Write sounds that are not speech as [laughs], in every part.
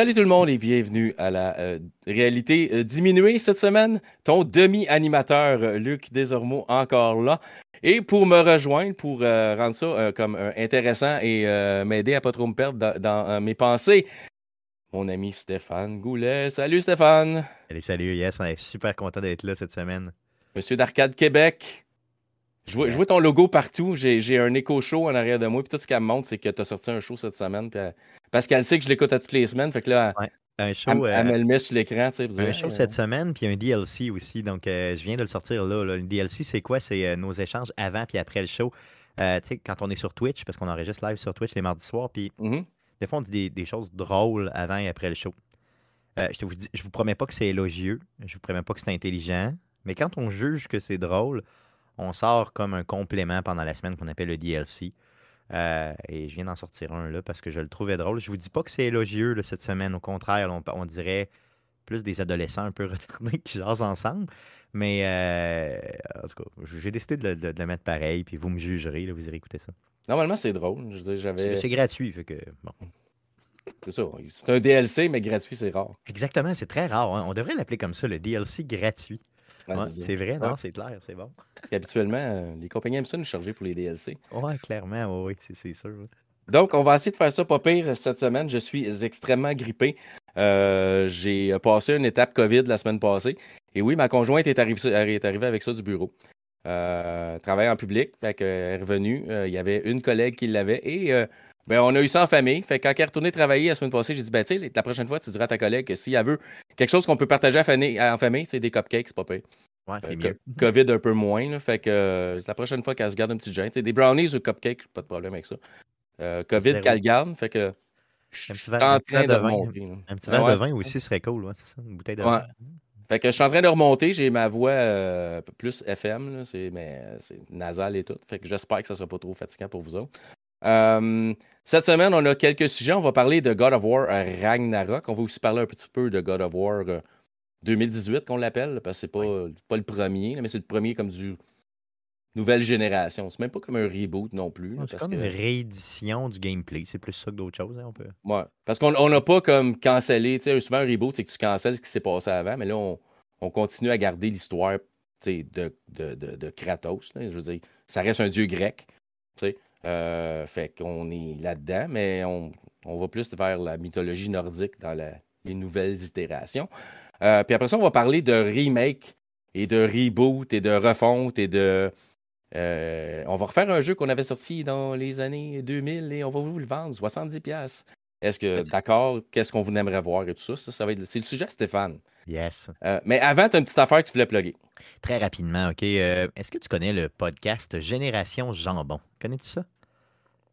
Salut tout le monde et bienvenue à la euh, réalité euh, diminuée cette semaine. Ton demi-animateur euh, Luc Desormeaux encore là. Et pour me rejoindre, pour rendre ça comme intéressant et m'aider à pas trop me perdre dans, mes pensées, mon ami Stéphane Goulet. Salut Stéphane. Salut, salut, yes, on est super content d'être là cette semaine. Monsieur d'Arcade Québec. Je vois, ton logo partout. J'ai un écho show en arrière de moi. Puis tout ce qu'elle me montre, c'est que tu as sorti un show cette semaine. parce qu'elle sait que je l'écoute à toutes les semaines. Fait que là, un show, elle, me le met sur l'écran. Un show cette semaine, puis un DLC aussi. Donc, euh, je viens de le sortir là. Le DLC, c'est quoi? C'est euh, nos échanges avant puis après le show. Euh, tu sais, quand on est sur Twitch, parce qu'on enregistre live sur Twitch les mardis soirs, puis mm-hmm. des fois, on dit des, choses drôles avant et après le show. je, vous dis, je vous promets pas que c'est élogieux. Je vous promets pas que c'est intelligent. Mais quand on juge que c'est drôle, on sort comme un complément pendant la semaine qu'on appelle le DLC. Euh, et je viens d'en sortir un là parce que je le trouvais drôle. Je vous dis pas que c'est élogieux cette semaine. Au contraire, on, dirait plus des adolescents un peu [laughs] retournés qui jasent ensemble. Mais euh, en tout cas, j'ai décidé de, le mettre pareil. Puis vous me jugerez. Là, vous irez écouter ça. Normalement, c'est drôle. C'est gratuit. Fait que, bon. C'est ça. C'est un DLC, mais gratuit, c'est rare. Exactement, c'est très rare. Hein. On devrait l'appeler comme ça, le DLC gratuit c'est vrai, non, c'est clair, c'est bon. Parce qu'habituellement, euh, les compagnies aiment ça nous charger pour les DLC. Oui, clairement, oui, c'est sûr. Donc, on va essayer de faire ça pas pire cette semaine. Je suis extrêmement grippé. Euh, j'ai passé une étape COVID la semaine passée. Et oui, ma conjointe est arrivée, est arrivée avec ça du bureau. Euh, travaille en public, fait elle est revenue. il y avait une collègue qui l'avait et ben, on a eu ça en famille. Fait quand elle est retournée travailler la semaine passée, j'ai dit, ben, la prochaine fois, tu diras à ta collègue que s'il veut quelque chose qu'on peut partager en famille, c'est des cupcakes, c'est pas pire. Ouais, c'est mieux. COVID un peu moins. fait que euh, la prochaine fois qu'elle se garde un petit gêne. Des brownies ou cupcakes, pas de problème avec ça. Euh, COVID qu'elle garde. Fait que. Je suis en train de, remonter. Un petit verre de vin aussi serait cool, ouais, c'est ça. Une bouteille de vin. Fait que je suis en train de remonter. J'ai ma voix euh, plus FM, mais c'est nasal et tout. Fait que j'espère que ça ne sera pas trop fatigant pour vous autres. cette semaine, on a quelques sujets. On va parler de God of War Ragnarok. On va aussi parler un petit peu de God of War 2018 qu'on l'appelle, parce que c'est pas, pas le premier, mais c'est le premier comme du nouvelle génération. C'est même pas comme un reboot non plus. c'est comme une réédition du gameplay. C'est plus ça que d'autres choses, hein, on peut. Ouais. Parce qu'on n'a pas comme cancellé. Tu sais, souvent un reboot, c'est que tu cancelles ce qui s'est passé avant, mais là, on, continue à garder l'histoire de, de, de, Kratos. Je veux dire, ça reste un dieu grec. Euh, fait qu'on est là-dedans, mais on, va plus vers la mythologie nordique dans les nouvelles itérations. Euh, puis après ça, on va parler de remake et de reboot et de refonte et de. Euh, on va refaire un jeu qu'on avait sorti dans les années 2000 et on va vous le vendre 70$. Est-ce que, d'accord, qu'est-ce qu'on vous aimerait voir et tout ça? ça, ça va être, c'est le sujet, Stéphane. Yes. Euh, mais avant, tu as une petite affaire que tu voulais plugger. Très rapidement, OK. Est-ce que tu connais le podcast Génération Jambon? Connais-tu ça?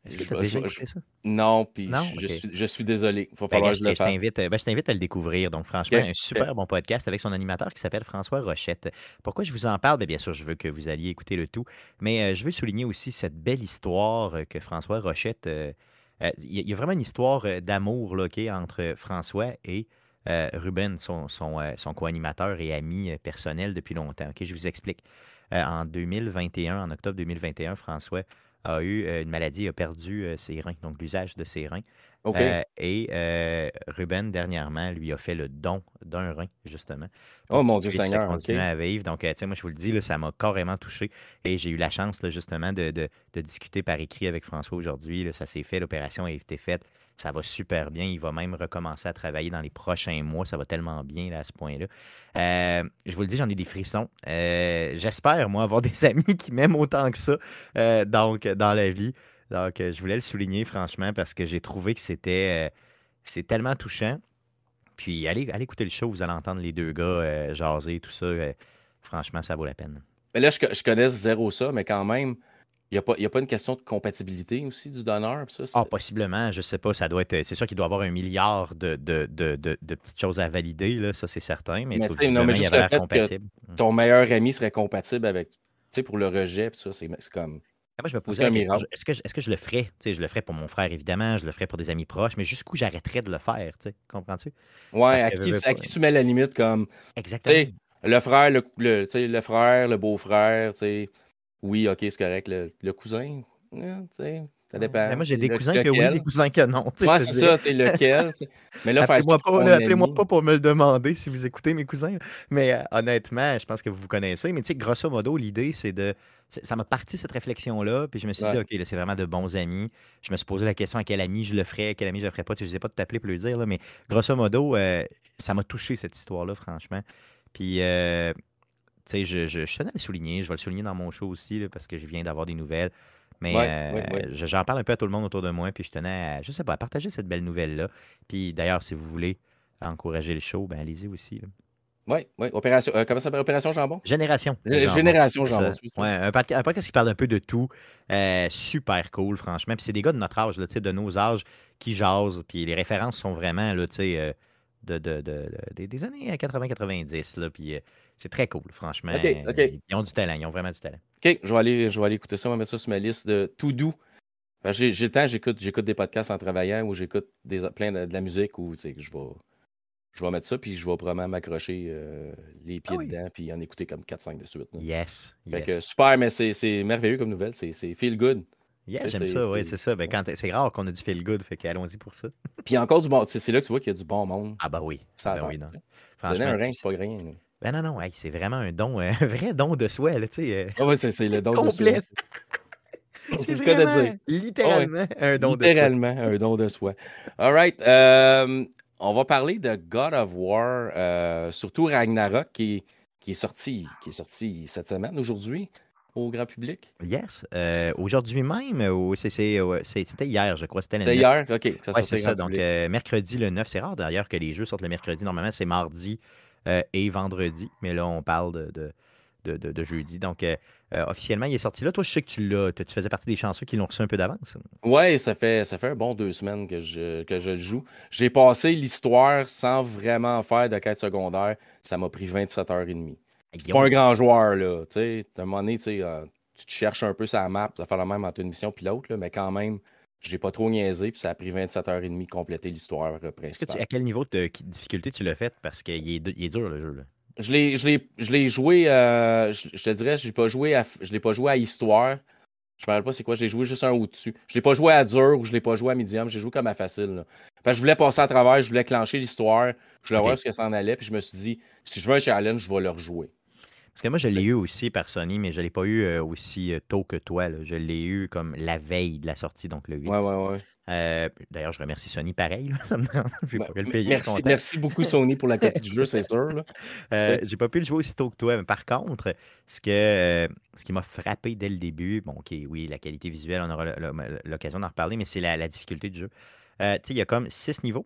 Est-ce que tu as déjà écouté ça? Non, puis je, suis, je, suis, désolé. Il faut ben, falloir que je le fasse. Euh, ben, je t'invite à le découvrir. Donc, franchement, un super bon podcast avec son animateur qui s'appelle François Rochette. Pourquoi je vous en parle? Bien, bien sûr, je veux que vous alliez écouter le tout. Mais euh, je veux souligner aussi cette belle histoire euh, que François Rochette. Il y, a vraiment une histoire d'amour entre François et Ruben, son, son, son co-animateur et ami personnel depuis longtemps. Je vous explique. en 2021, en octobre 2021, François a eu euh, une maladie, a perdu euh, ses reins, donc l'usage de ses reins. Euh, et Ruben, dernièrement, lui a fait le don d'un rein, justement. Oh mon Dieu Seigneur. continuer à vivre. Donc, tu sais, moi, je vous le dis, là, ça m'a carrément touché. Et j'ai eu la chance, justement, de, de, discuter par écrit avec François aujourd'hui. Ça s'est fait, l'opération a été faite. Ça va super bien. Il va même recommencer à travailler dans les prochains mois. Ça va tellement bien là, à ce point-là. Euh, je vous le dis, j'en ai des frissons. Euh, j'espère, moi, avoir [laughs] des amis qui m'aiment autant que ça euh, donc, dans la vie. Donc, je voulais le souligner, franchement, parce que j'ai trouvé que c'était c'est tellement touchant. Puis, allez, allez écouter le show, vous allez entendre les deux gars jaser, tout ça. franchement, ça vaut la peine. Mais là, je, je connais zéro ça, mais quand même, il n'y a, pas, a pas une question de compatibilité aussi du donneur? Ça, ah, possiblement. Je ne sais pas. Ça doit être. C'est sûr qu'il doit y avoir un milliard de, de, de, de, petites choses à valider, là, ça c'est certain. Mais, mais, non, mais juste le fait compatible. que ton meilleur ami serait compatible avec. Tu sais, pour le rejet, ça, c'est comme. Ah, moi, je me posais la question, est-ce que, est que, je le ferais? Tu sais, je le ferais pour mon frère, évidemment, je le ferais pour des amis proches, mais jusqu'où j'arrêterais de le faire, tu sais, comprends-tu? Ouais, à qui, à qui, tu mets la limite comme. Exactement. Le frère, le, le, le frère, le beau-frère, tu sais oui, ok, c'est correct. Le, cousin, Ça dépend. moi, j'ai des cousins que oui, des cousins que non. Moi, c'est ça, c'est lequel. Mais là, appelez-moi pas, appelez pas pour me le demander si vous écoutez mes cousins. Mais euh, honnêtement, je pense que vous vous connaissez. Mais tu sais, grosso modo, l'idée, c'est de. Ça m'a parti cette réflexion-là, puis je me suis dit, OK, là, c'est vraiment de bons amis. Je me suis posé la question à quel ami je le ferais, à quel ami je le ferais pas. Tu sais, pas de t'appeler pour le dire, là, mais grosso modo, euh, ça m'a touché cette histoire-là, franchement. Puis, euh, tu sais, je, je, je tenais à le souligner. Je vais le souligner dans mon show aussi, parce que je viens d'avoir des nouvelles. Mais euh, j'en parle un peu à tout le monde autour de moi, puis je tenais à, je sais pas, à partager cette belle nouvelle-là. Puis d'ailleurs, si vous voulez encourager le show, ben allez-y aussi. Oui, oui. Opération, euh, comment ça s'appelle Opération Jambon? Génération. Génération Jambon. Ouais, un, podcast, qui parle un peu de tout. Euh, super cool, franchement. Puis c'est des gars de notre âge, là, de nos âges, qui jasent. Puis les références sont vraiment là, de, de, de, des années 80-90. Puis c'est très cool, franchement. Ils ont du talent, ils ont vraiment du talent. OK, je vais aller, je vais aller écouter ça, on va mettre ça sur ma liste de tout doux. J'ai le temps, j'écoute, j'écoute des podcasts en travaillant ou j'écoute plein de, la musique ou je vais, je vais mettre ça, puis je vais vraiment m'accrocher euh, les pieds ah dedans, puis en écouter comme 4-5 de suite. Yes. super, mais c'est merveilleux comme nouvelle. C'est feel good. Yes, j'aime ça, oui, c'est ça. Ben, c'est rare qu'on ait du feel good, fait qu'allons-y pour ça. puis encore du bon. C'est là que tu vois qu'il y a du bon monde. Ah, bah oui. Ça ben oui, non. Franchement, un rein, c'est pas rien. Ben non, non, c'est vraiment un don, [laughs] un vrai don de soi, là, tu sais. Euh, ah oui, c'est le don de soi. [laughs] C'est vraiment, littéralement un don de soi. Littéralement un don de soi. All right. Euh, on va parler de God of War, euh, surtout Ragnarok, qui, qui, est sorti, qui est sorti cette semaine, aujourd'hui, au grand public. Yes. aujourd'hui même, c'était hier, je crois. C'était hier, OK. Ça c'est ça. Donc, mercredi le 9, c'est rare d'ailleurs que les jeux sortent le mercredi. Normalement, c'est mardi euh, et vendredi. Mais là, on parle de, de, jeudi. Donc, euh, euh, officiellement, il est sorti là. Toi, je sais que tu l'as. Tu faisais partie des chanceux qui l'ont reçu un peu d'avance. Oui, ça fait, ça fait un bon deux semaines que je, que je le joue. J'ai passé l'histoire sans vraiment faire de quête secondaire. Ça m'a pris 27 heures et demie. C'est pas un grand joueur, là. Tu sais, à un moment donné, tu te cherches un peu sa map. Ça fait la même entre une mission et l'autre, mais quand même, je n'ai pas trop niaisé, puis ça a pris 27h30 de compléter l'histoire euh, principale. à quel niveau de difficulté tu l'as fait? Parce qu'il est, est, dur, le jeu. Là. Je l'ai joué, euh, je, te dirais, je pas joué je l'ai pas joué à histoire. Je me rappelle pas c'est quoi, j'ai joué juste un au-dessus. Je l'ai pas joué à dur ou je l'ai pas joué à medium, j'ai joué comme à facile. je voulais passer à travers, je voulais clencher l'histoire, je voulais voir ce que ça en allait, puis je me suis dit, si je veux un challenge, je vais le rejouer. Parce que moi, je l'ai eu aussi par Sony, mais je ne l'ai pas eu euh, aussi euh, tôt que toi. Je l'ai eu comme la veille de la sortie, donc le 8. Ouais, ouais, ouais. Euh, d'ailleurs, je remercie Sony pareil. Ça [laughs] me... le payer, merci, merci beaucoup Sony pour la copie du jeu, c'est sûr. [laughs] Euh, J'ai pas pu le jouer aussi tôt que toi. Mais par contre, ce, que, ce qui m'a frappé dès le début, bon, ok, oui, la qualité visuelle, on aura l'occasion d'en reparler, mais c'est la, la, difficulté du jeu. il y a comme six niveaux.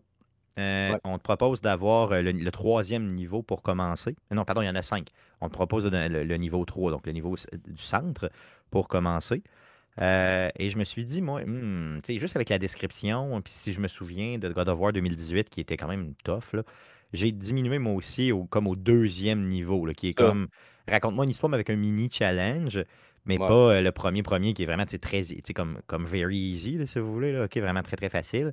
Euh, on te propose d'avoir euh, le, troisième niveau pour commencer. Euh, non, pardon, il y en a cinq. On te propose le, niveau 3, donc le niveau du centre pour commencer. et je me suis dit, moi, hmm, juste avec la description, puis si je me souviens de God of War 2018, qui était quand même tough, j'ai diminué moi aussi comme au deuxième niveau, qui est comme raconte-moi une histoire avec un mini challenge, mais pas le premier premier qui est vraiment très comme, comme very easy, si vous voulez, là, vraiment très très facile.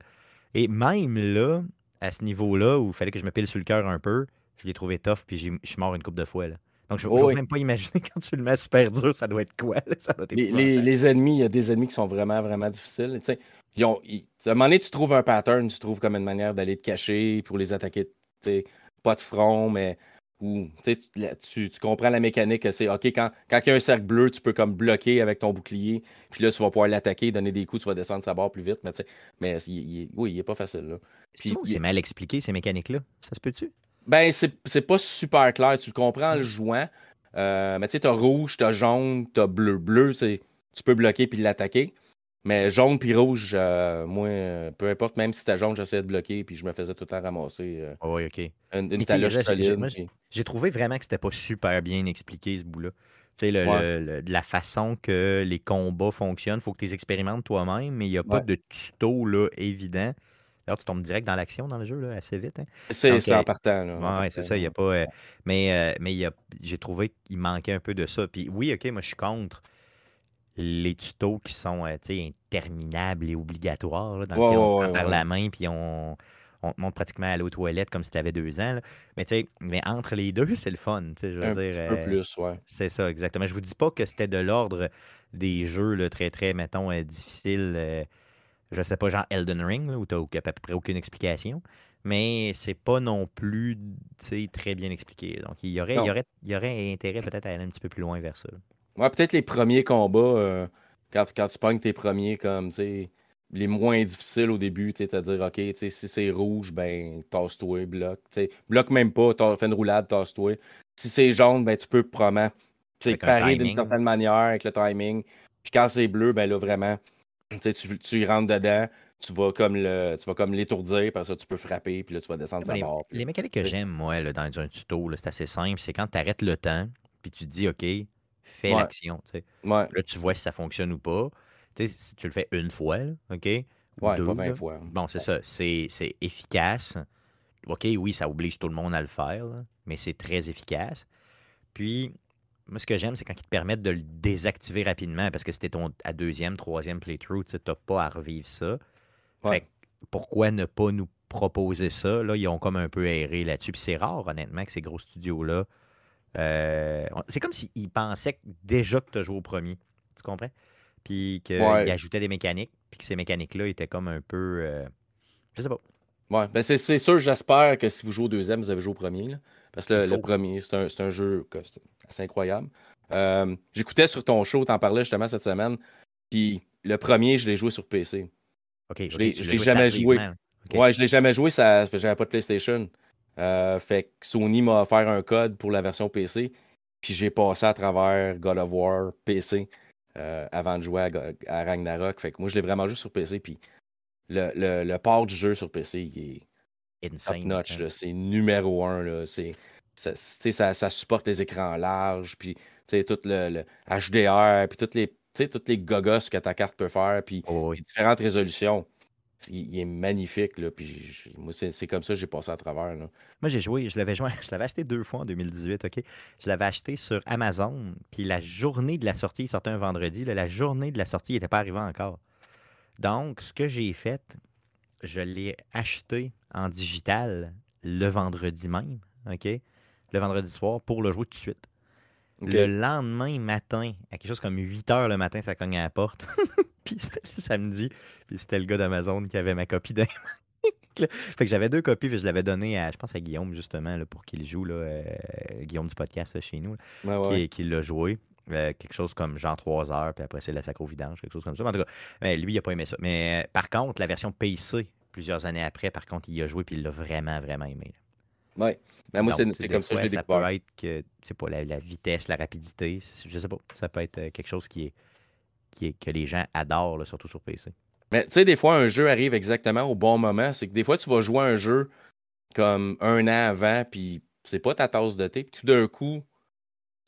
Et même là, à ce niveau-là, où il fallait que je me pile sur le cœur un peu, je l'ai trouvé tough, puis je suis mort une coupe de fois. Là. Donc, je ne oh, même pas imaginer [laughs] quand tu le mets super dur, ça doit être quoi. Ça doit être les, les, ennemis, il y a des ennemis qui sont vraiment, vraiment difficiles. Ils ont, à un moment donné, tu trouves un pattern, tu trouves comme une manière d'aller te cacher pour les attaquer. Pas de front, mais où tu, tu, comprends la mécanique que c'est OK, quand, quand il y a un cercle bleu, tu peux comme bloquer avec ton bouclier, puis là, tu vas pouvoir l'attaquer, donner des coups, tu vas descendre sa barre plus vite. Mais, mais oui, il n'est pas facile. Là. c'est mal expliqué, ces mécaniques-là. Ça se peut-tu? Ben, c'est pas super clair. Tu le comprends en le jouant. Euh, mais tu sais, t'as rouge, t'as jaune, t'as bleu. Bleu, tu peux bloquer puis l'attaquer. Mais jaune puis rouge, euh, moi, peu importe, même si c'était jaune, j'essayais de bloquer, puis je me faisais tout le temps ramasser. Euh, oui, OK. Une, taloche solide. J'ai trouvé vraiment que c'était pas super bien expliqué, ce bout-là. Tu sais, le, la façon que les combats fonctionnent, il faut que tu les expérimentes toi-même, mais il n'y a pas de tuto là, évident. D'ailleurs, tu tombes direct dans l'action dans le jeu, là, assez vite. Hein. C'est en partant. Oui, c'est ça. Il y a pas, mais mais j'ai trouvé qu'il manquait un peu de ça. Puis oui, OK, moi, je suis contre les tutos qui sont euh, interminables et obligatoires, dans lesquels on prend par la main, puis on, on te montre pratiquement aller aux toilettes comme si tu avais deux ans. Mais, mais entre les deux, c'est le fun. Je veux un dire, petit peu plus, ouais. C'est ça, exactement. Je vous dis pas que c'était de l'ordre des jeux là, très, très, mettons, difficiles. je sais pas, genre Elden Ring, où tu n'as à peu près aucune explication mais c'est pas non plus très bien expliqué. Donc, il y aurait, il y aurait, il y aurait intérêt peut-être à aller un petit peu plus loin vers ça. Ouais, peut-être les premiers combats, euh, quand, quand tu pognes tes premiers comme les moins difficiles au début, tu à dire OK, si c'est rouge, ben tasse-toi, bloc. Bloc même pas, fais une roulade, tasse-toi. Si c'est jaune, ben tu peux probablement parer d'une certaine manière avec le timing. Puis quand c'est bleu, ben là vraiment, tu, tu y rentres dedans tu vas comme le tu vas comme l'étourdir, parce que tu peux frapper, puis là, tu vas descendre sa les, barre. Les mécaniques que j'aime, moi, là, dans un tuto, c'est assez simple. C'est quand tu arrêtes le temps, puis tu te dis OK, fais l'action. Ouais. Là, tu vois si ça fonctionne ou pas. si tu le fais une fois, OK? Ouais, pas 20 fois. Bon, c'est ça. C'est efficace. OK, oui, ça oblige tout le monde à le faire, mais c'est très efficace. Puis, moi, ce que j'aime, c'est quand ils te permettent de le désactiver rapidement parce que c'était ton à deuxième, troisième playthrough, tu n'as pas à revivre ça pourquoi ne pas nous proposer ça? Là, ils ont comme un peu aéré là-dessus. Puis c'est rare, honnêtement, que ces gros studios-là. Euh, c'est comme s'ils pensaient déjà que tu as joué au premier. Tu comprends? Puis qu'ils ajoutaient des mécaniques, puis que ces mécaniques-là étaient comme un peu. Euh, je sais pas. Ouais, ben c'est sûr, j'espère que si vous jouez au deuxième, vous avez joué au premier. Parce que le, premier, c'est un, un, jeu assez incroyable. Euh, j'écoutais sur ton show, t'en parlais justement cette semaine. Puis le premier, je l'ai joué sur PC. OK. Je l'ai jamais joué. Ouais, je l'ai jamais joué, ça, j'avais pas de PlayStation. Euh, fait que Sony m'a offert un code pour la version PC. Puis j'ai passé à travers God of War PC euh, avant de jouer à, Ragnarok. Fait que moi, je l'ai vraiment joué sur PC. Puis le, le, port du jeu sur PC, il est top notch. Hein. C'est numéro un. C'est, ça, ça, ça, supporte les écrans larges. Puis tout le, le HDR. Puis toutes les toutes les gogos que ta carte peut faire, puis oh, différentes résolutions. Il, est magnifique, là, puis moi, c'est comme ça que j'ai passé à travers. Là. Moi, j'ai joué, je l'avais [laughs] je l'avais acheté deux fois en 2018, OK? Je l'avais acheté sur Amazon, puis la journée de la sortie, il sortait un vendredi, la journée de la sortie, il n'était pas arrivé encore. Donc, ce que j'ai fait, je l'ai acheté en digital le vendredi même, OK? Le vendredi soir pour le jouer tout de suite. Le lendemain matin, à quelque chose comme 8 heures le matin, ça cogne à la porte. [laughs] puis c'était le samedi. Puis c'était le gars d'Amazon qui avait ma copie d'un. fait que j'avais deux copies, puis je l'avais donné à, je pense à Guillaume, justement, là, pour qu'il joue, là, euh, Guillaume du podcast chez nous, qui, l'a joué. Euh, quelque chose comme genre 3 heures, puis après c'est la sacro vidange, quelque chose comme ça. en tout cas, lui, il n'a pas aimé ça. Mais euh, par contre, la version PC, plusieurs années après, par contre, il a joué, puis il l'a vraiment, vraiment aimé. Oui. Mais moi, c'est comme ça que je l'ai découvert. Ça peut être que, c'est pas la, vitesse, la rapidité, je sais pas. Ça peut être euh, quelque chose qui est, qui est que les gens adorent, surtout sur PC. Mais tu sais, des fois, un jeu arrive exactement au bon moment. C'est que des fois, tu vas jouer un jeu comme un an avant, puis c'est pas ta tasse de thé. Puis tout d'un coup,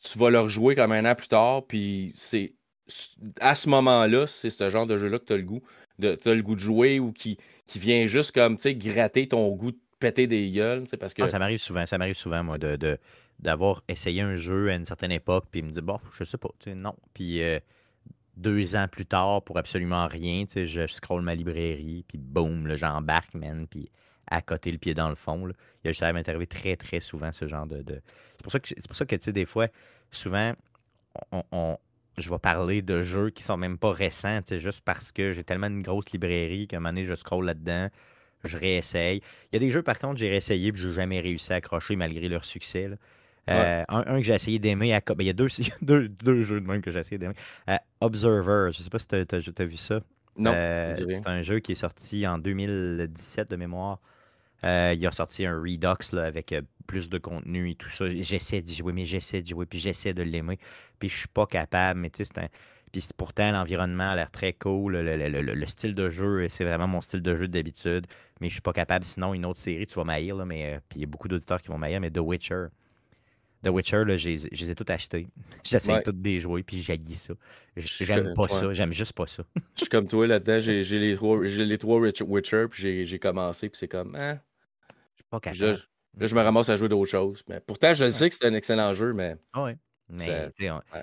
tu vas le rejouer comme un an plus tard, puis c'est à ce moment-là, c'est ce genre de jeu-là que tu as le goût de, as le goût de jouer ou qui, qui vient juste comme, tu sais, gratter ton goût péter des gueules, parce que... Ah, ça m'arrive souvent, ça m'arrive souvent, moi, de, d'avoir essayé un jeu à une certaine époque, puis me dire, bon, je sais pas, non. Puis euh, deux ans plus tard, pour absolument rien, je scrolle ma librairie, puis boum, j'embarque, man, puis à côté le pied dans le fond. Là. Il ça m'est arrivé très, très souvent, ce genre de... C'est pour ça que, c'est pour ça que tu sais, des fois, souvent, on, je vais parler de jeux qui sont même pas récents, juste parce que j'ai tellement une grosse librairie qu'à un moment donné, je scrolle là-dedans, je réessaye. Il y a des jeux, par contre, j'ai réessayé et je n'ai jamais réussi à accrocher malgré leur succès. Euh, un, que j'ai essayé d'aimer, ben, [laughs] il y a deux, deux, jeux de même que j'ai essayé d'aimer. Euh, Observer, je ne sais pas si tu as, vu ça. Non. Euh, c'est un jeu qui est sorti en 2017 de mémoire. il a sorti un Redux avec plus de contenu et tout ça. J'essaie d'y jouer, mais j'essaie d'y jouer, puis j'essaie de l'aimer. Puis je suis pas capable, mais tu sais, c'est un puis pourtant, l'environnement a l'air très cool. Le, style de jeu, c'est vraiment mon style de jeu d'habitude. Mais je suis pas capable. Sinon, une autre série, tu vas m'haïr. Là, mais, euh, puis il y a beaucoup d'auditeurs qui vont m'haïr. Mais The Witcher. The Witcher, là, je les ai tous achetés. [laughs] J'essaie de toutes jouer, puis j'haïs ça. J'aime pas ça. J'aime juste pas ça. je suis comme toi là-dedans. J'ai [laughs] les trois, les trois Witcher, puis j'ai commencé, puis c'est comme. Hein? Pas capable. là, je me ramasse à jouer d'autres choses. Mais pourtant, je le sais que c'est un excellent jeu, mais. Ah ouais. Mais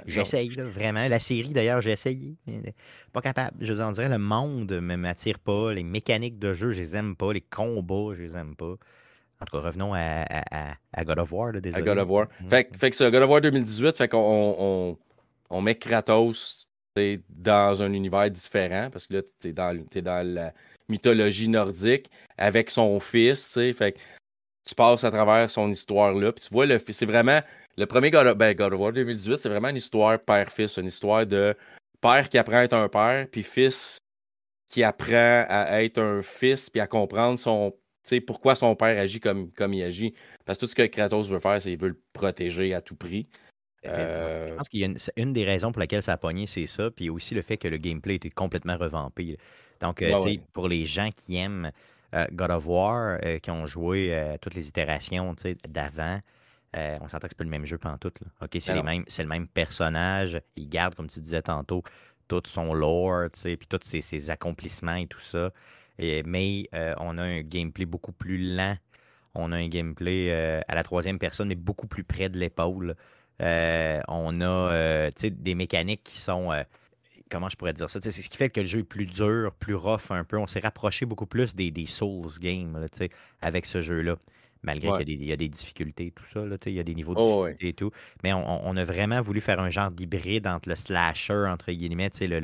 j'essaye, vraiment. La série, d'ailleurs, j'ai essayé. Mais pas capable. Je veux dire, le monde ne m'attire pas. Les mécaniques de jeu, je les aime pas. Les combats, je les aime pas. En tout cas, revenons à, à, God of War. désolé. À God of War. Mm. Fait, fait, que c'est God of War 2018, fait qu'on on, on, met Kratos dans un univers différent, parce que là, tu es dans, es dans la mythologie nordique avec son fils, fait que tu passes à travers son histoire là, puis tu vois, c'est vraiment le premier God of, ben, God of War 2018, c'est vraiment une histoire père-fils, une histoire de père qui apprend à être un père, puis fils qui apprend à être un fils, puis à comprendre son pourquoi son père agit comme, comme il agit. Parce que tout ce que Kratos veut faire, c'est qu'il veut le protéger à tout prix. Je euh, pense qu'il y a une, des raisons pour laquelle ça a pogné, c'est ça. Puis aussi le fait que le gameplay était complètement revampé. Donc, euh, pour les gens qui aiment God of War, qui ont joué toutes les itérations d'avant, on s'entend que c'est pas le même jeu pendant tout. OK, c'est le même personnage. Il garde, comme tu disais tantôt, tout son lore, puis tous ses, accomplissements et tout ça mais euh, on a un gameplay beaucoup plus lent. On a un gameplay euh, à la troisième personne, mais beaucoup plus près de l'épaule. Euh, on a des mécaniques qui sont. Comment je pourrais dire ça? C'est ce qui fait que le jeu est plus dur, plus rough un peu. On s'est rapproché beaucoup plus des, Souls games avec ce jeu-là malgré qu'il y, a des difficultés, tout ça. il y a des niveaux de oh, difficulté et tout. Mais on, a vraiment voulu faire un genre d'hybride entre le slasher, entre guillemets, le,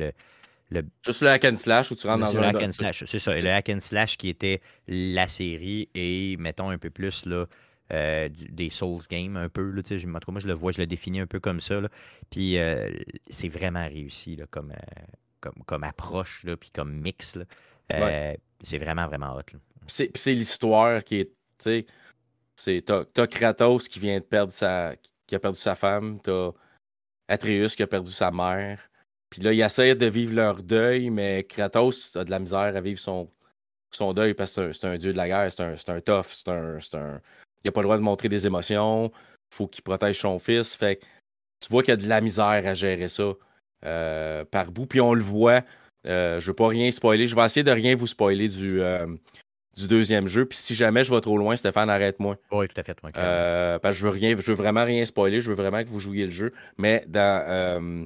le, Juste le hack and slash où tu rentres dans le hack and slash, c'est ça. Le hack and slash qui était la série et mettons un peu plus là, euh, des Souls Games un peu. Là, je, moi, je le vois, je le définis un peu comme ça. Là. Puis euh, c'est vraiment réussi là, comme, euh, comme, comme approche, là, puis comme mix. C'est vraiment, vraiment hot. C'est l'histoire qui est. T'as as Kratos qui vient de perdre sa. qui a perdu sa femme. T'as Atreus qui a perdu sa mère. Puis là, ils essayent de vivre leur deuil, mais Kratos a de la misère à vivre son, son deuil parce que c'est un, dieu de la guerre, c'est un, un, tough, c'est un, un, Il n'a pas le droit de montrer des émotions, faut qu'il protège son fils. Fait tu vois qu'il y a de la misère à gérer ça euh, par bout. Puis on le voit. Euh, je ne veux pas rien spoiler. Je vais essayer de rien vous spoiler du, euh, du deuxième jeu. Puis si jamais je vais trop loin, Stéphane, arrête-moi. Oui, tout à fait. parce que je veux rien, je veux vraiment rien spoiler. Je veux vraiment que vous jouiez le jeu. Mais dans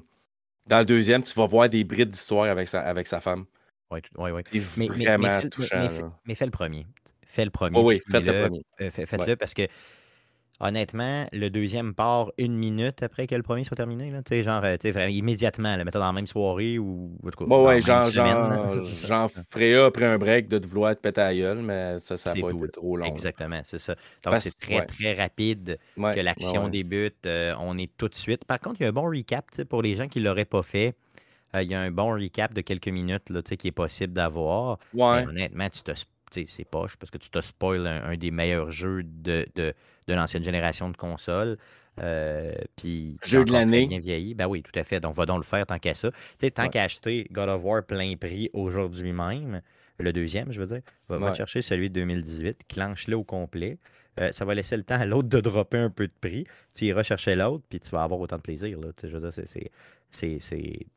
dans le deuxième, tu vas voir des brides d'histoire avec sa, avec sa femme. Oui, oui, oui. Touchant. Mais, fais le premier. Fais le premier. oui, faites le premier. Euh, faites-le parce que honnêtement, le deuxième part une minute après que le premier soit terminé. Là, genre, euh, immédiatement, là, mettons dans la même soirée ou. Bon, ouais, genre, genre, [laughs] ferai après un break de vouloir te péter à gueule, mais ça, ça n'a pas été trop long. Exactement, c'est ça. Donc, c'est très, très rapide que l'action débute. Euh, on est tout de suite. Par contre, il y a un bon recap pour les gens qui ne l'auraient pas fait. Euh, il y a un bon recap de quelques minutes là, qui est possible d'avoir. honnêtement, tu te c'est poche parce que tu te spoil un, des meilleurs jeux de, de, l'ancienne génération de consoles. Euh, puis jeu de l'année. Bien vieilli. Ben oui, tout à fait. Donc, va donc le faire tant qu'à ça. sais, tant qu'à acheter God of War plein prix aujourd'hui même, le deuxième, je veux dire, va, chercher celui de 2018, clenche-le au complet. Euh, ça va laisser le temps à l'autre de dropper un peu de prix. Tu iras chercher l'autre, puis tu vas avoir autant de plaisir. Là. Je veux dire, c'est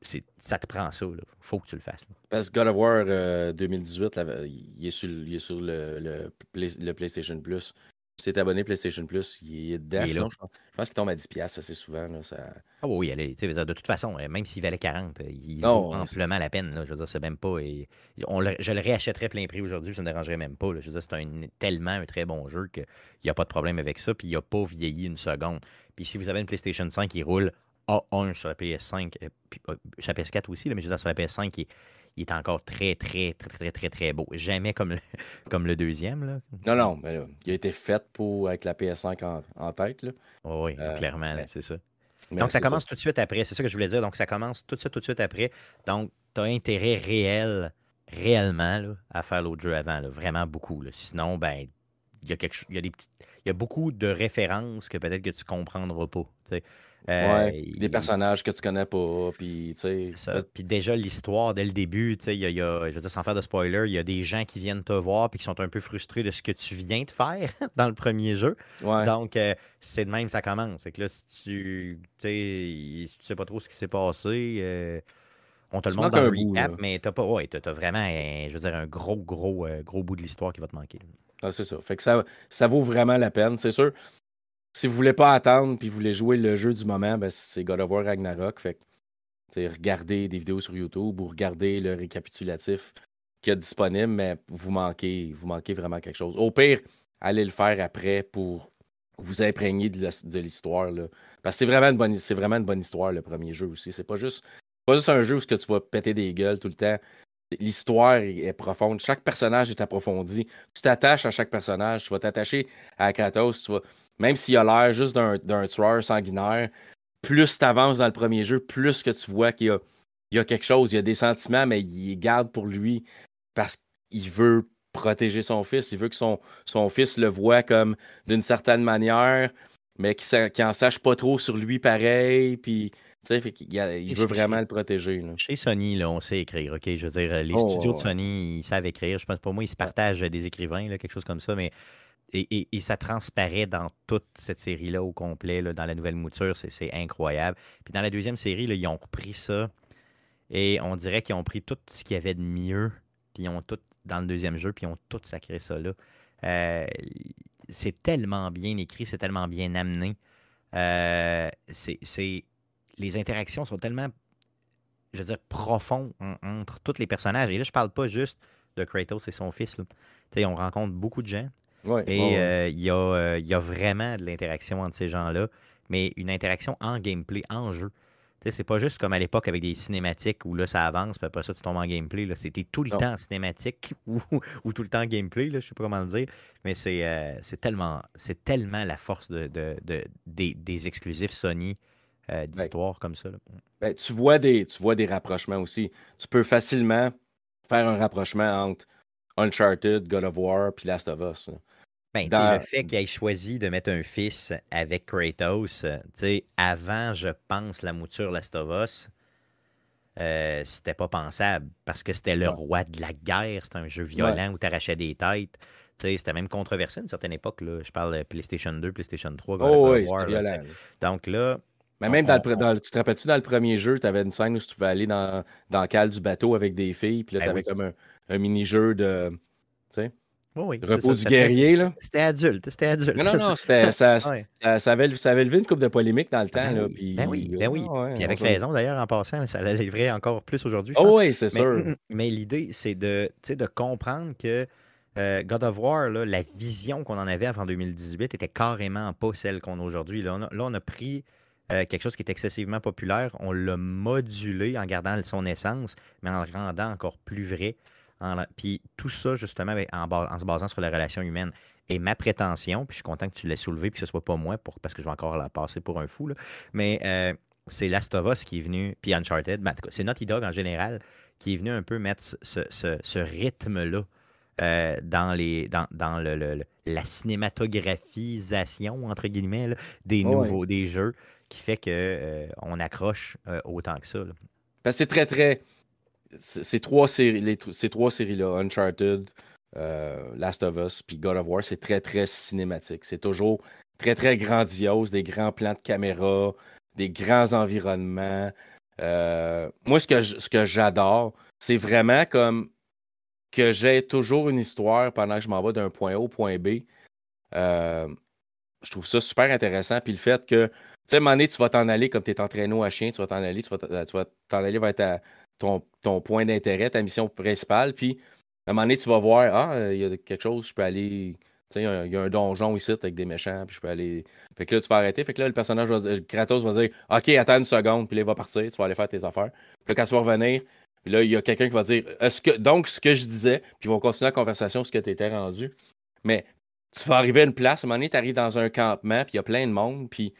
ça te prend ça. Il faut que tu le fasses. Parce que God of War 2018, euh, il, est sur, il est sur le, le, PlayStation Plus. Si tu abonné PlayStation Plus, il est dedans. je, pense, qu'il tombe à 10$ assez souvent. Là, ça... Ah oui, de toute façon, euh, même s'il valait 40, euh, il vaut amplement la peine. Là, je veux dire, c'est même pas. Et, on je le réachèterais plein prix aujourd'hui, ça ne me dérangerait même pas. Je veux dire, c'est un, tellement un très bon jeu qu'il n'y a pas de problème avec ça. Puis il n'a pas vieilli une seconde. Puis si vous avez une PlayStation 5 qui roule a1 sur la PS5, euh, puis, euh, sur la PS4 aussi, mais je veux dire, sur la PS5, il, est encore très, très, très, très, très, très beau. Jamais comme le, [laughs] comme le deuxième. Là. Non, non, mais il a été fait pour avec la PS5 en, tête. Là. oui, euh, clairement, c'est ça. Donc, ça commence tout de suite après. C'est ça que je voulais dire. Donc, ça commence tout de suite, tout de suite après. Donc, tu as intérêt réel, réellement, là, à faire l'autre jeu avant. Vraiment beaucoup. Sinon, ben, il y a quelque il y a des petites, il y a beaucoup de références que peut-être que tu comprendras pas. Euh, des personnages que tu connais pas. Puis, puis déjà, l'histoire, dès le début, il y a, je veux dire, sans faire de spoiler, il y a des gens qui viennent te voir puis qui sont un peu frustrés de ce que tu viens de faire [laughs] dans le premier jeu. Donc, euh, c'est de même ça commence. C'est que là, si tu, si tu sais pas trop ce qui s'est passé, euh, on te le montre dans le recap, mais t'as pas, ouais, t'as, vraiment, je veux dire, un gros, gros, gros bout de l'histoire qui va te manquer. Ah, c'est ça. Fait que ça, ça vaut vraiment la peine, c'est sûr si vous voulez pas attendre puis vous voulez jouer le jeu du moment, ben, c'est God of War Ragnarok. Fait regardez des vidéos sur YouTube ou regardez le récapitulatif qu'il y a disponible, mais vous manquez, vous manquez vraiment quelque chose. Au pire, allez le faire après pour vous imprégner de l'histoire. Parce que c'est vraiment, une bonne, vraiment une bonne histoire, le premier jeu aussi. C'est pas juste, pas juste un jeu où tu vas péter des gueules tout le temps. L'histoire est profonde. Chaque personnage est approfondi. Tu t'attaches à chaque personnage. Tu vas t'attacher à Kratos. Tu vas... Même s'il a l'air juste d'un tueur sanguinaire, plus tu avances dans le premier jeu, plus que tu vois qu'il y, y a, quelque chose. Il y a des sentiments, mais il les garde pour lui parce qu'il veut protéger son fils. Il veut que son, son fils le voit comme d'une certaine manière, mais qu'il n'en sache pas trop sur lui pareil. Puis, fait il, il veut vraiment le protéger. Chez Sony, là, on sait écrire. OK, je veux dire, les oh, studios de Sony, ils savent écrire. Je pense pour moi, ils se partagent des écrivains, là, quelque chose comme ça, mais. Et, ça transparaît dans toute cette série-là au complet, là, dans la nouvelle mouture, c'est incroyable. Puis dans la deuxième série, ils ont repris ça et on dirait qu'ils ont pris tout ce qu'il y avait de mieux puis ils ont tout dans le deuxième jeu, puis ils ont tout sacré ça là. Euh, c'est tellement bien écrit, c'est tellement bien amené. Euh, les interactions sont tellement, je veux dire, profondes entre tous les personnages. Et là, je parle pas juste de Kratos et son fils. On rencontre beaucoup de gens. Et euh, il y, a, y, a, vraiment de l'interaction entre ces gens-là, mais une interaction en gameplay, en jeu c'est pas juste comme à l'époque avec des cinématiques où là, ça avance, puis après ça, tu tombes en gameplay. C'était tout le temps cinématique [laughs] ou, tout le temps gameplay, là, je sais pas comment le dire. Mais c'est euh, tellement, tellement la force de, des, exclusifs Sony euh, d'histoire comme ça. Ben, tu, vois des, tu vois des rapprochements aussi. Tu peux facilement faire un rapprochement entre Uncharted, God of War puis Last of Us. Ben, Le fait qu'il ait choisi de mettre un fils avec Kratos, euh, avant, je pense, la mouture Last of Us, euh, c'était pas pensable parce que c'était le roi de la guerre. C'était un jeu violent où tu arrachais des têtes. C'était même controversé à une certaine époque. Là. Je parle de PlayStation 2, PlayStation 3. oh, oui, violent. Donc là. Mais même dans, le, tu te rappelles-tu dans le premier jeu, tu avais une scène où tu pouvais aller dans, dans le cale du bateau avec des filles, puis là, ben tu avais comme un, un mini-jeu de. Sais? Repos du guerrier, là. C'était adulte, c'était adulte. Non, non, non, [laughs] ça, ça, ça, avait, ça avait levé une coupe de polémique dans le temps. Ben là, puis, ben oui, ben oui. puis avec raison, d'ailleurs, en passant, ça l'a livré encore plus aujourd'hui. Oh oui, c'est sûr. [clears throat] Mais l'idée, c'est de, de comprendre que euh, God of War, là, la vision qu'on en avait avant 2018 était carrément pas celle qu'on a aujourd'hui. Là, là, on a pris euh, quelque chose qui est excessivement populaire, on l'a modulé en gardant son essence, mais en le rendant encore plus vrai. Puis tout ça, justement, en, se basant sur la relation humaine. Et ma prétention, puis je suis content que tu l'aies soulevé, puis que ce soit pas moi, pour, parce que je vais encore la passer pour un fou, mais euh, c'est Last of Us qui est venu, puis Uncharted, ben, c'est Naughty Dog en général, qui est venu un peu mettre ce, rythme-là euh, dans, les, dans, dans le, la cinématographisation, entre guillemets, des nouveaux, des jeux, qui fait qu'on euh, on accroche autant que ça. c'est très, très ces trois séries, ces trois séries-là, Uncharted, euh, Last of Us, puis God of War, c'est très, très cinématique. C'est toujours très, très grandiose, des grands plans de caméra, des grands environnements. Euh, moi, ce que, j'adore, c'est vraiment comme que j'ai toujours une histoire pendant que je m'en vais d'un point A au point B. Euh, je trouve ça super intéressant. Puis le fait que, tu sais, à un moment donné, tu vas t'en aller comme tu es en traîneau à chien, tu vas t'en aller, tu vas t'en aller vers ta, ton, point d'intérêt, ta mission principale. Puis, à un moment donné, tu vas voir, ah, euh, il y a quelque chose, je peux aller. Tu sais, il y, a un donjon ici avec des méchants, puis je peux aller. Fait que là, tu vas arrêter. Fait que là, le personnage, va, le Kratos va dire, OK, attends une seconde, puis là, il va partir, tu vas aller faire tes affaires. Puis quand tu vas revenir, là, il y a quelqu'un qui va dire, donc, ce que je disais, puis ils vont continuer la conversation, ce que tu étais rendu. Mais tu vas arriver à une place, à un moment donné, tu arrives dans un campement, puis il y a plein de monde, puis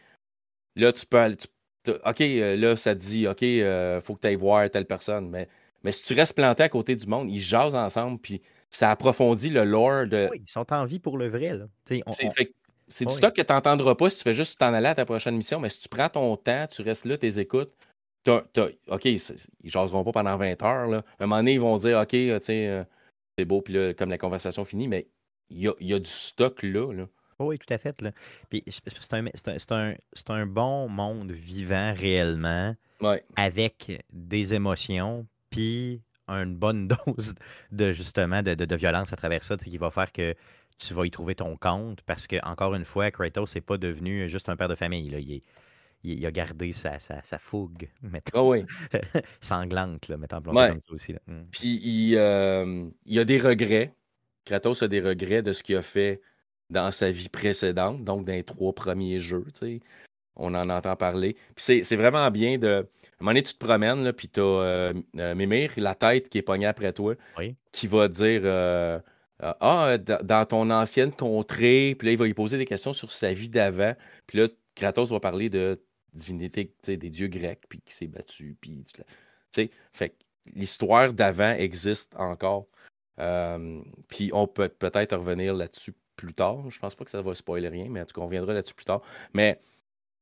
là, tu peux, aller, OK, euh, là, ça te dit, OK, il euh, faut que tu ailles voir telle personne. Mais, mais si tu restes planté à côté du monde, ils jasent ensemble, puis ça approfondit le lore de. Oui, ils sont en vie pour le vrai. Là. C'est du stock que tu n'entendras pas si tu fais juste t'en aller à ta prochaine mission, mais si tu prends ton temps, tu restes là, tu écoutes. OK, ils jaseront pas pendant 20 heures. Là. À un moment donné, ils vont dire OK, euh, c'est beau, puis là, comme la conversation finit, mais il y a, y a, du stock là. là. Oui, tout à fait. Là. Puis c'est un, un, un, bon monde vivant réellement, avec des émotions, puis une bonne [laughs] dose de justement de, violence à travers ça, qui va faire que tu vas y trouver ton compte. Parce que, encore une fois, Kratos n'est pas devenu juste un père de famille. Là. Il, il, a gardé sa, sa, fougue, [laughs] mettons, oui. [laughs] sanglante, là, mettons comme ça aussi. Mmh. Puis il, euh, il a des regrets. Kratos a des regrets de ce qu'il a fait dans sa vie précédente, donc dans les trois premiers jeux. On en entend parler. Puis c'est vraiment bien de. À un moment donné, tu te promènes, là, puis tu as euh, euh, Mimir, la tête qui est pognée après toi, qui va dire euh, Ah, dans ton ancienne contrée, puis là, il va lui poser des questions sur sa vie d'avant. Puis là, Kratos va parler de divinité des dieux grecs, puis qui s'est battu. Puis, fait l'histoire d'avant existe encore. puis on peut peut-être revenir là-dessus plus tard. Je pense pas que ça va spoiler rien, mais en tout cas, on reviendra là-dessus plus tard. Mais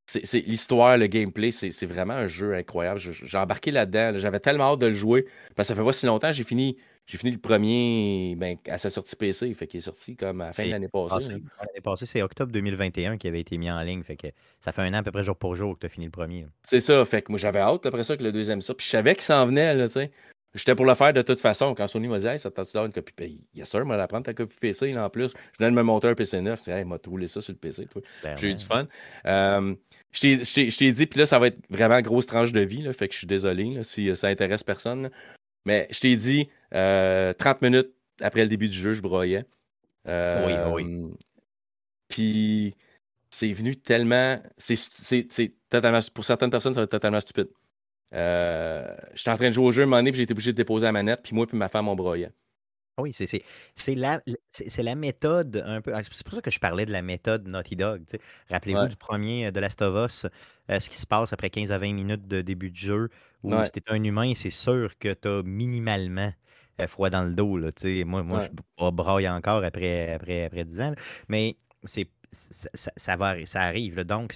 c'est l'histoire, le gameplay, c'est vraiment un jeu incroyable. J'ai embarqué là-dedans. J'avais tellement hâte de le jouer. Parce que ça fait pas si longtemps. J'ai fini, j'ai fini le premier ben, à sa sortie PC. Fait qu'il est sorti comme à la fin de l'année passée. L'année passée, c'est octobre 2021 qui avait été mis en ligne. Fait que ça fait un an à peu près jour pour jour que tu as fini le premier. C'est ça. Fait que moi, j'avais hâte après ça que le deuxième sort. Puis je savais qu'il s'en venait, là, tu sais. J'étais pour le faire de toute façon. Quand Sony m'a dit, hey, ça t'a une copie PC. Yes, sir, moi, la prendre ta copie PC. en plus, je viens de me monter un PC neuf. Hey, il m'a troulé ça sur le PC. Ben J'ai eu du fun. Euh, je t'ai dit, puis là, ça va être vraiment grosse tranche de vie. Là, fait que je suis désolé si ça intéresse personne. Mais je t'ai dit, 30 euh, minutes après le début du jeu, je broyais. oui, oui. Euh, puis c'est venu tellement. C'est totalement. Pour certaines personnes, ça va être totalement stupide. Euh, J'étais en train de jouer au jeu un moment donné, puis j'ai été obligé de déposer la manette, puis moi puis ma femme, on broyait. Oui, c'est la, la méthode un peu. Ah, c'est pour ça que je parlais de la méthode Naughty Dog. Rappelez-vous du premier de Last of Us, euh, ce qui se passe après 15 à 20 minutes de début de jeu, où si tu un humain, c'est sûr que tu as minimalement euh, froid dans le dos. Là, moi, moi je braille encore après, après, après 10 ans. mais c'est ça, ça, va, ça arrive. Donc,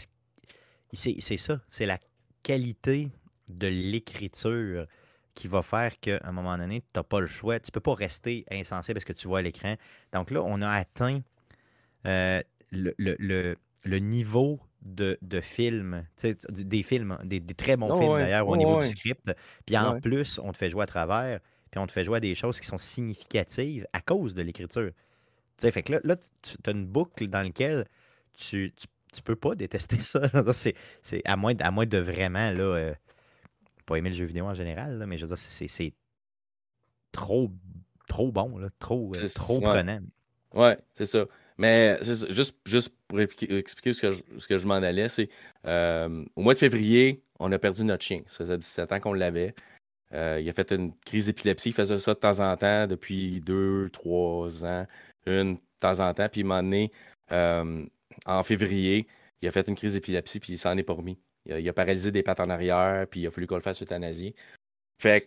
c'est ça. C'est la qualité de l'écriture qui va faire qu'à un moment donné, tu n'as pas le choix. Tu ne peux pas rester insensible à ce que tu vois à l'écran. Donc là, on a atteint euh, le, niveau de, de film, des films, des, très bons films d'ailleurs au niveau du script. Puis en plus, on te fait jouer à travers, puis on te fait jouer à des choses qui sont significatives à cause de l'écriture. Fait que là, là tu as une boucle dans laquelle tu, tu, peux pas détester [laughs] ça. c'est à moins, à moins de vraiment là, euh, pas aimer le jeu vidéo en général, mais je veux dire, c'est trop, trop bon, là, trop, euh, trop prenant. Ouais, c'est ça. Mais juste, juste pour expliquer ce que je, ce que je m'en allais, c'est euh, au mois de février, on a perdu notre chien. Ça faisait 17 ans qu'on l'avait. Euh, il a fait une crise d'épilepsie. Il faisait ça de temps en temps depuis deux, trois ans. Une de temps en temps. Puis il m'a donné, en février, il a fait une crise d'épilepsie, puis il s'en est pas remis. Il a, paralysé des pattes en arrière, puis il a fallu qu'on le fasse euthanasier. Fait que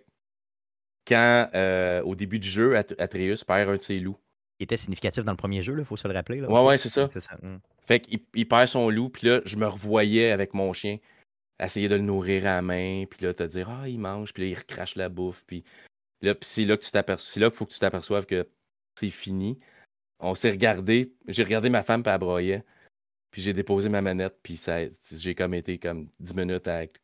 quand, euh, au début du jeu, Atreus perd un de ses loups. Il était significatif dans le premier jeu, il faut se le rappeler. Là, ouais, ouais, c'est ça. Hmm. Fait qu'il il perd son loup, puis là, je me revoyais avec mon chien, essayer de le nourrir à la main, puis là, te dire, ah, il mange, puis là, il recrache la bouffe, puis là, c'est là que tu t'aperçois, c'est là qu'il faut que tu t'aperçoives que c'est fini. On s'est regardé, j'ai regardé ma femme, puis elle broyait. Puis j'ai déposé ma manette, puis ça, j'ai comme été comme 10 minutes avec.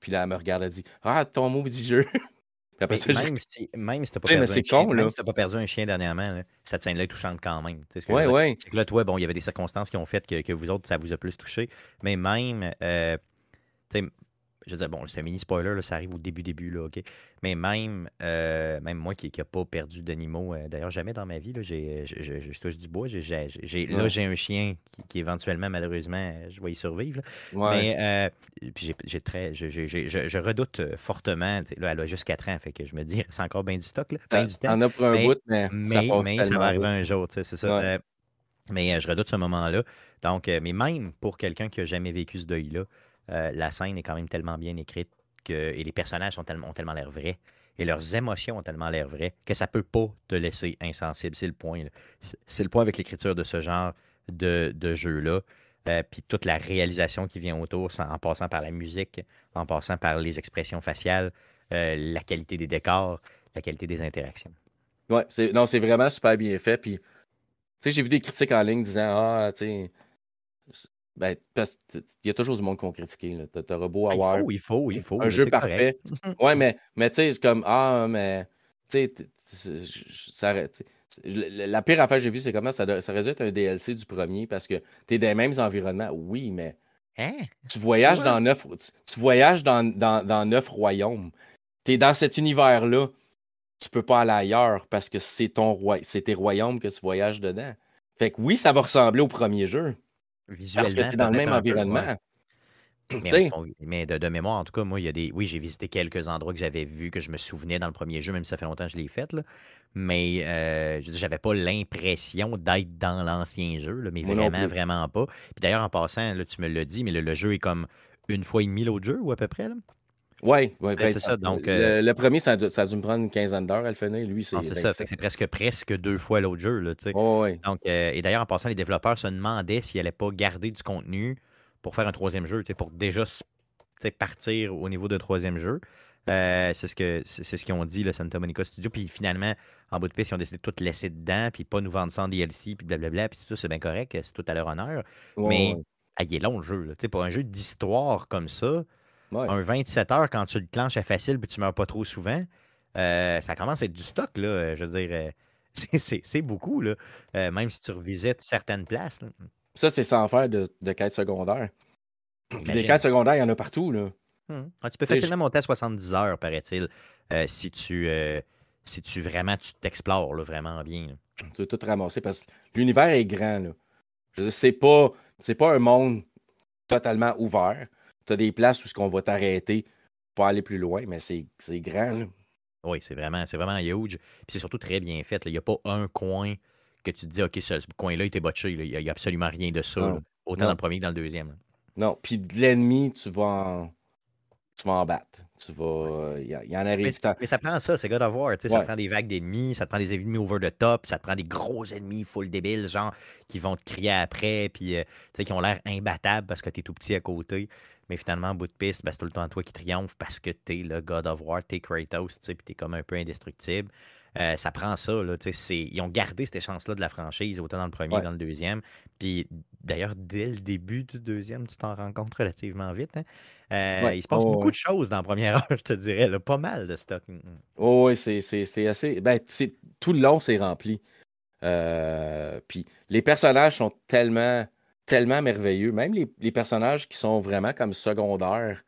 puis là, elle me regarde, elle dit Ah, ton mot dit jeu. [laughs] même, si, même si t'as pas, perdu un chien, même si pas perdu un chien dernièrement, cette scène-là est touchante quand même. Ce ouais, ouais. C'est que là, toi, bon, il y avait des circonstances qui ont fait que, que, vous autres, ça vous a plus touché. Mais même, euh, je veux dire, bon, c'est un mini spoiler, ça arrive au début, début, là, OK? Mais même, euh, même moi qui n'ai pas perdu d'animaux, euh, d'ailleurs, jamais dans ma vie, là, j'ai, je, touche du bois. J'ai, Là, j'ai un chien qui, éventuellement, malheureusement, je vais y survivre. Mais euh, puis j'ai, très, je, redoute fortement. Là, elle a juste 4 ans, fait que je me dis, [laughs] c'est encore bien du stock, là, bien du temps. On a pour un bout, mais, ça, mais ça va arriver un jour, c'est ça. mais je redoute ce moment-là. Donc, mais même pour quelqu'un qui n'a jamais vécu ce deuil-là, euh, la scène est quand même tellement bien écrite que, et les personnages ont tellement, l'air vrais et leurs émotions ont tellement l'air vraies que ça peut pas te laisser insensible. C'est le point. Avec l'écriture de ce genre de, jeu-là. Euh, puis toute la réalisation qui vient autour, en passant par la musique, en passant par les expressions faciales, euh, la qualité des décors, la qualité des interactions. Ouais, non, c'est vraiment super bien fait. Puis, tu sais, j'ai vu des critiques en ligne disant Ah, tu sais, Ben, parce il y a toujours du monde qui vont critiquer. Tu auras beau il avoir faut, il faut, il faut. un jeu parfait. [laughs] ouais, mais, mais tu sais, c'est comme Ah, mais tu sais, la pire affaire que j'ai vue, c'est comment ça, ça résulte un DLC du premier parce que tu es dans les mêmes environnements. Oui, mais hein? tu voyages dans neuf, tu, voyages dans, dans, dans neuf royaumes. Tu es dans cet univers-là. Tu peux pas aller ailleurs parce que c'est ton roi, c'est tes royaumes que tu voyages dedans. Fait que oui, ça va ressembler au premier jeu. Visuellement. Parce que tu es dans le même environnement. [clears throat] Mais, de, mémoire, en tout cas, moi, il y a des. Oui, j'ai visité quelques endroits que j'avais vus, que je me souvenais dans le premier jeu, même si ça fait longtemps que je l'ai fait. Là. Mais euh, j'avais pas l'impression d'être dans l'ancien jeu, mais vraiment, vraiment pas. Puis d'ailleurs, en passant, là, tu me l'as dit, mais le, jeu est comme une fois et demi l'autre jeu, ou à peu près. Oui, ouais, c'est ça. Donc, euh le, premier, ça a, dû, me prendre une quinzaine d'heures à le finir. Lui, c'est. c'est ça. c'est presque, presque deux fois l'autre jeu. Là, Donc, euh, et d'ailleurs, en passant, les développeurs se demandaient s'ils n'allaient pas garder du contenu pour faire un troisième jeu, pour déjà partir au niveau d'un troisième jeu. Euh, c'est ce que c'est ce qu'ils ont dit, le Santa Monica Studio. Puis finalement, en bout de piste, ils ont décidé de tout laisser dedans, puis pas nous vendre ça en DLC, puis blablabla, puis tout, c'est bien correct, c'est tout à leur honneur. mais ah, il est long le jeu. Là. Pour un jeu d'histoire comme ça, un 27 heures quand tu le clenches à facile puis tu meurs pas trop souvent, euh, ça commence à être du stock. Là, je veux dire, euh, [laughs] c'est beaucoup, là, même si tu revisites certaines places. Ça, c'est sans faire de, de quêtes secondaires. Des quêtes secondaires, il y en a partout. Là. Hum. Ah, tu peux facilement monter à 70 heures, paraît-il, euh, si tu euh, si tu vraiment tu t'explores vraiment bien. Tu veux tout ramasser parce que l'univers est grand. Là. c'est pas, pas un monde totalement ouvert. Tu as des places où ce qu'on va t'arrêter pour aller plus loin, mais c'est, grand. Oui, c'est vraiment, c'est vraiment huge. Puis c'est surtout très bien fait. Il n'y a pas un coin que tu te dis, OK, ce, coin-là, il était botché. Il n'y a, absolument rien de ça. autant dans le premier que dans le deuxième. Non, puis de l'ennemi, tu vas en... tu vas en battre. Tu vas. Il y, en arrive. Mais, mais, ça prend ça, c'est God of War. Ça prend des vagues d'ennemis, ça te prend des ennemis over the top, ça te prend des gros ennemis full débiles, genre, qui vont te crier après, puis euh, qui ont l'air imbattables parce que tu es tout petit à côté. Mais finalement, en bout de piste, ben, c'est tout le temps toi qui triomphe parce que tu es le God of War, tu es Kratos, puis tu es comme un peu indestructible. Euh, ça prend ça. Là, ils ont gardé cette chance-là de la franchise, autant dans le premier que dans le deuxième. Puis d'ailleurs, dès le début du deuxième, tu t'en rends compte relativement vite. Hein. Euh, il se passe beaucoup de choses dans la première heure, [laughs] je te dirais. pas mal de stock. Mm, mm. oui, c'est assez. Ben, tout le long, c'est rempli. Euh, puis les personnages sont tellement, tellement merveilleux. Même les, personnages qui sont vraiment comme secondaires,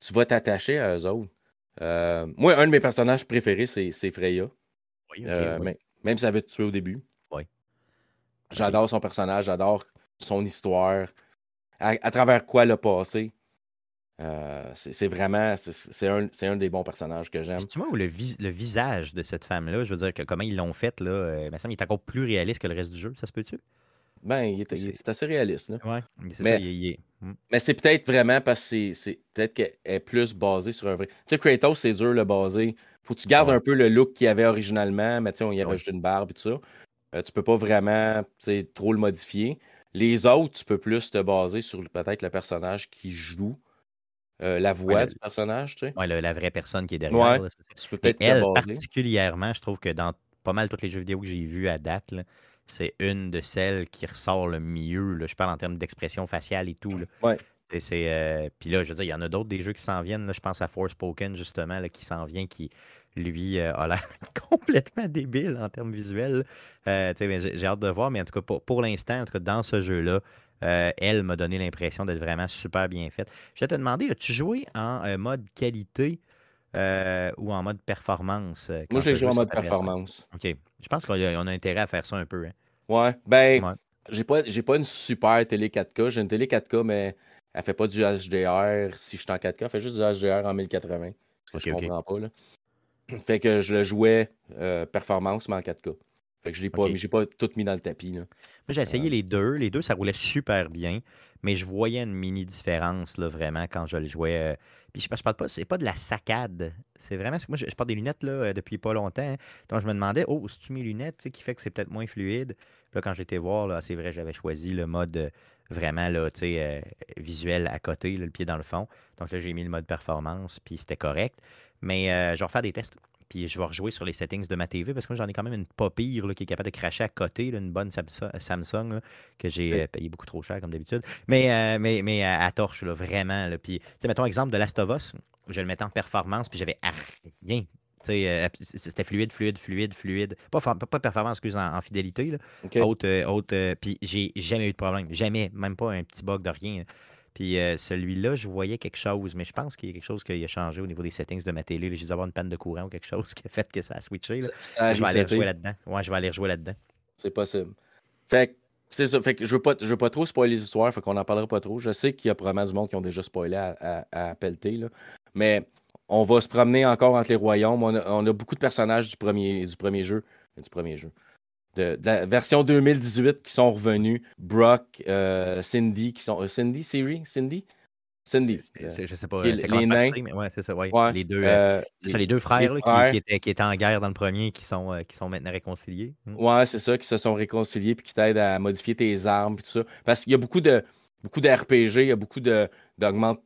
tu vas t'attacher à eux autres. moi, un de mes personnages préférés, c'est Freya. Euh, mais, même si ça veut te tuer au début. Oui. J'adore son personnage, j'adore son histoire, à, travers quoi le passé. Euh, c'est vraiment, c'est un, un, des bons personnages que j'aime. Tu vois, le, le visage de cette femme-là, je veux dire, que comment ils l'ont fait, là, euh, il me est encore plus réaliste que le reste du jeu, ça se peut-tu? Ben, il est, assez réaliste. Oui, c'est ça, il, est. Hmm. Mais c'est peut-être vraiment parce que c'est peut-être qu'elle est plus basée sur un vrai. Tu sais, Kratos, c'est dur le baser faut que tu gardes un peu le look qu'il y avait originalement, mais tu sais, on y avait ajouté une barbe et tout ça. Euh, tu peux pas vraiment trop le modifier. Les autres, tu peux plus te baser sur peut-être le personnage qui joue. Euh, la voix du personnage, tu sais. Oui, la vraie personne qui est derrière. tu peux peut-être elle, particulièrement, je trouve que dans pas mal tous les jeux vidéo que j'ai vus à date, c'est une de celles qui ressort le mieux. Là. Je parle en termes d'expression faciale et tout. Là. Ouais. c'est, euh, Puis là, je veux dire, il y en a d'autres des jeux qui s'en viennent. Je pense à Forspoken, justement, là, qui s'en vient, qui, lui, euh, a l'air [laughs] complètement débile en termes visuels. Euh, j'ai hâte de voir, mais en tout cas, pour, l'instant, en tout cas, dans ce jeu-là, euh, elle m'a donné l'impression d'être vraiment super bien faite. Je vais te demander, as-tu joué en mode qualité ou en mode performance? Moi, j'ai joué en mode performance. OK. Je pense qu'on a, intérêt à faire ça un peu. Hein. Ouais. Ben, j'ai pas, pas une super télé 4K. J'ai une télé 4K, mais elle fait pas du HDR si je suis en 4K. Elle fait juste du HDR en 1080. Ce que je comprends pas. Là. Fait que je le jouais euh, performance, mais en 4K. Fait que je l'ai pas, j'ai pas tout mis dans le tapis. Là. Moi, j'ai essayé euh. les deux. Les deux, ça roulait super bien. Mais je voyais une mini différence, là, vraiment, quand je le jouais. Euh, puis je, je parle pas, c'est pas de la saccade. C'est vraiment. Moi, je, porte des lunettes là, depuis pas longtemps. Hein. Donc, je me demandais, oh, si tu mes lunettes, qui fait que c'est peut-être moins fluide? Puis là, quand j'étais voir, là, c'est vrai, j'avais choisi le mode vraiment là, visuel à côté, le pied dans le fond. Donc là, j'ai mis le mode performance, puis c'était correct. Mais je vais refaire des tests puis je vais rejouer sur les settings de ma TV parce que j'en ai quand même une pas pire qui est capable de cracher à côté, une bonne Samsung que j'ai payé beaucoup trop cher comme d'habitude. Mais, mais, mais à, torche, vraiment. Puis, mettons exemple de Last of Us, je le mettais en performance, puis j'avais rien euh, c'était fluide, fluide, fluide, fluide. Pas, pas performance, excuse, en, fidélité. Là. Haute, euh, haute, euh, puis j'ai jamais eu de problème. Jamais, même pas un petit bug de rien. Puis celui-là, je voyais quelque chose, mais je pense qu'il y a quelque chose qui a changé au niveau des settings de ma télé. J'ai dû avoir une panne de courant ou quelque chose qui a fait que ça a switché. je vais aller rejouer là-dedans. Ouais, je vais aller rejouer là-dedans. C'est possible. Fait c'est ça. Fait que je veux pas, je veux pas trop spoiler les histoires, fait qu'on n'en parlera pas trop. Je sais qu'il y a probablement du monde qui ont déjà spoilé à, à, pelleter, là. Mais on va se promener encore entre les royaumes. On a, beaucoup de personnages du premier, du premier jeu. Du premier jeu. De, la version 2018 qui sont revenus. Brock, euh, Cindy, qui sont. Euh, Cindy, Siri, Cindy? Cindy. je sais pas. Les, les nains. mais ouais, c'est ça, ouais. les, deux, euh, les deux frères, qui, étaient, qui, étaient, en guerre dans le premier qui sont, qui sont maintenant réconciliés. Hmm. Ouais, c'est ça, qui se sont réconciliés puis qui t'aident à modifier tes armes et tout ça. Parce qu'il y a beaucoup de beaucoup d'RPG, il y a beaucoup de d'augmente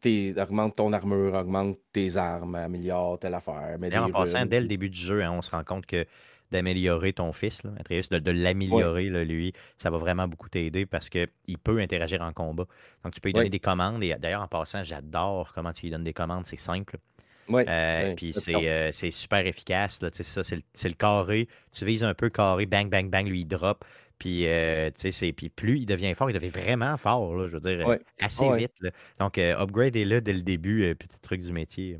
ton armure, augmente tes armes, améliore telle affaire. Mais en passant, dès le début du jeu, hein, on se rend compte que d'améliorer ton fils, de, l'améliorer, lui, ça va vraiment beaucoup t'aider parce qu'il peut interagir en combat. Donc, tu peux lui donner des commandes. Et d'ailleurs, en passant, j'adore comment tu lui donnes des commandes. C'est simple. Oui, euh, puis euh, c'est super efficace. C'est le, le, carré. Tu vises un peu carré, bang, bang, bang, lui, il drop. Puis, euh, puis plus il devient fort, il devient vraiment fort, là, je veux dire, assez vite. Donc, upgrade est là dès le début, petit truc du métier.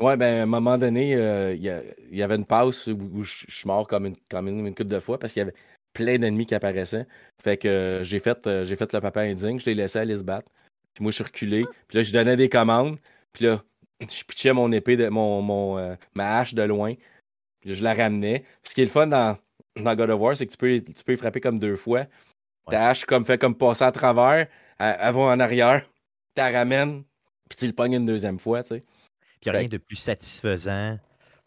Ouais, ben, à un moment donné, il y, avait une pause où, je suis mort comme une, comme une, couple de fois parce qu'il y avait plein d'ennemis qui apparaissaient. Fait que j'ai fait, j'ai fait le papa indigne, je l'ai laissé aller se battre. Puis moi, je suis reculé. Puis là, je donnais des commandes. Puis là, [clears throat] je pitchais mon épée, de, mon, mon ma hache de loin. Puis je la ramenais. Ce qui est le fun dans, dans God of War, c'est que tu peux, tu peux y frapper comme deux fois. Ta hache comme, fait comme passer à travers, avant en arrière, tu la ramènes, puis tu le pognes une deuxième fois, tu sais. Puis il n'y a rien de plus satisfaisant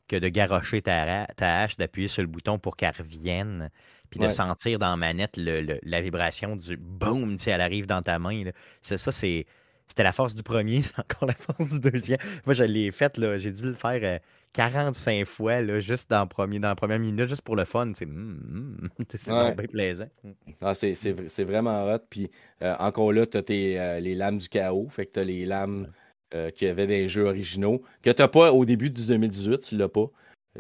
que de garrocher ta, ta hache, d'appuyer sur le bouton pour qu'elle revienne, puis de sentir dans la manette le, la vibration du boom, tu sais, elle arrive dans ta main. Ça, ça c'est c'était la force du premier, [laughs] c'est encore la force du deuxième. Moi, je l'ai faite, là. J'ai dû le faire 45 euh, fois, là, juste dans, premier, dans la première minute, juste pour le fun. [laughs] C'est mm, bien plaisant. Mm. Ah, c'est vraiment hot. Puis euh, encore là, tu as euh, les lames du chaos. Fait que tu as les lames qui avaient des jeux originaux que tu n'as pas au début du 2018, tu l'as pas.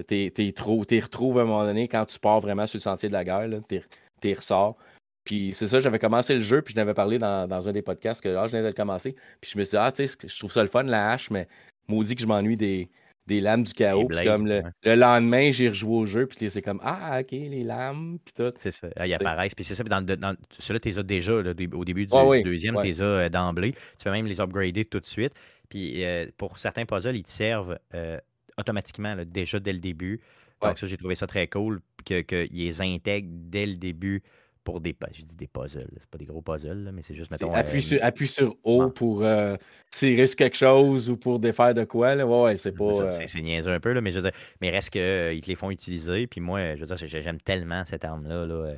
Tu les retrouves à un moment donné quand tu pars vraiment sur le sentier de la guerre. Tu ressors. Puis c'est ça, j'avais commencé le jeu, puis je n'avais parlé dans, un des podcasts que ah, je venais de le commencer. Puis je me suis dit, ah, tu sais, je trouve ça le fun, la hache, mais maudit que je m'ennuie des, des lames du chaos. Puis comme le, lendemain, j'ai rejoué au jeu, puis c'est comme, ah, ok, les lames, puis tout. C'est ça, ah, ils apparaissent. Puis c'est ça, dans, dans, ceux-là, tu les as déjà, au début du, deuxième, tu les as euh, d'emblée. Tu peux même les upgrader tout de suite. Puis euh, pour certains puzzles, ils te servent euh, automatiquement, déjà dès le début. Donc ça, j'ai trouvé ça très cool, qu'ils que les intègrent dès le début pour des je dis des puzzles, c'est pas des gros puzzles, mais c'est juste mettons. Appuie, sur, appuie sur O pour euh, tirer sur quelque chose ou pour défaire de quoi. Là. Ouais, c'est pas. Euh, c'est niaiseux un peu, là, mais je veux dire, mais reste qu'ils euh, te les font utiliser. Puis moi, je veux dire, j'aime tellement cette arme-là. Là,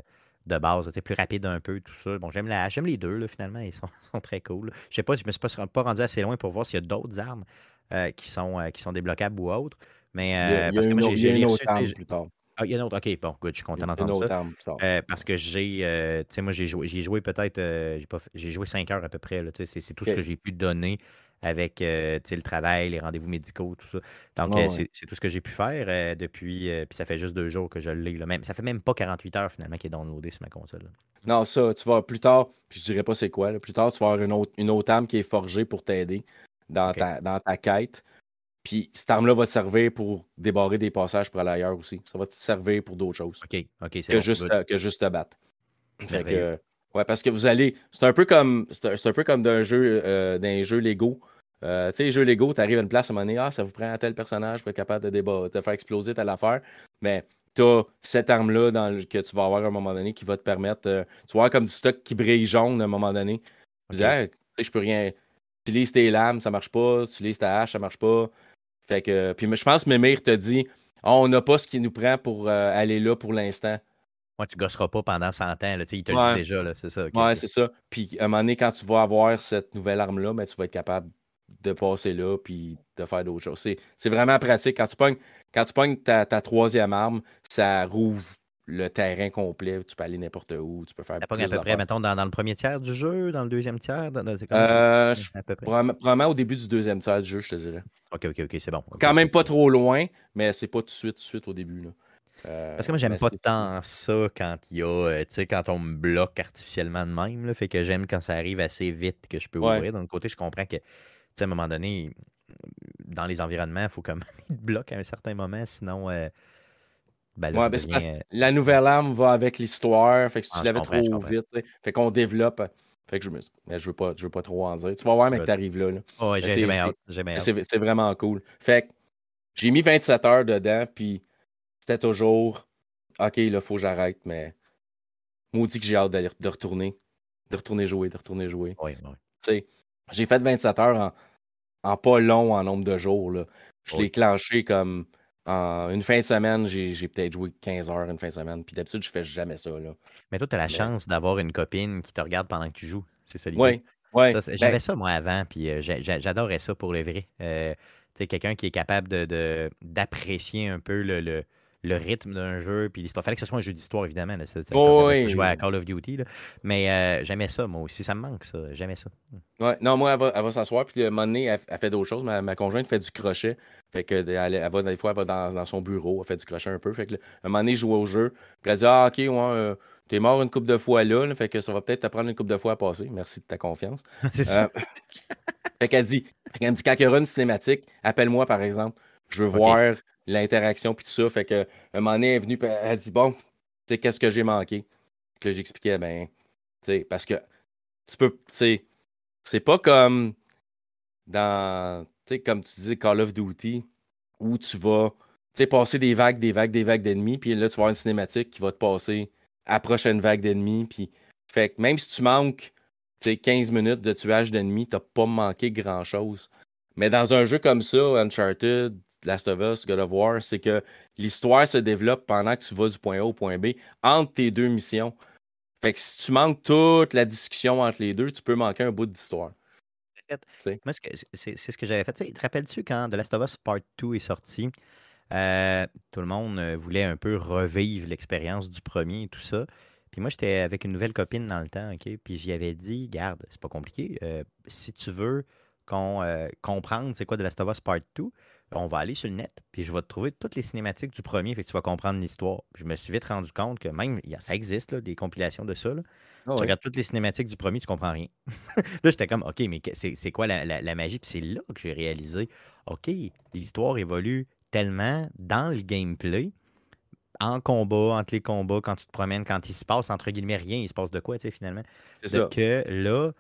de base, c'est plus rapide un peu, tout ça. Bon, j'aime la j'aime les deux, là, finalement, ils sont, [laughs] sont très cool. Je sais pas, je me suis pas, pas rendu assez loin pour voir s'il y a d'autres armes qui, sont, qui sont débloquables ou autres. Mais parce que moi, j'ai plus tard. Ah, il y a un autre. OK, bon, good, je suis content d'entendre ça. Euh, parce que j'ai, euh, tu sais, moi, j'ai joué, j'ai joué peut-être, euh, j'ai, pas, j'ai joué 5 heures à peu près. C'est, tout ce que j'ai pu donner avec le travail, les rendez-vous médicaux, tout ça. Donc, c'est, c'est tout ce que j'ai pu faire depuis. puis ça fait juste deux jours que je l'ai. Là. Même, ça fait même pas 48 heures finalement qu'il est downloadé sur ma console. Non, ça, tu vas plus tard, puis je dirais pas c'est quoi. plus tard, tu vas avoir une autre, une autre âme qui est forgée pour t'aider dans, ta, dans ta quête. Puis cette arme-là va te servir pour débarrer des passages pour aller ailleurs aussi. Ça va te servir pour d'autres choses. OK, OK, que, juste, que juste te battre. Fait que, ouais, parce que vous allez. C'est un peu comme. C'est un, peu comme d'un jeu, euh, d'un jeu Lego. Euh, tu sais, les jeux Lego, tu arrives à une place à un moment donné, ah, ça vous prend un tel personnage pour être capable de, de faire exploser telle affaire. Mais tu as cette arme-là que tu vas avoir à un moment donné qui va te permettre. Euh, tu vois comme du stock qui brille jaune à un moment donné. Tu dis, je peux rien. Tu utilises tes lames, ça marche pas. Tu utilises ta hache, ça marche pas. Fait que, puis je pense que Mémir te dit ah, on n'a pas ce qui nous prend pour euh, aller là pour l'instant. Moi, tu gosseras pas pendant 100 ans. Là, il te le dit déjà, c'est ça. ouais, c'est ça. Puis à un moment donné, quand tu vas avoir cette nouvelle arme-là, ben, tu vas être capable de passer là puis de faire d'autres choses. C'est vraiment pratique. Quand tu pognes, quand tu pognes ta, ta, troisième arme, ça rouvre le terrain complet. Tu peux aller n'importe où. Tu peux faire. Pogne à peu près, mettons, dans, dans, le premier tiers du jeu, dans le deuxième tiers dans, euh, Probablement au début du deuxième tiers du jeu, je te dirais. Ok, ok, ok, c'est bon. Quand même pas trop loin, mais c'est pas tout de suite, tout de suite au début. Là. Euh, Parce que moi, j'aime pas tant ça quand il y a, euh, tu sais, quand on me bloque artificiellement de même. Là, fait que j'aime quand ça arrive assez vite que je peux ouvrir. D'un côté, je comprends que, tu sais, à un moment donné, dans les environnements, il faut comme [laughs] il te bloque à un certain moment, sinon. Euh, ben là, ben, la nouvelle arme va avec l'histoire. Fait que si tu ah, l'avais trop vite, fait qu'on développe. Fait que je me mais je veux pas, je veux pas trop en dire. Tu vas voir, mais que t'arrives là. là. Oh, c'est vraiment cool. Fait que j'ai mis 27 heures dedans, puis c'était toujours OK, là, faut que j'arrête, mais maudit que j'ai hâte de retourner. De retourner jouer, de retourner jouer. Oui, oui. J'ai fait 27 heures en, pas long en nombre de jours. Là. Je l'ai clenché comme en une fin de semaine, j'ai peut-être joué 15 heures une fin de semaine. Puis d'habitude, je fais jamais ça. Là. Mais toi, tu as la chance d'avoir une copine qui te regarde pendant que tu joues. C'est ça l'idée. Oui. J'avais ben ça moi avant, puis euh, j'adorais ça pour le vrai. Euh, quelqu'un qui est capable d'apprécier de, un peu le, le rythme d'un jeu, puis l'histoire. Fallait que ce soit un jeu d'histoire, évidemment. Là, oh, oui. jouer à Call of Duty. Là. Mais euh, j'aimais ça, moi aussi. Ça me manque, ça. J'aimais ça. Ouais, non, moi, elle va, s'asseoir, puis à un moment donné, elle, fait d'autres choses. Ma, ma, conjointe fait du crochet. Fait que, elle, va, des fois, elle va dans, son bureau, elle fait du crochet un peu. Fait que, un moment donné, je jouais au jeu, puis elle dit Ah, ok, ouais, euh, t'es mort une coupe de fois là, fait que ça va peut-être te prendre une coupe de fois à passer. Merci de ta confiance. [laughs] C'est ça. Euh, [laughs] fait qu'elle dit, fait dit Quand il y aura une cinématique, appelle-moi, par exemple. Je veux voir l'interaction puis tout ça. Fait que un moment donné, elle est venue, elle a dit Bon, tu sais, qu'est-ce que j'ai manqué? Que j'expliquais, ben, tu sais, parce que tu peux, tu sais, c'est pas comme dans, tu sais, comme tu disais, Call of Duty, où tu vas, tu sais, passer des vagues, des vagues, des vagues d'ennemis, puis là, tu vas une cinématique qui va te passer à la prochaine vague d'ennemis, puis fait que même si tu manques, tu sais, 15 minutes de tuage d'ennemis, t'as pas manqué grand-chose. Mais dans un jeu comme ça, Uncharted, Last of Us, God of War, c'est que l'histoire se développe pendant que tu vas du point A au point B entre tes deux missions. Fait que si tu manques toute la discussion entre les deux, tu peux manquer un bout d'histoire. Moi, c'est ce que j'avais fait. Te rappelles-tu quand The Last of Us Part 2 est sorti? Euh, tout le monde euh, voulait un peu revivre l'expérience du premier et tout ça. Puis moi, j'étais avec une nouvelle copine dans le temps, OK? Puis j'y avais dit, garde, c'est pas compliqué. Euh, si tu veux qu'on comprendre c'est quoi The Last of Us Part 2, on va aller sur le net, puis je vais te trouver toutes les cinématiques du premier, fait que tu vas comprendre l'histoire. Je me suis vite rendu compte que même, ça existe, là, des compilations de ça. Là. Ah tu regardes toutes les cinématiques du premier, tu comprends rien. [laughs] là, j'étais comme, OK, mais c'est quoi la, magie? Puis c'est là que j'ai réalisé, OK, l'histoire évolue tellement dans le gameplay, en combat, entre les combats, quand tu te promènes, quand il se passe, entre guillemets, rien, il se passe de quoi, tu sais, finalement. C'est que là,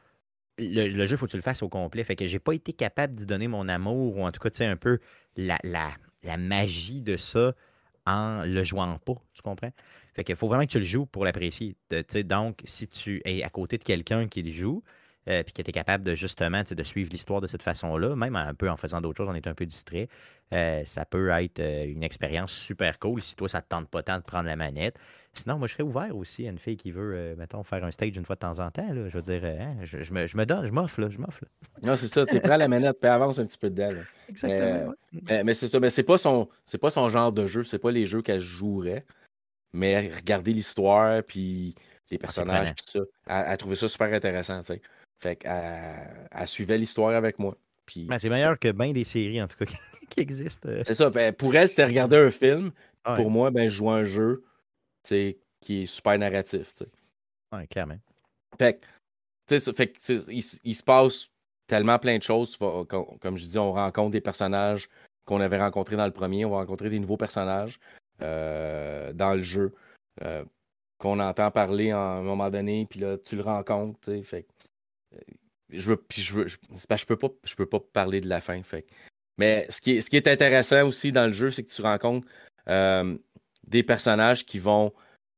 le, jeu, il faut que tu le fasses au complet. Fait que j'ai pas été capable d'y donner mon amour, ou en tout cas, tu sais, un peu la, la, magie de ça en le jouant pas. Tu comprends? Fait qu'il faut vraiment que tu le joues pour l'apprécier. Donc, si tu es à côté de quelqu'un qui le joue, euh, puis tu es capable de justement de suivre l'histoire de cette façon-là, même un peu en faisant d'autres choses, on est un peu distrait. Euh, ça peut être euh, une expérience super cool si toi, ça ne te tente pas tant de prendre la manette. Sinon, moi, je serais ouvert aussi à une fille qui veut, mettons, faire un stage une fois de temps en temps. Je veux dire, hein, je, me, je, me, donne, je m'offre, je m'offre. Non, c'est ça, tu prends la manette, puis avance un petit peu dedans. Exactement. Mais, c'est ça, mais c'est pas, son, pas son genre de jeu, c'est pas les jeux qu'elle jouerait. Mais regarder l'histoire, puis les personnages, puis ça, elle, elle, trouvait ça super intéressant, tu sais. Fait qu'elle suivait l'histoire avec moi. Puis... Ben, c'est meilleur que bien des séries, en tout cas, [laughs] qui existent. Euh. C'est ça. Ben, pour elle, c'était regarder un film. Pour moi, ben, je joue un jeu qui est super narratif. Oui, clairement. Fait que, fait il, se passe tellement plein de choses. Comme je dis, on rencontre des personnages qu'on avait rencontrés dans le premier. On va rencontrer des nouveaux personnages euh, dans le jeu euh, qu'on entend parler à un moment donné. Puis là, tu le rencontres. Fait je veux, peux pas, je peux pas parler de la fin. Fait. Mais ce qui, est, ce qui est intéressant aussi dans le jeu, c'est que tu rencontres euh, des personnages qui vont.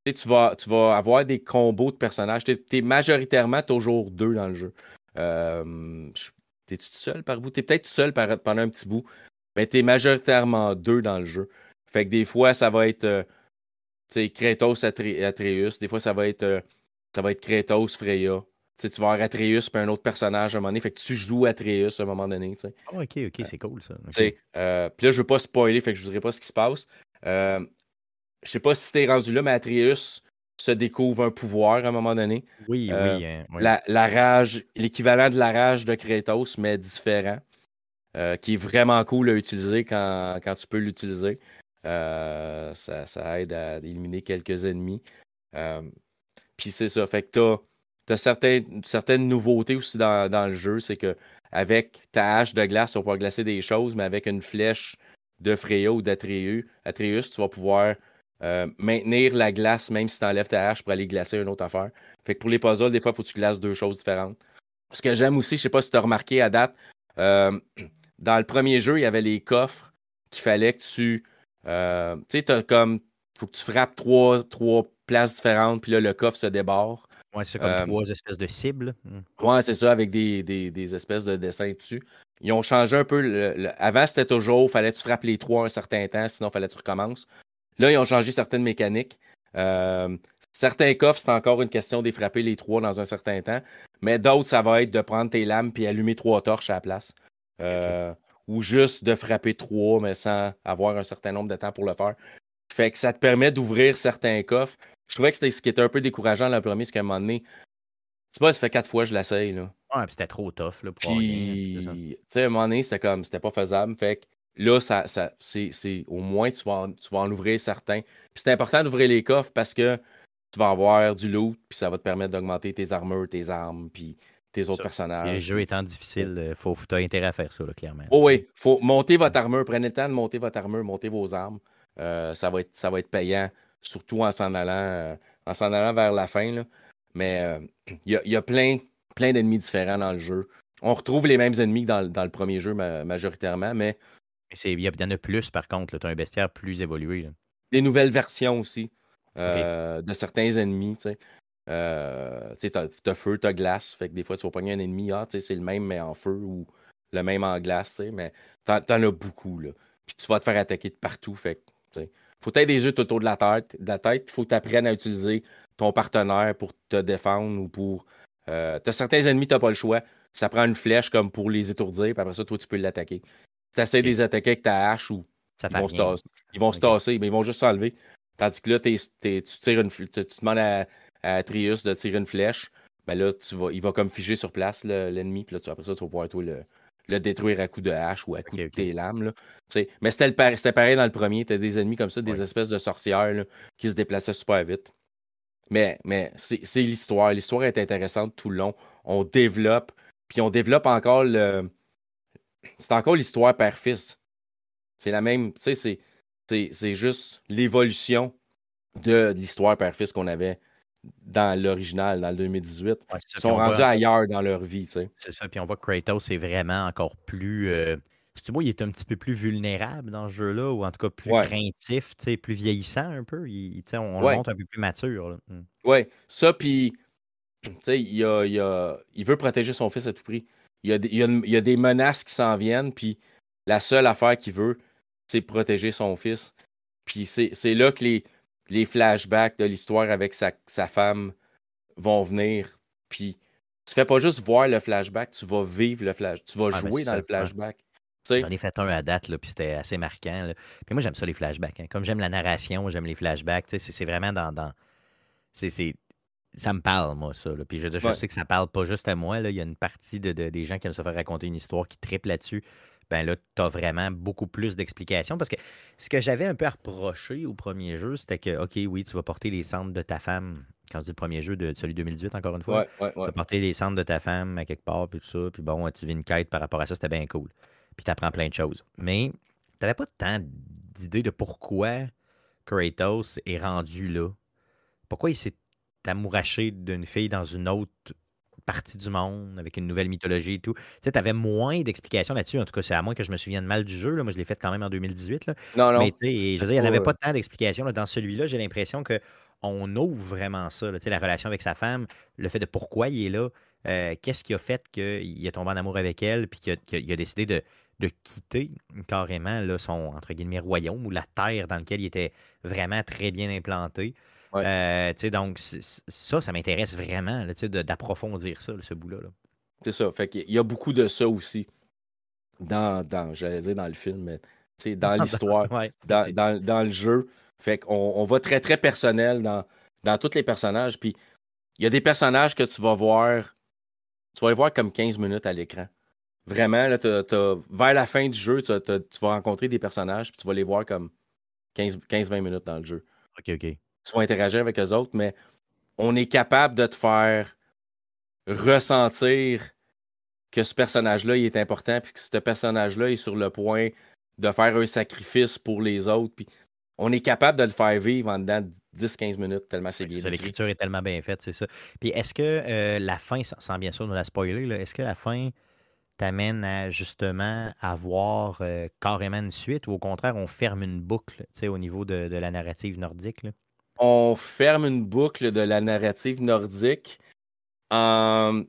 Tu vas, tu vas avoir des combos de personnages. Tu es, majoritairement toujours deux dans le jeu. Euh, T'es-tu tout seul par bout? T'es peut-être tout seul pendant un petit bout, mais tu es majoritairement deux dans le jeu. Fait que des fois, ça va être euh, Kratos Atreus, des fois, ça va être, ça va être Kratos Freya. Tu vas avoir Atreus puis un autre personnage à un moment donné. Fait que tu joues Atreus à un moment donné. Oh, ok, ok, c'est cool ça. Euh, puis là, je veux pas spoiler, fait que je ne voudrais pas ce qui se passe. Euh, je sais pas si t'es rendu là, mais Atreus se découvre un pouvoir à un moment donné. Oui, oui, hein, La, rage, l'équivalent de la rage de Kratos, mais différent. qui est vraiment cool à utiliser quand, quand tu peux l'utiliser. ça, ça, aide à éliminer quelques ennemis. Puis c'est ça. Fait que t'as tu as certaines, certaines nouveautés aussi dans, le jeu. C'est que avec ta hache de glace, tu vas pouvoir glacer des choses, mais avec une flèche de Freya ou d'Atreus, tu vas pouvoir euh, maintenir la glace même si tu enlèves ta hache pour aller glacer une autre affaire. Fait que pour les puzzles, des fois, il faut que tu glaces deux choses différentes. Ce que j'aime aussi, je sais pas si tu as remarqué à date, euh, [clears throat] dans le premier jeu, il y avait les coffres qu'il fallait que tu. Euh, tu sais, comme. faut que tu frappes trois, trois places différentes, puis là, le coffre se débarre. Ouais, c'est comme trois espèces de cibles. Hmm. Ouais, c'est ça, avec des, espèces de dessins dessus. Ils ont changé un peu. Avant, c'était toujours, fallait que tu frappes les trois un certain temps, sinon, fallait que tu recommences. Là, ils ont changé certaines mécaniques. certains coffres, c'est encore une question de frapper les trois dans un certain temps. Mais d'autres, ça va être de prendre tes lames puis allumer trois torches à la place. Euh, ou juste de frapper trois, mais sans avoir un certain nombre de temps pour le faire. Fait que ça te permet d'ouvrir certains coffres. Je trouvais que c'était ce qui était un peu décourageant le premier, c'est qu'à un moment donné, tu sais ça fait quatre fois que je l'essaye. Là. Ouais, puis c'était trop tough. Là, pour puis, tu sais, à un moment donné, c'était comme, c'était pas faisable. Fait que là, ça, ça, c'est, au moins, tu vas, en, tu vas en ouvrir certains. Puis c'est important d'ouvrir les coffres parce que tu vas avoir du loot, puis ça va te permettre d'augmenter tes armures, tes armes, puis tes autres personnages. Les jeux étant difficiles, il euh, faut, tu as intérêt à faire ça, là, clairement. Oh oui, faut monter votre armure. Prenez le temps de monter votre armure, monter vos armes. Euh, ça, va être, ça va être payant surtout en s'en allant, euh, en s'en allant vers la fin. Là. Mais euh, [clears throat] il y, a, plein, plein d'ennemis différents dans le jeu. On retrouve les mêmes ennemis que dans, le premier jeu majoritairement, mais. Il y, en a plus, par contre. Tu as un bestiaire plus évolué. Des nouvelles versions aussi euh, de certains ennemis. Tu sais, euh, as, feu, tu as glace. Fait que des fois, tu vas pogner un ennemi, ah, c'est le même, mais en feu ou le même en glace. Mais tu en, as beaucoup. Là. Puis tu vas te faire attaquer de partout. Fait faut être des yeux tout autour de la tête. De la tête, faut t'apprendre à utiliser ton partenaire pour te défendre ou pour. Euh, tu as certains ennemis, tu n'as pas le choix. Ça prend une flèche comme pour les étourdir, puis après ça, toi, tu peux l'attaquer. Tu essaies de les attaquer avec ta hache ou ils, vont se tasser. ils vont se tasser, mais ils vont juste s'enlever. Tandis que là, tu, tires une, tu, demandes à, à Trius de tirer une flèche. Ben là, tu vas, il va comme figer sur place l'ennemi, puis là, après ça, tu vas pouvoir toi, le, le détruire à coup de hache ou à coup de tes lames. Là. Mais c'était pareil dans le premier. Tu des ennemis comme ça, des espèces de sorcières qui se déplaçaient super vite. Mais, mais c'est l'histoire. L'histoire est intéressante tout le long. On développe, puis on développe encore le. C'est encore l'histoire père-fils. C'est la même. Tu sais, c'est juste l'évolution de l'histoire père-fils qu'on avait dans l'original, dans le 2018. Ils sont rendus ailleurs dans leur vie. C'est ça. Puis on voit que Kratos est vraiment encore plus. Euh, moi, il est un petit peu plus vulnérable dans ce jeu-là, ou en tout cas plus craintif, plus vieillissant un peu? Il, on le montre un peu plus mature. Mmh. Oui, ça, puis il, a, il, a, il, veut protéger son fils à tout prix. Il y a, il y a, des menaces qui s'en viennent, puis la seule affaire qu'il veut, c'est protéger son fils. Puis c'est là que les, les flashbacks de l'histoire avec sa, femme vont venir. Puis tu fais pas juste voir le flashback, tu vas vivre le flash, tu vas jouer dans le flashback. J'en ai fait un à date, là, puis c'était assez marquant. Puis moi, j'aime ça, les flashbacks. Hein. Comme j'aime la narration, j'aime les flashbacks. C'est vraiment dans. dans... c'est ça me parle, moi, ça. Puis je, je sais que ça parle pas juste à moi. Là. Il y a une partie de, des gens qui aiment se faire raconter une histoire qui triple là-dessus ben là, tu as vraiment beaucoup plus d'explications. Parce que ce que j'avais un peu reproché au premier jeu, c'était que, OK, oui, tu vas porter les cendres de ta femme. Quand je dis le premier jeu de celui 2018, encore une fois, tu vas porter les cendres de ta femme à quelque part, puis tout ça. Puis bon, tu vis une quête par rapport à ça, c'était bien cool. Puis tu apprends plein de choses. Mais tu n'avais pas tant d'idées de pourquoi Kratos est rendu là. Pourquoi il s'est amouraché d'une fille dans une autre partie du monde, avec une nouvelle mythologie et tout. Tu sais, tu avais moins d'explications là-dessus. En tout cas, c'est à moins que je me souvienne mal du jeu. Là. Moi, je l'ai fait quand même en 2018. Là. Non, non. Mais tu sais, je veux dire, il n'y avait pas tant d'explications. Dans celui-là, j'ai l'impression qu'on ouvre vraiment ça. Là. Tu sais, la relation avec sa femme, le fait de pourquoi il est là, euh, qu'est-ce qui a fait qu'il est tombé en amour avec elle, puis qu'il a, décidé de, de quitter carrément là, son entre guillemets royaume ou la terre dans laquelle il était vraiment très bien implanté. Donc, ça, ça m'intéresse vraiment d'approfondir ça, ce bout-là. C'est ça. Fait qu'il y a beaucoup de ça aussi dans, dans j'allais dire dans le film, mais [laughs] dans l'histoire, dans, dans, le jeu. Fait qu'on on va très, très personnel dans, dans tous les personnages. Puis il y a des personnages que tu vas voir, tu vas les voir comme 15 minutes à l'écran. Vraiment, là, vers la fin du jeu, tu vas rencontrer des personnages, puis tu vas les voir comme 15-20 minutes dans le jeu. OK, OK. Tu vas interagir avec eux autres, mais on est capable de te faire ressentir que ce personnage-là il est important, puis que ce personnage-là est sur le point de faire un sacrifice pour les autres. Puis on est capable de le faire vivre en dedans 10-15 minutes, tellement c'est bien. L'écriture est tellement bien faite, c'est ça. Puis est-ce que euh, la fin, sans bien sûr nous la spoiler, est-ce que la fin t'amène à justement avoir euh, carrément une suite ou au contraire on ferme une boucle au niveau de, la narrative nordique? On ferme une boucle de la narrative nordique en,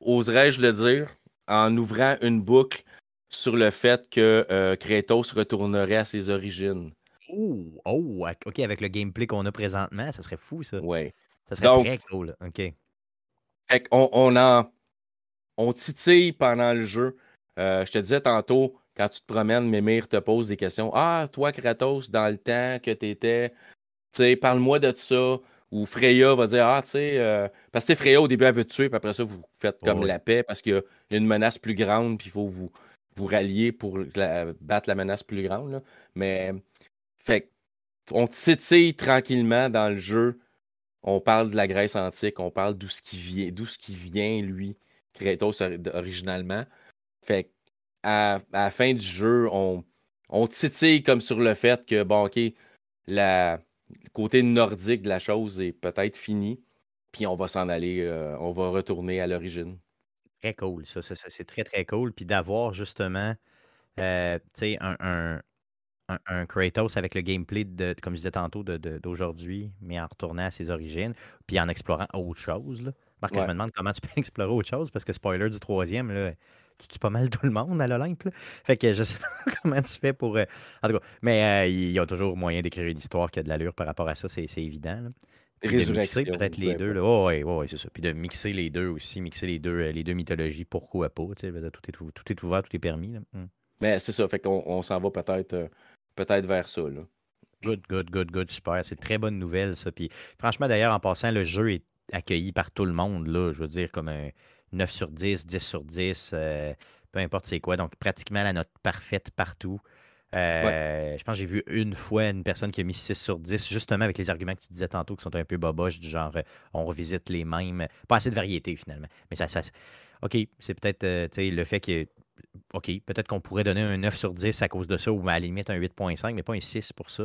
oserais-je le dire, en ouvrant une boucle sur le fait que euh, Kratos retournerait à ses origines. Oh, oh, OK, avec le gameplay qu'on a présentement, ça serait fou, ça. Oui. Ça serait très cool. OK. Fait on, on, en, on titille pendant le jeu. Euh, je te disais tantôt, quand tu te promènes, Mémir te pose des questions. Ah, toi, Kratos, dans le temps que tu étais, sais, parle-moi de ça. Ou Freya va dire Ah, tu sais, euh, parce que Freya, au début, elle veut te tuer, puis après ça, vous faites comme la paix parce qu'il y a une menace plus grande, puis il faut vous, vous rallier pour battre la menace plus grande. Mais, fait on titille tranquillement dans le jeu. On parle de la Grèce antique, on parle d'où ce qui vient, d'où ce qui vient, lui, Kratos originalement. Fait à, la fin du jeu, on, on titille comme sur le fait que, bon, OK, la, le côté nordique de la chose est peut-être fini, puis on va s'en aller, euh, on va retourner à l'origine. Très cool, ça, c'est très, très cool. Puis d'avoir justement, euh, un, un, Kratos avec le gameplay, de, comme je disais tantôt, d'aujourd'hui, mais en retournant à ses origines, puis en explorant autre chose. Là. Marc, je me demande comment tu peux [laughs] explorer autre chose, parce que spoiler du troisième, là, tu tues pas mal tout le monde à l'Olympe. Fait que je sais pas [laughs] comment tu fais pour. Euh, en tout cas, mais euh, il y a toujours moyen d'écrire une histoire qui a de l'allure par rapport à ça, c'est évident. Là. de mixer peut-être les deux. Là. Oh, oui, ouais, c'est ça. Puis de mixer les deux aussi, mixer les deux, euh, les deux mythologies, pourquoi pas. Tout, est, tout est ouvert, tout est permis. Là. Hmm. Mais c'est ça, fait qu'on on, s'en va peut-être peut-être vers ça. Là. Good, good, good, good, super. C'est très bonne nouvelle, ça. Puis franchement, d'ailleurs, en passant, le jeu est accueilli par tout le monde, là. Je veux dire, comme un 9 sur 10, 10 sur 10, euh, peu importe c'est quoi. Donc, pratiquement la note parfaite partout. Euh, je pense que j'ai vu une fois une personne qui a mis 6 sur 10, justement avec les arguments que tu disais tantôt qui sont un peu boboches, du genre euh, on revisite les mêmes. Pas assez de variété finalement. Mais ça, ça OK, c'est peut-être le fait que. OK, peut-être qu'on pourrait donner un 9 sur 10 à cause de ça, ou à la limite un 8.5, mais pas un 6 pour ça.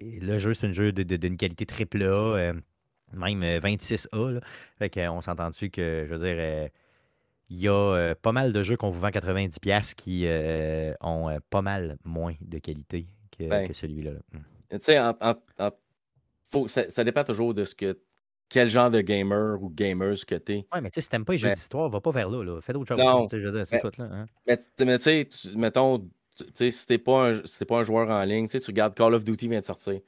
Le jeu, c'est un jeu d'une qualité triple A même 26A. Euh, là. Fait qu'on s'entend dessus que, je veux dire, euh, il y a euh, pas mal de jeux qu'on vous vend 90$ qui ont pas mal moins de qualité que, ben. celui-là. Hmm. Tu sais, ça, dépend toujours de ce que quel genre de gamer ou gamers que t'es. Ouais, mais tu sais, si t'aimes pas les jeux d'histoire, va pas vers là. là. Fais d'autres choses. Non. Je veux dire, c'est tout là. Hein. Mais, tu sais, mettons, si t'es pas, un, pas un joueur en ligne, tu regardes Call of Duty vient de sortir.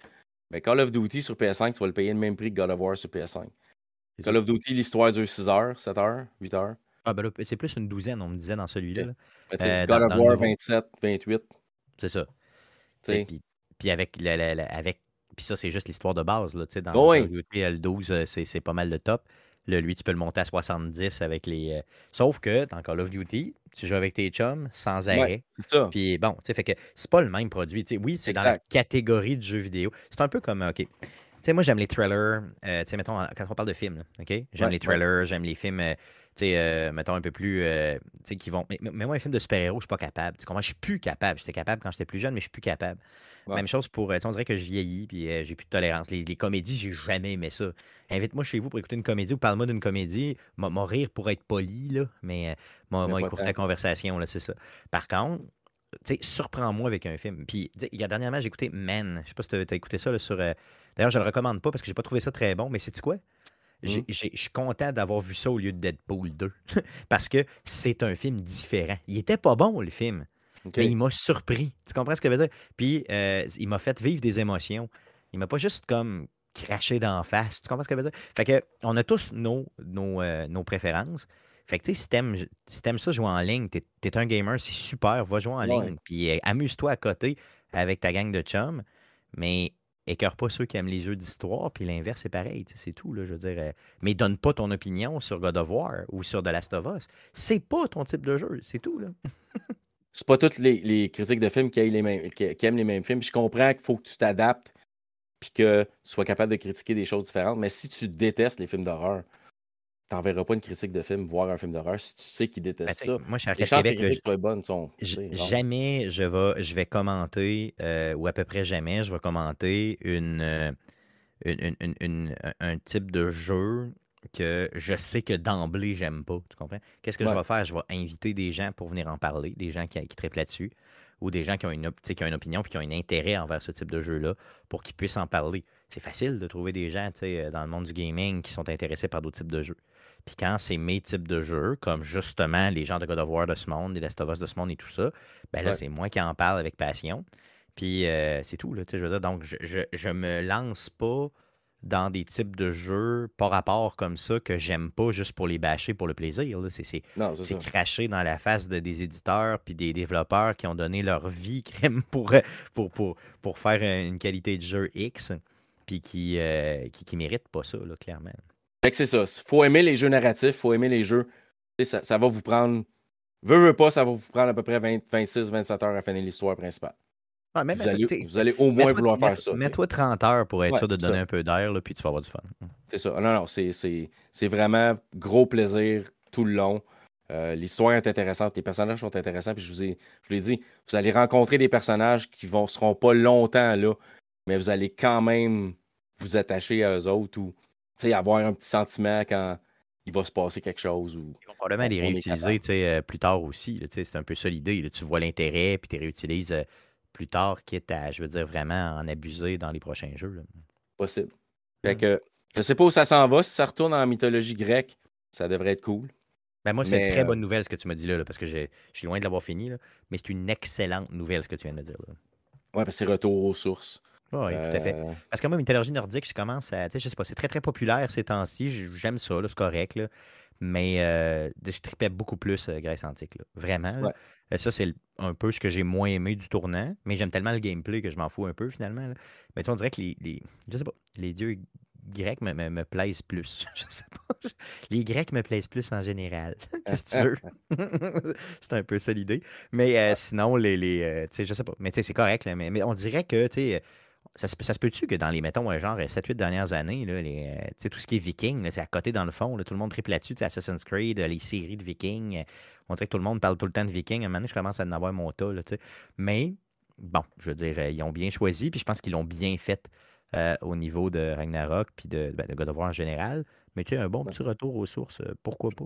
Mais Call of Duty sur PS5, tu vas le payer le même prix que God of War sur PS5. Call of Duty, l'histoire dure 6 heures, 7 heures, 8 heures. Ah, ben c'est plus une douzaine, on me disait dans celui-là. Euh, God of War, 27, 28. C'est ça. Puis, avec, avec puis ça, c'est juste l'histoire de base. Là, dans oh Call of Duty L12, euh, c'est pas mal le top. Le, lui, tu peux le monter à 70 avec les. Euh, sauf que dans Call of Duty, tu joues avec tes chums sans arrêt. c'est ça. Puis bon, tu sais, fait que c'est pas le même produit. oui, c'est dans la catégorie de jeux vidéo. C'est un peu comme, OK. Tu sais, moi, j'aime les trailers. Euh, tu sais, mettons, quand on parle de films, OK? J'aime les trailers, j'aime les films. Euh, tu sais, mettons un peu plus, tu sais, qui vont. Mais, mais, moi, un film de super-héros, je suis pas capable. Tu comprends? Je suis plus capable. J'étais capable quand j'étais plus jeune, mais je suis plus capable. Même chose pour. On dirait que je vieillis, puis j'ai plus de tolérance. Les, les comédies, j'ai jamais aimé ça. Invite-moi chez vous pour écouter une comédie ou parle-moi d'une comédie. Mon rire pour être poli, là, mais moi, écouter la conversation, là, c'est ça. Par contre, tu sais, surprends-moi avec un film. Puis, il y a dernièrement, j'ai écouté Man. Je sais pas si tu as, écouté ça sur. D'ailleurs, je le recommande pas parce que j'ai pas trouvé ça très bon, mais c'est quoi? Mmh. Je suis content d'avoir vu ça au lieu de Deadpool 2. [laughs] parce que c'est un film différent. Il était pas bon, le film. Mais il m'a surpris. Tu comprends ce que je veux dire? Puis, euh, il m'a fait vivre des émotions. Il m'a pas juste comme cracher d'en face. Tu comprends ce que ça veut dire? Fait que, on a tous nos, nos, euh, nos préférences. Fait que, tu sais, si t'aimes, si ça jouer en ligne, t'es es un gamer, c'est super, va jouer en ligne, puis euh, amuse-toi à côté avec ta gang de chums, mais écœure pas ceux qui aiment les jeux d'histoire, puis l'inverse, c'est pareil, c'est tout, là, je veux dire. Euh, mais donne pas ton opinion sur God of War ou sur The Last of Us. C'est pas ton type de jeu, c'est tout, là. [laughs] c'est pas tous les, critiques de films qui, les mêmes, qui, aiment les mêmes films. Je comprends qu'il faut que tu t'adaptes, puis que tu sois capable de critiquer des choses différentes, mais si tu détestes les films d'horreur, t'enverras pas une critique de film voir un film d'horreur si tu sais qu'il ben, déteste ça. Moi, je suis Les chances critiques bonnes sont. Jamais je vais, je vais commenter, euh, ou à peu près jamais, je vais commenter euh, une, une, un type de jeu que je sais que d'emblée, j'aime pas. Tu comprends? Qu'est-ce que je vais faire? Je vais inviter des gens pour venir en parler, des gens qui, qui trippent là-dessus, ou des gens qui ont, une, qui ont une opinion et qui ont un intérêt envers ce type de jeu-là pour qu'ils puissent en parler. C'est facile de trouver des gens dans le monde du gaming qui sont intéressés par d'autres types de jeux. Puis quand c'est mes types de jeux, comme justement les gens de God of War de ce monde, les Last of Us de ce monde et tout ça, ben là, c'est moi qui en parle avec passion. Puis euh, c'est tout, là, je veux dire. Donc, je, je, je, me lance pas dans des types de jeux par rapport comme ça que j'aime pas juste pour les bâcher pour le plaisir. C'est cracher dans la face de, des éditeurs puis des développeurs qui ont donné leur vie [laughs] pour, pour, pour, pour faire une qualité de jeu X puis qui, euh, qui, qui méritent pas ça, là, clairement c'est ça. Faut aimer les jeux narratifs, faut aimer les jeux. Ça, ça va vous prendre. Veux, veux pas, ça va vous prendre à peu près 26, 27 heures à finir l'histoire principale. vous, allez, au moins vouloir faire ça. Mets-toi 30 heures pour être sûr de donner un peu d'air, puis tu vas avoir du fun. C'est ça. Non, non, c'est vraiment gros plaisir tout le long. Euh, l'histoire est intéressante, les personnages sont intéressants, puis je vous ai, je l'ai dit, vous allez rencontrer des personnages qui ne seront pas longtemps là, mais vous allez quand même vous attacher à eux autres ou avoir un petit sentiment quand il va se passer quelque chose. Ou, Ils vont probablement les réutiliser euh, plus tard aussi. C'est un peu ça l'idée. Tu vois l'intérêt, puis tu les réutilises euh, plus tard, quitte à, je veux dire, vraiment en abuser dans les prochains jeux. Possible. Fait que, je sais pas où ça s'en va. Si ça retourne en mythologie grecque, ça devrait être cool. Ben moi, c'est une très euh bonne nouvelle ce que tu m'as dit là, parce que je suis loin de l'avoir fini. Là, mais c'est une excellente nouvelle ce que tu viens de me dire. Ouais, parce que c'est retour aux sources. Oui, tout à fait. Euh. Parce que moi, mythologie nordique, je commence à. Tu sais, je sais pas, c'est très, très populaire ces temps-ci. J'aime ça, c'est correct. Là. Mais euh, je tripais beaucoup plus euh, Grèce antique. Là. Vraiment. Ça, c'est un peu ce que j'ai moins aimé du tournant. Mais j'aime tellement le gameplay que je m'en fous un peu finalement. Mais tu sais, on dirait que les, les, Je sais pas. Les dieux grecs me, me, plaisent plus. [laughs] Je sais pas. Les Grecs me plaisent plus en général. [laughs] Qu'est-ce que tu veux? [laughs] c'est un peu ça l'idée. Mais sinon, les. les tu sais, je sais pas. Mais tu sais, c'est correct. mais, mais, on dirait que, tu sais ça se, ça se peut-tu que dans les, mettons, genre 7-8 dernières années, là, les, euh, tout ce qui est viking, c'est à côté dans le fond, tout le monde triple là-dessus, Assassin's Creed, les séries de vikings, euh, on dirait que tout le monde parle tout le temps de vikings. À un moment donné, je commence à en avoir mon tas. Là, Mais, bon, je veux dire, euh, ils ont bien choisi, puis je pense qu'ils l'ont bien fait au niveau de Ragnarok, puis de, ben, de, God of War en général. Mais tu sais, un bon petit retour aux sources, pourquoi pas?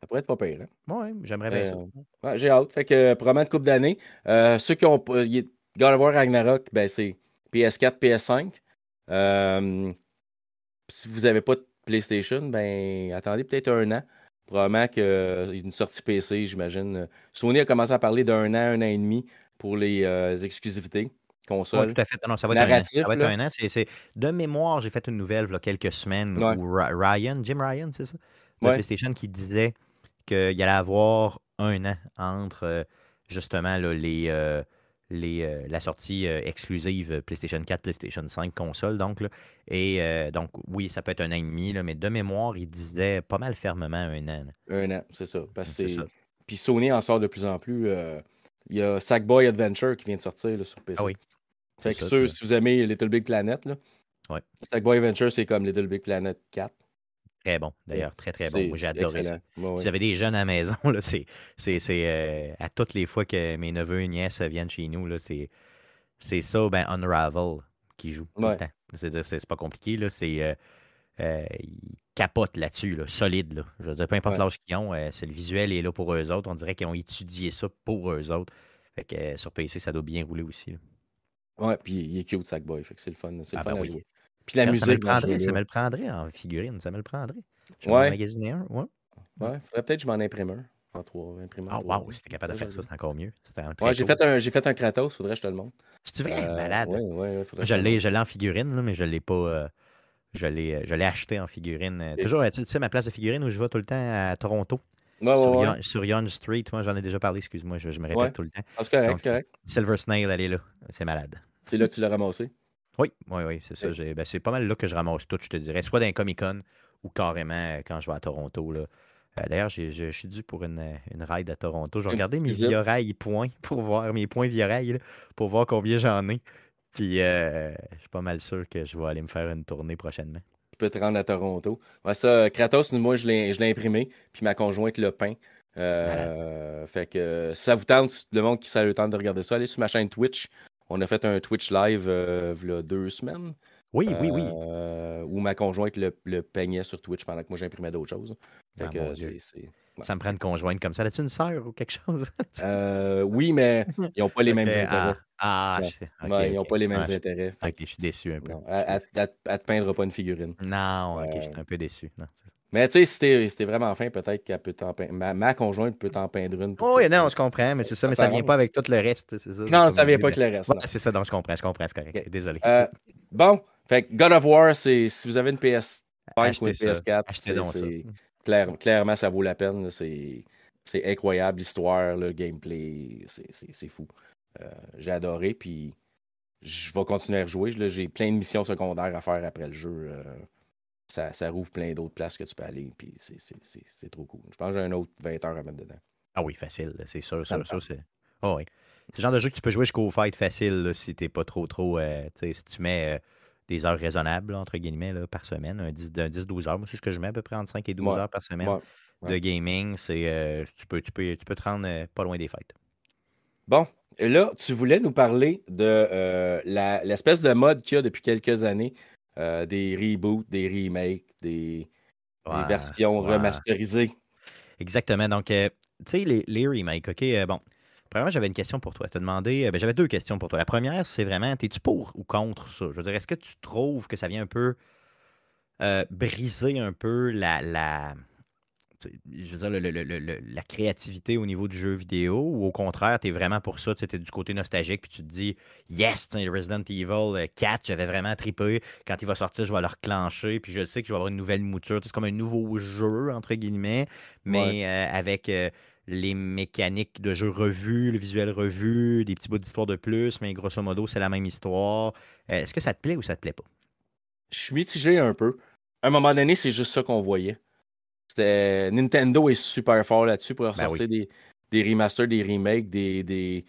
Ça pourrait être pas pire. Hein? Oui, j'aimerais bien ça. J'ai hâte. Fait que, probablement de coupe d'année. ceux qui ont. God of War Ragnarok, ben c'est PS4, PS5. Euh, si vous n'avez pas de PlayStation, ben attendez peut-être un an. Probablement qu'une sortie PC, j'imagine. Sony a commencé à parler d'un an, un an et demi pour les euh, exclusivités consoles. tout à fait. Non, ça va être un an. Ça va être un an. De mémoire, j'ai fait une nouvelle il y a quelques semaines où Ryan, Jim Ryan, c'est ça? De PlayStation qui disait qu'il allait avoir un an entre euh, justement les, les, euh, la sortie euh, exclusive PlayStation 4, PlayStation 5 console. Donc, et euh, donc, oui, ça peut être un an et demi, là, mais de mémoire, il disait pas mal fermement un an. Un an, c'est ça. Parce Puis Sony en sort de plus en plus. Il y a Sackboy Adventure qui vient de sortir sur PC. Ah oui. Fait que ceux, si vous aimez Little Big Planet, là, Sackboy Adventure, c'est comme Little Big Planet 4. Très bon, d'ailleurs, très très bon. J'ai adoré ça. si vous avez des jeunes à la maison, [laughs] c'est euh, à toutes les fois que mes neveux et nièces viennent chez nous, c'est ça, ben Unravel qui joue. C'est pas compliqué, là. C'est euh, euh, ils capotent là-dessus, là, solide. Là. Je veux dire, peu importe l'âge qu'ils ont, c'est le visuel est là pour eux autres. On dirait qu'ils ont étudié ça pour eux autres. Fait que sur PC, ça doit bien rouler aussi. Ouais, puis il est cute, Sackboy. Fait que c'est le fun. C'est le ah, fun ben à jouer. Puis la musique. Ça me, le prendrait, ça me le prendrait en figurine, ça me le prendrait. Je vais magasiner un, ouais. Ouais, faudrait peut-être que je m'en imprime un. En trois imprimeurs. Ah, oh, wow, si t'es capable de faire ça, c'est encore mieux. Ouais, j'ai fait, un, fait un Kratos, faudrait que je te le montre. C'est vrai, euh, malade. Ouais, ouais, je l'ai en figurine, là, mais je l'ai pas. Euh, Je l'ai acheté en figurine. Toujours, tu sais, ma place de figurine où je vais tout le temps à Toronto. sur, Yon, Street, moi j'en ai déjà parlé, excuse-moi, je, me répète tout le temps. Ah, c'est correct, correct. Silver Snail, elle est là. C'est malade. C'est là que tu l'as ramassé? Oui, oui, oui, c'est ça. Ben, c'est pas mal là que je ramasse tout, je te dirais. Soit dans Comic Con ou carrément euh, quand je vais à Toronto. Là. Euh, d'ailleurs, je suis dû pour une, une ride à Toronto. Je regardais mes Viorail points pour voir mes points Viorail pour voir combien j'en ai. Puis euh, je suis pas mal sûr que je vais aller me faire une tournée prochainement. Tu peux te rendre à Toronto. Ouais, ça, Kratos, moi, je l'ai imprimé, puis ma conjointe l'a peint. fait que ça vous tente, le monde qui ça le temps de regarder ça, allez sur ma chaîne Twitch. On a fait un Twitch live il y a deux semaines. Oui, oui, oui. Euh, où ma conjointe le, peignait sur Twitch pendant que moi j'imprimais d'autres choses. Ah, ça me prend une conjointe comme ça. As-tu une sœur ou quelque chose? [laughs] Euh, oui, mais ils n'ont [laughs] pas les mêmes intérêts. Ah, ah ils n'ont pas les mêmes intérêts. Ok, je suis déçu un peu. elle ne te peindra pas une figurine. Non, ok, je suis un peu déçu. Mais tu sais, si c'était vraiment fin, peut-être qu'elle peut t'en peindre. Ma, conjointe peut t'en peindre une. Oh, oui, non, je comprends, mais c'est ça, mais ça ne vient pas avec tout le reste. Ça, non, ça ne vient pas avec le reste. c'est ça, donc je comprends, je comprends, c'est correct. Désolé. Euh, bon, fait God of War, c'est si vous avez une PS5 ou une PS4, clair, clairement, ça vaut la peine. C'est incroyable l'histoire, le gameplay, c'est fou. Euh, j'ai adoré, puis je vais continuer à rejouer. J'ai plein de missions secondaires à faire après le jeu. Euh, ça, ça, rouvre plein d'autres places que tu peux aller, puis c'est trop cool. Je pense que j'ai un autre 20 heures à mettre dedans. Ah oui, facile, c'est sûr, sûr, sûr. C'est oh, oui. le genre de jeu que tu peux jouer jusqu'au fight facile si t'es pas trop, trop. Euh, si tu mets des heures raisonnables, entre guillemets, là, par semaine, un 10-12 heures. Moi, c'est ce que je mets à peu près entre 5 et 12 heures par semaine de gaming. C'est, euh, tu, peux, tu, peux, tu peux te rendre euh, pas loin des fêtes. Bon, là, tu voulais nous parler de euh, l'espèce de mode qu'il y a depuis quelques années, des reboots, des remakes, des, versions remasterisées. Exactement. Donc, tu sais, les, les, remakes, OK, bon, Premièrement, j'avais une question pour toi. Te demander, euh, ben, j'avais deux questions pour toi. La première, c'est vraiment, es-tu pour ou contre ça? Je veux dire, est-ce que tu trouves que ça vient un peu euh, briser un peu la, la je veux dire, la créativité au niveau du jeu vidéo ou au contraire, tu es vraiment pour ça, tu es du côté nostalgique puis tu te dis Yes, Resident Evil 4, euh, j'avais vraiment trippé. Quand il va sortir, je vais le reclencher puis je sais que je vais avoir une nouvelle mouture. C'est comme un nouveau jeu, entre guillemets, mais avec les mécaniques de jeu revues, le visuel revu, des petits bouts d'histoire de plus, mais grosso modo, c'est la même histoire. Euh, est-ce que ça te plaît ou ça te plaît pas? Je suis mitigé un peu. À un moment donné, c'est juste ça qu'on voyait. C'était... Nintendo est super fort là-dessus pour ben ressortir des, des, remasters, des remakes, des, des...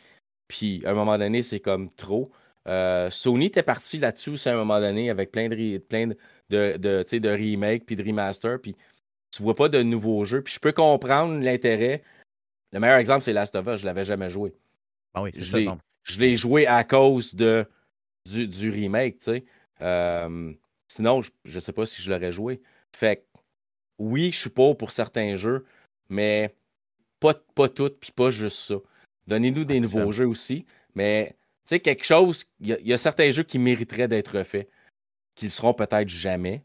Puis à un moment donné, c'est comme trop. Euh, Sony était parti là-dessus à un moment donné avec plein de, plein de, de, de remakes puis de remasters. Puis tu vois pas de nouveaux jeux. Puis je peux comprendre l'intérêt le meilleur exemple, c'est Last of Us. Je l'avais jamais joué. Ah oui, je l'ai joué à cause de, du, remake, tu sais. Euh, sinon, je ne sais pas si je l'aurais joué. Fait oui, je suis pas pour certains jeux, mais pas, pas toutes, puis pas juste ça. Donnez-nous des nouveaux jeux aussi, mais tu sais, quelque chose, il y, a certains jeux qui mériteraient d'être faits, qui ne seront peut-être jamais.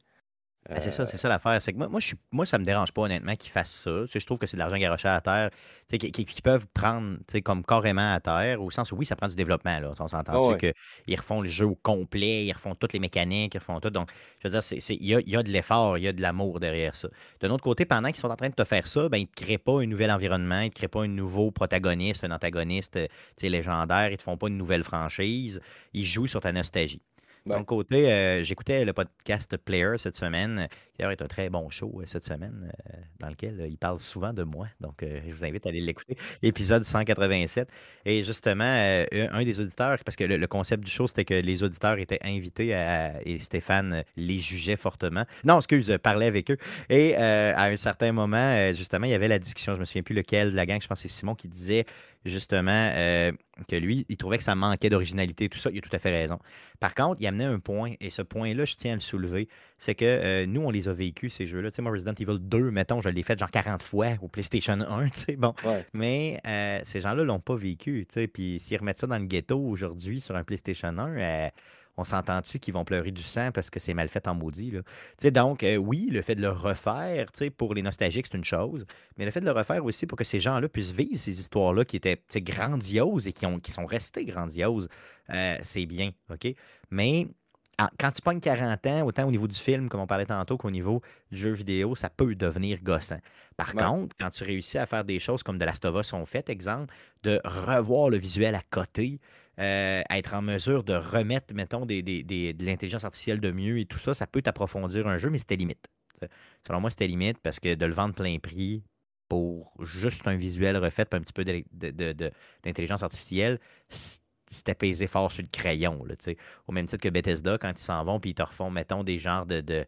Ben, c'est ça, c'est ça l'affaire. C'est que moi, moi, je suis, moi, ça me dérange pas honnêtement qu'ils fassent ça. je trouve que c'est de l'argent garoché à terre, qu'ils peuvent prendre comme carrément à terre, au sens où oui, ça prend du développement. Là. On s'entend ah qu'ils refont le jeu au complet, ils refont toutes les mécaniques, ils refont tout. Donc, je veux dire, il y a, y a, de l'effort, il y a de l'amour derrière ça. De l'autre côté, pendant qu'ils sont en train de te faire ça, ben, ils ne te créent pas un nouvel environnement, ils ne te créent pas un nouveau protagoniste, un antagoniste légendaire, ils ne te font pas une nouvelle franchise. Ils jouent sur ta nostalgie. Mon côté, euh, j'écoutais le podcast Player cette semaine, qui est un très bon show euh, cette semaine, euh, dans lequel il parle souvent de moi. Donc, je vous invite à aller l'écouter. [laughs] Épisode 187. Et justement, un des auditeurs, parce que le, concept du show, c'était que les auditeurs étaient invités et Stéphane les jugeait fortement. Non, excuse, parlait avec eux. Et à un certain moment, justement, il y avait la discussion, je ne me souviens plus lequel de la gang, je pense que c'est Simon qui disait justement, euh, que lui, il trouvait que ça manquait d'originalité, tout ça. Il a tout à fait raison. Par contre, il amenait un point, et ce point-là, je tiens à le soulever, c'est que euh, nous, on les a vécus, ces jeux-là. Tu sais, moi, Resident Evil 2, mettons, je l'ai fait genre 40 fois au PlayStation 1, [laughs] tu sais, bon. Mais euh, ces gens-là ne l'ont pas vécu, tu sais. Puis s'ils remettent ça dans le ghetto aujourd'hui sur un PlayStation 1, on s'entend-tu qu'ils vont pleurer du sang parce que c'est mal fait en maudit? Là? Donc, euh, oui, le fait de le refaire, pour les nostalgiques, c'est une chose, mais le fait de le refaire aussi pour que ces gens-là puissent vivre ces histoires-là qui étaient grandioses et qui, ont, qui sont restées grandioses, euh, c'est bien, OK? Mais quand tu pognes 40 ans, autant au niveau du film, comme on parlait tantôt, qu'au niveau du jeu vidéo, ça peut devenir gossant. Par contre, quand tu réussis à faire des choses comme de l'Astova sont faites, exemple, de revoir le visuel à côté, euh, être en mesure de remettre, mettons, des, de l'intelligence artificielle de mieux et tout ça, ça peut t'approfondir un jeu, mais c'était limite. Selon moi, c'était limite parce que de le vendre plein prix pour juste un visuel refait, un petit peu d'intelligence artificielle, c'était pesé fort sur le crayon. Là, Au même titre que Bethesda, quand ils s'en vont, puis ils te refont, mettons, des genres de, de,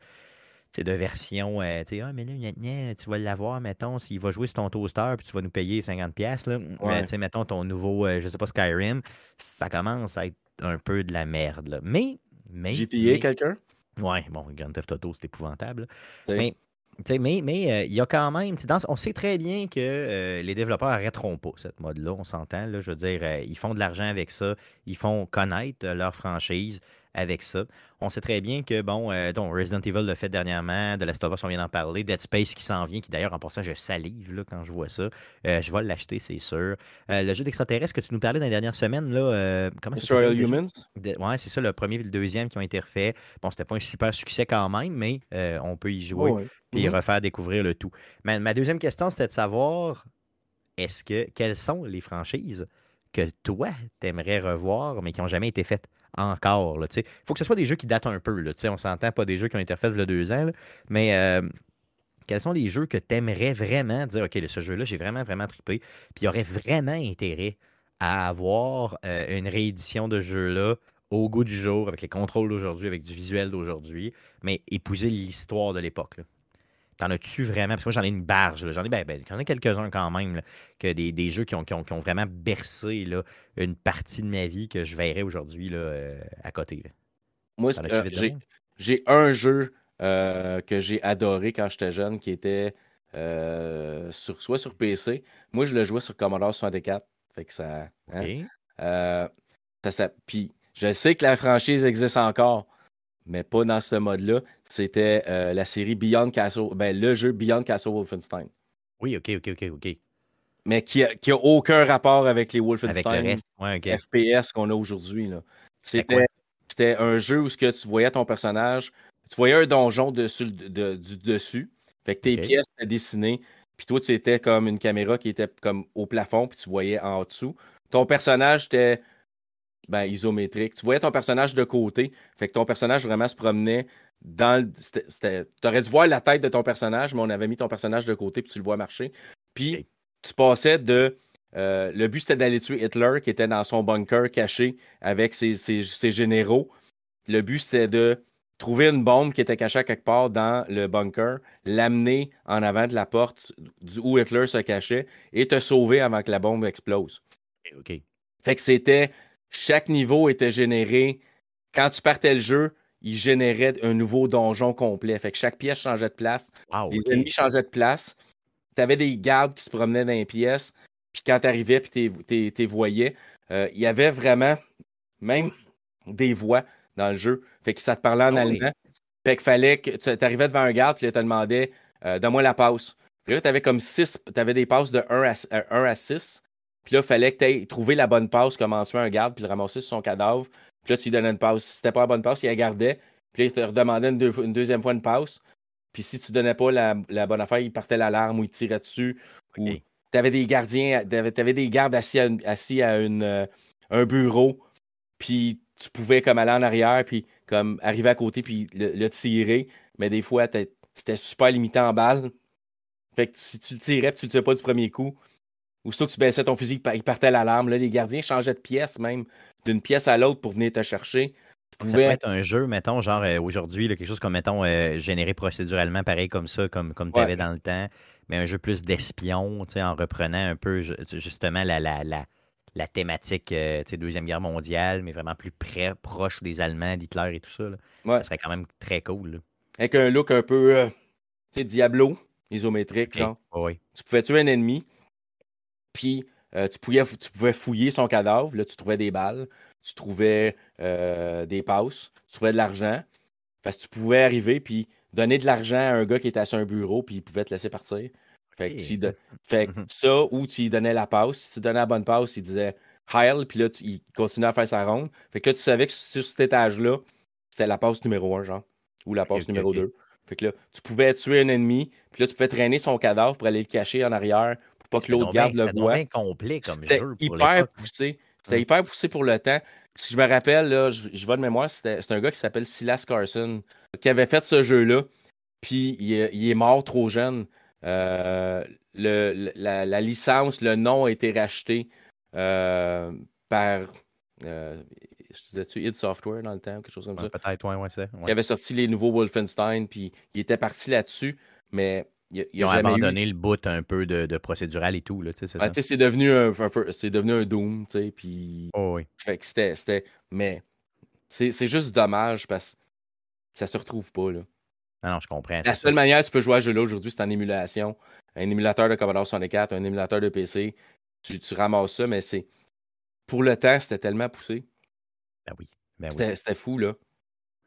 de versions. Euh, tu sais, ah, mais là, tu vas l'avoir, mettons, s'il va jouer sur ton toaster, puis tu vas nous payer 50$. Là, ouais. sais, mettons, ton nouveau, euh, je sais pas, Skyrim, ça commence à être un peu de la merde. Là. Mais. mais GTA, quelqu'un? Ouais, bon, Grand Theft Auto, c'est épouvantable. Mais mais mais euh, il y a quand même, on sait très bien que euh, les développeurs n'arrêteront pas cette mode-là, on s'entend. Je veux dire, euh, ils font de l'argent avec ça, ils font connaître leur franchise avec ça. On sait très bien que, bon, euh, Resident Evil l'a fait dernièrement, de Last of Us, on vient d'en parler, Dead Space qui s'en vient, qui d'ailleurs, en passant, je salive là, quand je vois ça. Euh, je vais l'acheter, c'est sûr. Euh, le jeu d'extraterrestre que tu nous parlais dans les dernières semaines, là, comment ça s'appelle? Humans? ouais, c'est ça, le premier et le deuxième qui ont été refaits. Bon, c'était pas un super succès quand même, mais on peut y jouer et mm-hmm. refaire découvrir le tout. Ma, ma deuxième question, c'était de savoir, est-ce que, quelles sont les franchises que toi, t'aimerais revoir, mais qui n'ont jamais été faites? Encore. Il faut que ce soit des jeux qui datent un peu. Là, on s'entend pas des jeux qui ont été faits il deux ans, mais euh, quels sont les jeux que tu aimerais vraiment dire OK, ce jeu-là, j'ai vraiment, vraiment trippé, puis il y aurait vraiment intérêt à avoir euh, une réédition de jeu-là au goût du jour, avec les contrôles d'aujourd'hui, avec du visuel d'aujourd'hui, mais épouser l'histoire de l'époque. T'en as-tu vraiment? Parce que moi, j'en ai une barge. J'en ai, ben, ben, ai quelques-uns quand même, que des, jeux qui ont, vraiment bercé là, une partie de ma vie que je verrais aujourd'hui euh, à côté. Moi, euh, j'ai un jeu euh, que j'ai adoré quand j'étais jeune qui était sur, soit sur PC. Moi, je le jouais sur Commodore 64. Fait que ça. Hein, ça, ça puis je sais que la franchise existe encore mais pas dans ce mode-là. C'était euh, la série Beyond Castle, ben, le jeu Beyond Castle Wolfenstein. Oui, ok, ok, ok, ok. Mais qui n'a a aucun rapport avec les Wolfenstein FPS qu'on a aujourd'hui. C'était un jeu où ce que tu voyais ton personnage, tu voyais un donjon dessus, du dessus. Fait que tes pièces étaient dessinées. Puis toi, tu étais comme une caméra qui était comme au plafond, puis tu voyais en dessous. Ton personnage était ben, isométrique. Tu voyais ton personnage de côté. Fait que ton personnage vraiment se promenait dans Tu aurais dû voir la tête de ton personnage, mais on avait mis ton personnage de côté puis tu le vois marcher. Puis tu passais de. Euh, le but c'était d'aller tuer Hitler qui était dans son bunker caché avec ses, généraux. Le but c'était de trouver une bombe qui était cachée quelque part dans le bunker, l'amener en avant de la porte où Hitler se cachait et te sauver avant que la bombe explose. OK. Fait que c'était chaque niveau était généré. Quand tu partais le jeu, il générait un nouveau donjon complet. Fait que chaque pièce changeait de place. les ennemis changeaient de place. Tu avais des gardes qui se promenaient dans les pièces. Puis quand tu arrivais puis tu les voyais, euh, il y avait vraiment même des voix dans le jeu. Fait que ça te parlait en ah allemand. Fait qu'il fallait que tu arrivais devant un garde puis il te demandait euh, Donne-moi la passe. Puis là, tu avais comme six, tu avais des passes de 1 à, 1 à 6. Puis là, il fallait que tu aies trouvé la bonne passe, comme en tuer un garde, puis le ramasser sur son cadavre. Puis là, tu lui donnais une passe. Si c'était pas la bonne passe, il la gardait. Puis là, il te redemandait une, deuxième fois une passe. Puis si tu donnais pas la, bonne affaire, il partait l'alarme ou il tirait dessus. Ou tu avais des gardiens, tu avais, des gardes assis à, assis à une, euh, un bureau. Puis tu pouvais comme aller en arrière, puis comme arriver à côté, puis le, tirer. Mais des fois, c'était super limité en balle. Fait que si tu le tirais, puis tu le tuais pas du premier coup, Aussitôt que tu baissais ton fusil, il partait l'alarme. Les gardiens changeaient de pièce même, d'une pièce à l'autre pour venir te chercher. Ça peut être un jeu, mettons, genre euh, aujourd'hui, quelque chose comme, mettons, euh, généré procéduralement, pareil comme ça, comme, comme tu avais dans le temps, mais un jeu plus d'espion, en reprenant un peu justement la, la, la, thématique euh, Deuxième Guerre mondiale, mais vraiment plus près, proche des Allemands, d'Hitler et tout ça. Ça serait quand même très cool. Avec un look un peu, Diablo, isométrique, genre. Tu pouvais tuer un ennemi, puis euh, tu, pouvais, tu pouvais fouiller son cadavre. Là, tu trouvais des balles, tu trouvais euh, des passes, tu trouvais de l'argent. Parce que tu pouvais arriver puis donner de l'argent à un gars qui était assis à un bureau, puis il pouvait te laisser partir. Fait, que fait mhm. ça, ou tu lui donnais la passe. Si tu donnais la bonne passe, il disait Heil, puis là, il continuait à faire sa ronde. Fait que là, tu savais que sur cet étage-là, c'était la passe numéro 1, genre, ou la passe numéro 2. Fait que là, tu pouvais tuer un ennemi, puis là, tu pouvais traîner son cadavre pour aller le cacher en arrière pour pas que l'autre garde le voit. C'était complet comme C'était hyper poussé. C'était hyper poussé pour le temps. Si je me rappelle, là, je, je vais de mémoire, c'était un gars qui s'appelle Silas Carson qui avait fait ce jeu-là, puis il, est mort trop jeune. Euh, le, la, licence, le nom a été racheté euh, par. Euh, tu id Software dans le temps, quelque chose comme ça? Peut-être, ouais, ouais, c'est. Il avait sorti les nouveaux Wolfenstein, puis il était parti là-dessus, mais il, Ils ont abandonné le bout un peu de, procédural et tout. Là, c'est, c'est, devenu un, c'est devenu un Doom, tu sais, puis... Oh, oui. Fait que c'était, c'était... Mais c'est, juste dommage parce que ça se retrouve pas, là. Ah non, je comprends. La seule manière que tu peux jouer à ce jeu-là aujourd'hui, c'est en émulation. Un émulateur de Commodore 64, un émulateur de PC. Tu, tu ramasses ça, mais c'est... Pour le temps, c'était tellement poussé. Ben oui. Ben c'était, fou, là.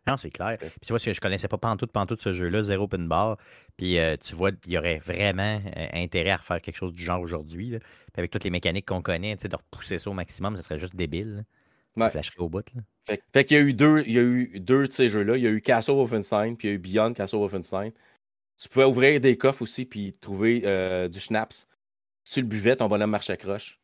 Non, c'est clair. Puis tu vois, je connaissais pas pantoute, pantoute ce jeu-là, zéro pin bar. Puis euh, tu vois, il y aurait vraiment euh, intérêt à refaire quelque chose du genre aujourd'hui. Avec toutes les mécaniques qu'on connaît, de repousser ça au maximum, ce serait juste débile. Ouais. flasherait au bout. Fait, fait qu'il y a eu deux, il y a eu deux de ces jeux-là. Il y a eu Castle Wolfenstein, puis il y a eu Beyond Castle Wolfenstein. Tu pouvais ouvrir des coffres aussi, puis trouver euh, du schnapps. Si tu le buvais, ton bonhomme marchait croche.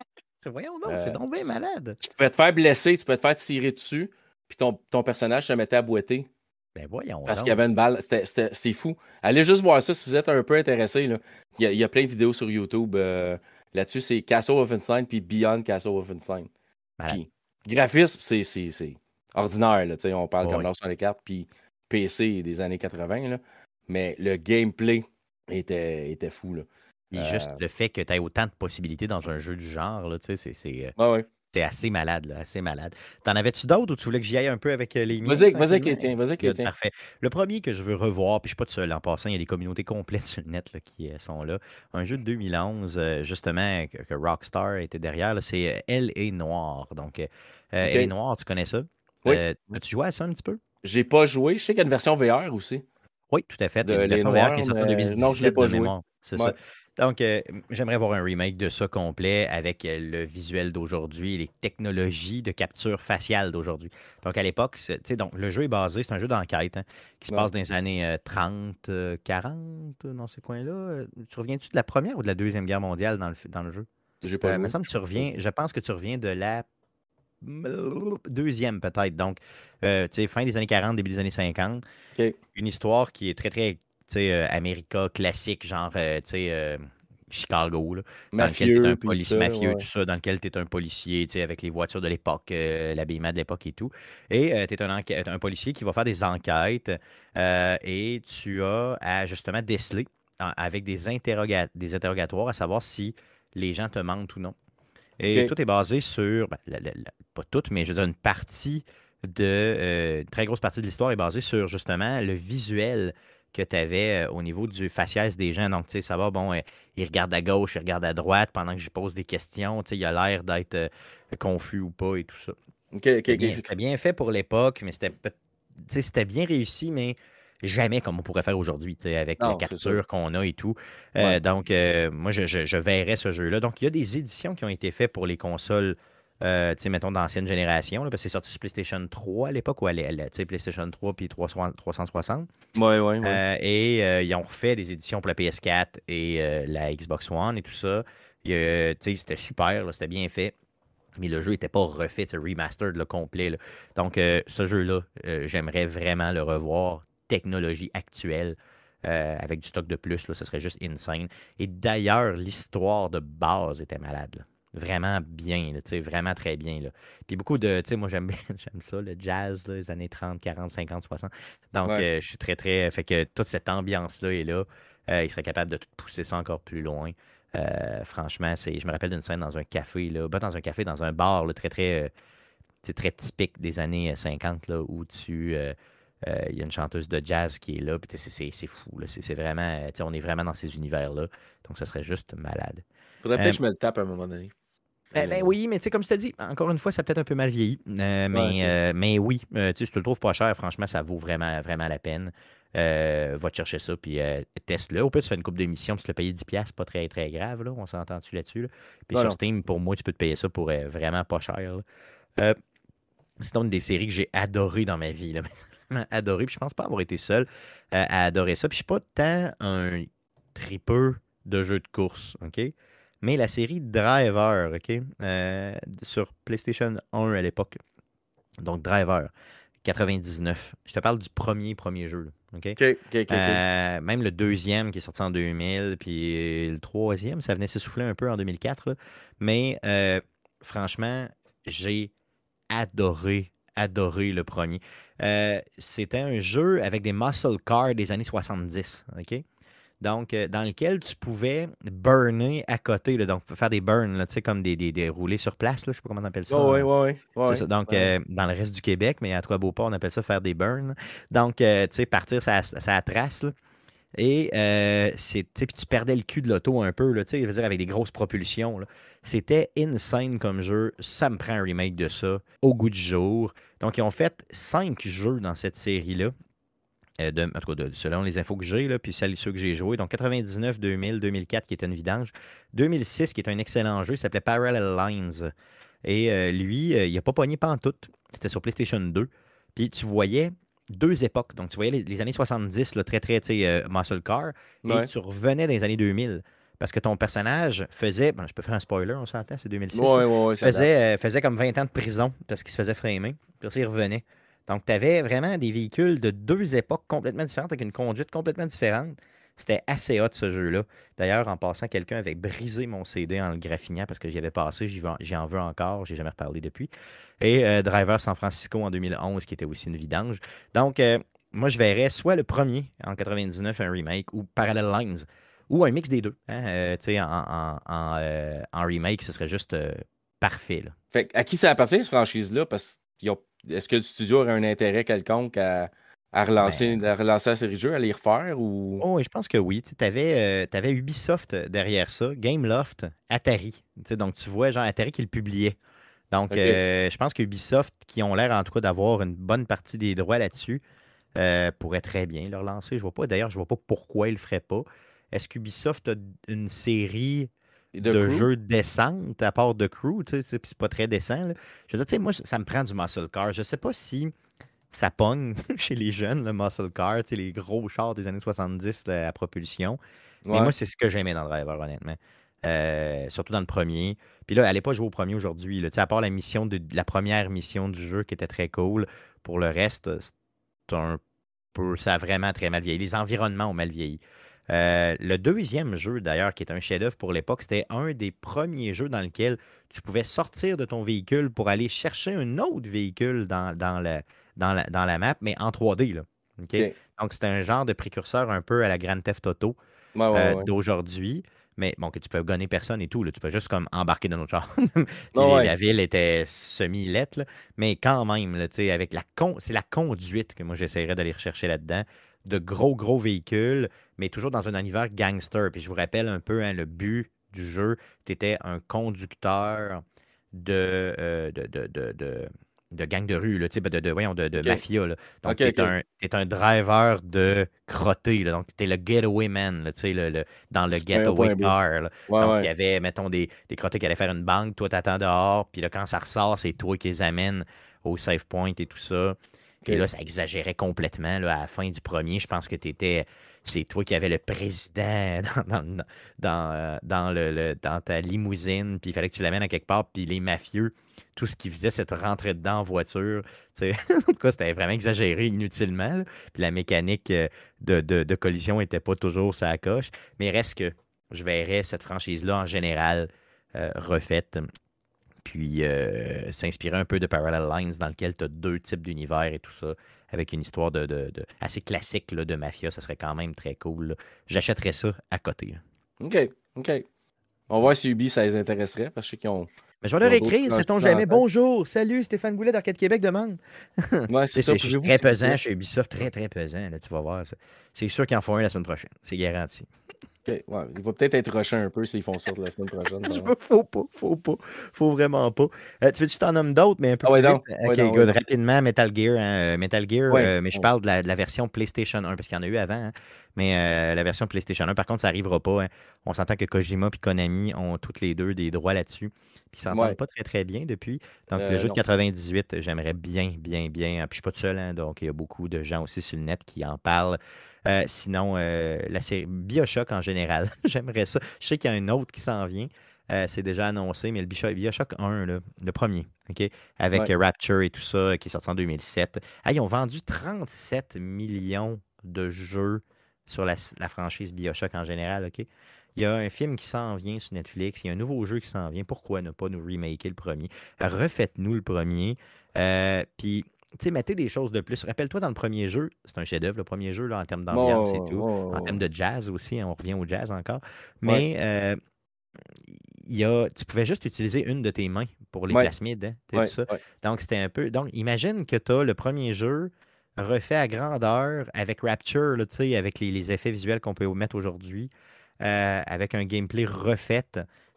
[laughs] Voyons donc, c'est bien malade. Tu pouvais te faire blesser, tu pouvais te faire tirer dessus puis ton, ton, personnage se mettait à boiter. Ben voyons. Parce qu'il y avait une balle. C'est fou. Allez juste voir ça si vous êtes un peu intéressé. Il, y a, il, y a, plein de vidéos sur YouTube euh, là-dessus. C'est Castle Wolfenstein puis Beyond Castle Wolfenstein. Puis, graphisme, c'est ordinaire. Là, on parle comme comme sur les cartes, puis PC des années 80. Là. Mais le gameplay était, était fou. Là. juste euh le fait que tu aies autant de possibilités dans un jeu du genre, c'est. Ouais, ouais. C'est assez malade, là, assez malade. T'en avais-tu d'autres ou tu voulais que j'y aille un peu avec euh, les miens? Vas-y, vas-y avec les tiens, vas-y avec les tiens. Parfait. Le premier que je veux revoir, puis je suis pas tout seul en passant, il y a des communautés complètes [laughs] sur le net là, qui euh, sont là. Un jeu de 2011, euh, justement, que, Rockstar était derrière, c'est Elle est noire. Donc, Elle est noire, tu connais ça? Oui. As-tu joué à ça un petit peu? J'ai pas joué. Je sais qu'il y a une version VR aussi. Oui, tout à fait. De une version VR qui est sortie en 2017. Non, je l'ai pas joué. C'est ça. Donc, euh, j'aimerais voir un remake de ça complet avec euh, le visuel d'aujourd'hui les technologies de capture faciale d'aujourd'hui. Donc, à l'époque, donc le jeu est basé, c'est un jeu d'enquête hein, qui se passe dans les années 30, euh, 40, dans ces coins-là. Tu reviens-tu de la première ou de la deuxième guerre mondiale dans le, dans le jeu? J'ai pas me semble que tu reviens, je pense que tu reviens de la deuxième peut-être. Donc, fin des années 40, début des années 50. Une histoire qui est très, très sais, euh, America classique, genre, euh, tu sais, euh, Chicago, là, dans lequel tu es un policier mafieux, tout ça, dans lequel tu es un policier, tu sais, avec les voitures de l'époque, l'habillement de l'époque et tout. Et tu es un, un, policier qui va faire des enquêtes et tu as à justement déceler avec des, des interrogatoires à savoir si les gens te mentent ou non. Et tout est basé sur, ben, pas tout, mais je veux dire, une partie de, une très grosse partie de l'histoire est basée sur justement le visuel que tu avais euh, au niveau du faciès des gens. Donc, tu sais, ça va, bon, euh, il regarde à gauche, il regarde à droite pendant que je pose des questions. Tu sais, il a l'air d'être euh, confus ou pas et tout ça. c'était, bien, fait pour l'époque, mais c'était, bien réussi, mais jamais comme on pourrait faire aujourd'hui, avec la capture qu'on a et tout. donc, moi, je, je, verrais ce jeu-là. Donc, il y a des éditions qui ont été faites pour les consoles euh, tu sais, mettons, d'ancienne génération, parce que c'est sorti sur PlayStation 3 à l'époque, où elle, elle tu sais, PlayStation 3 puis 360. Oui, oui, oui. et euh, ils ont refait des éditions pour la PS4 et euh, la Xbox One et tout ça. tu sais, c'était super, c'était bien fait. Mais le jeu n'était pas refait, c'est remastered le complet. Donc, ce jeu-là, j'aimerais vraiment le revoir. Technologie actuelle. avec du stock de plus, là, ce serait juste insane. Et d'ailleurs, l'histoire de base était malade vraiment bien, vraiment très bien. Là. Puis beaucoup de, tu sais, moi j'aime [laughs] j'aime ça, le jazz, les années 30, 40, 50, 60. Donc euh, je suis très, très. Fait que toute cette ambiance-là est là. Euh, il serait capable de pousser ça encore plus loin. Euh, franchement, c'est, je me rappelle d'une scène dans un café, là, pas dans un café, dans un bar, là, très, très, c'est très typique des années 50, là, où tu. il y a une chanteuse de jazz qui est là, puis c'est, c'est, fou. Là. C'est, vraiment, on est vraiment dans ces univers-là. Donc, ça serait juste malade. Faudrait peut-être que je me le tape à un moment donné. Ben, ben, oui, mais tu sais, comme je te dis, encore une fois, ça a peut-être un peu mal vieilli. Euh, mais, euh, mais oui, euh, tu le trouve pas cher, franchement, ça vaut vraiment, vraiment la peine. va te chercher ça, puis teste-le. Au pire, tu fais une coupe d'émission, tu te le payes 10$, pas très, très grave, là. On s'entend-tu là-dessus? Puis sur Steam, pour moi, tu peux te payer ça pour vraiment pas cher. C'est une des séries que j'ai adoré dans ma vie. Là. [laughs] adoré. Puis je pense pas avoir été seul euh, à adorer ça. Puis je suis pas tant un tripeux de jeux de course, OK? Mais la série Driver, OK? Euh, sur PlayStation 1 à l'époque. Donc Driver, 99. Je te parle du premier, premier jeu. OK? Euh, même le deuxième qui est sorti en 2000, puis le troisième, ça venait s'essouffler un peu en 2004. Mais franchement, j'ai adoré, adoré le premier. Euh, c'était un jeu avec des muscle cars des années 70. OK? Donc, euh, dans lequel tu pouvais burner à côté, donc faire des burns, sais, comme des, des, roulés sur place, là, je ne sais pas comment on appelle ça. oui, oui, oui. Donc, euh, dans le reste du Québec, mais à Trois-Beauport, on appelle ça faire des burns. Donc, tu sais, partir ça, ça trace. Là. Et euh, tu perdais le cul de l'auto un peu, là, dire, avec des grosses propulsions. C'était insane comme jeu. Ça me prend un remake de ça au goût du jour. Donc, ils ont fait cinq jeux dans cette série-là. Euh, de, en tout cas, selon les infos que j'ai, puis celles ceux que j'ai joués. Donc, 99, 2000, 2004, qui est une vidange. 2006, qui est un excellent jeu, il s'appelait Parallel Lines. Et euh, lui, euh, il n'a pas pogné pantoute. C'était sur PlayStation 2. Puis tu voyais deux époques. Donc, tu voyais les, années 70, le très, très, tu sais, euh, muscle car, et tu revenais dans les années 2000. Parce que ton personnage faisait, je peux faire un spoiler, on s'entend, c'est 2006. Ouais, ouais, faisait, euh, faisait comme 20 ans de prison parce qu'il se faisait framer. Puis il revenait. Donc, tu avais vraiment des véhicules de deux époques complètement différentes, avec une conduite complètement différente. C'était assez hot ce jeu-là. D'ailleurs, en passant, quelqu'un avait brisé mon CD en le graffinant parce que j'y avais passé, j'y en veux encore, j'ai jamais reparlé depuis. Et euh, Driver San Francisco en 2011, qui était aussi une vidange. Donc, euh, moi, je verrais soit le premier en 99, un remake, ou Parallel Lines, ou un mix des deux. Hein, euh, tu sais, en, remake, ce serait juste parfait. Fait à qui ça appartient, cette franchise-là? Est-ce que le studio aurait un intérêt quelconque à à relancer, ben relancer la série de jeux, à les refaire ou? Oh, je pense que oui. Tu avais, euh, Ubisoft derrière ça, Gameloft, Atari. Donc tu vois, genre Atari qui le publiait. Donc euh, je pense que Ubisoft, qui ont l'air en tout cas d'avoir une bonne partie des droits là-dessus, euh, pourrait très bien le relancer. Je vois pas, d'ailleurs, je vois pas pourquoi il le ferait pas. Est-ce qu'Ubisoft a une série de, jeux décentes à part de Crew? C'est pas très décent. Je veux dire, moi, ça me prend du muscle car. Je sais pas si ça pogne [laughs] chez les jeunes, le muscle car, les gros chars des années 70 à propulsion. Mais moi, c'est ce que j'aimais dans Driver, honnêtement. Euh, surtout dans le premier. Puis là, allez pas jouer au premier aujourd'hui. À part la mission de, la première mission du jeu qui était très cool, pour le reste, c'est un peu, ça a vraiment très mal vieilli. Les environnements ont mal vieilli. Euh, le deuxième jeu, d'ailleurs, qui est un chef-d'œuvre pour l'époque, c'était un des premiers jeux dans lequel tu pouvais sortir de ton véhicule pour aller chercher un autre véhicule dans, dans, le, dans, la, dans la map, mais en 3D. Là. Donc, c'était un genre de précurseur un peu à la Grand Theft Auto euh, d'aujourd'hui. Mais bon, que tu peux gagner personne et tout. Là. Tu peux juste comme embarquer dans notre char. La ville était semi-lette. Mais quand même, là, avec la con... c'est la conduite que moi j'essaierais d'aller rechercher là-dedans de gros, gros véhicules, mais toujours dans un univers gangster. Puis je vous rappelle un peu hein, le but du jeu. Tu étais un conducteur de, euh, de, de, de, gang de rue, là, de, de, voyons, de, de mafia. Là. Donc, tu es, un driver de crotté. Là. Donc, tu es le getaway man là, le, le, dans le getaway car. Donc, il y avait, mettons, des, des crottés qui allaient faire une banque. Toi, tu attends dehors. Puis là, quand ça ressort, c'est toi qui les amènes au safe point et tout ça. Et là, ça exagérait complètement là, à la fin du premier. Je pense que tu étais. C'est toi qui avais le président [laughs] dans, dans, euh, dans, le, dans ta limousine, puis il fallait que tu l'amènes à quelque part, puis les mafieux, tout ce qu'ils faisaient, c'est de rentrer dedans en voiture. [laughs] en tout cas, c'était vraiment exagéré inutilement. Puis la mécanique euh, de, de, collision n'était pas toujours sa coche. Mais reste que je verrais cette franchise-là en général euh, refaite puis euh, s'inspirer un peu de Parallel Lines dans lequel tu as deux types d'univers et tout ça, avec une histoire de, assez classique de mafia, ça serait quand même très cool. J'achèterais ça à côté. OK, OK. On va voir si Ubi, ça les intéresserait, parce que je sais qu'ils ont... Mais je vais leur écrire, sait-on jamais. Bonjour, salut, Stéphane Goulet d'Arcade Québec demande. Ouais, c'est ça. C'est très pesant chez Ubisoft, très, très pesant, là, tu vas voir. C'est sûr qu'ils en font un la semaine prochaine, c'est garanti. Il va peut-être être rushé un peu s'ils font ça la semaine prochaine. Je veux, faut pas, faut pas, faut vraiment pas. Euh, tu veux que je t'en nomme d'autres, mais un peu ah, plus vite? Ok, good. Rapidement, Metal Gear. Hein, euh, Metal Gear, euh, mais je parle de la, version PlayStation 1, parce qu'il y en a eu avant. Hein, mais la version PlayStation 1, par contre, ça n'arrivera pas. Hein. On s'entend que Kojima et Konami ont toutes les deux des droits là-dessus. Puis ils s'entendent pas très très bien depuis. Donc le jeu de 98, j'aimerais bien, bien, bien. Puis je suis pas tout seul, donc il y a beaucoup de gens aussi sur le net qui en parlent. Euh, sinon, euh, la série Bioshock en général, [laughs] j'aimerais ça. Je sais qu'il y a un autre qui s'en vient. Euh, c'est déjà annoncé, mais le Bioshock, 1, le premier, OK, avec Rapture et tout ça, qui est sorti en 2007. ils ont vendu 37 millions de jeux sur la, franchise Bioshock en général, OK? Il y a un film qui s'en vient sur Netflix, il y a un nouveau jeu qui s'en vient. Pourquoi ne pas nous remaker le premier? Refaites-nous le premier. Puis tu sais, mettez des choses de plus. Rappelle-toi, dans le premier jeu, c'est un chef-d'œuvre, le premier jeu, là, en termes d'ambiance et tout. en termes de jazz aussi, hein, on revient au jazz encore. Mais euh, il y a, tu pouvais juste utiliser une de tes mains pour les plasmides. Hein, ça. Donc, c'était un peu. Donc, imagine que tu as le premier jeu refait à grandeur avec Rapture, là, avec les, les, effets visuels qu'on peut mettre aujourd'hui, euh, avec un gameplay refait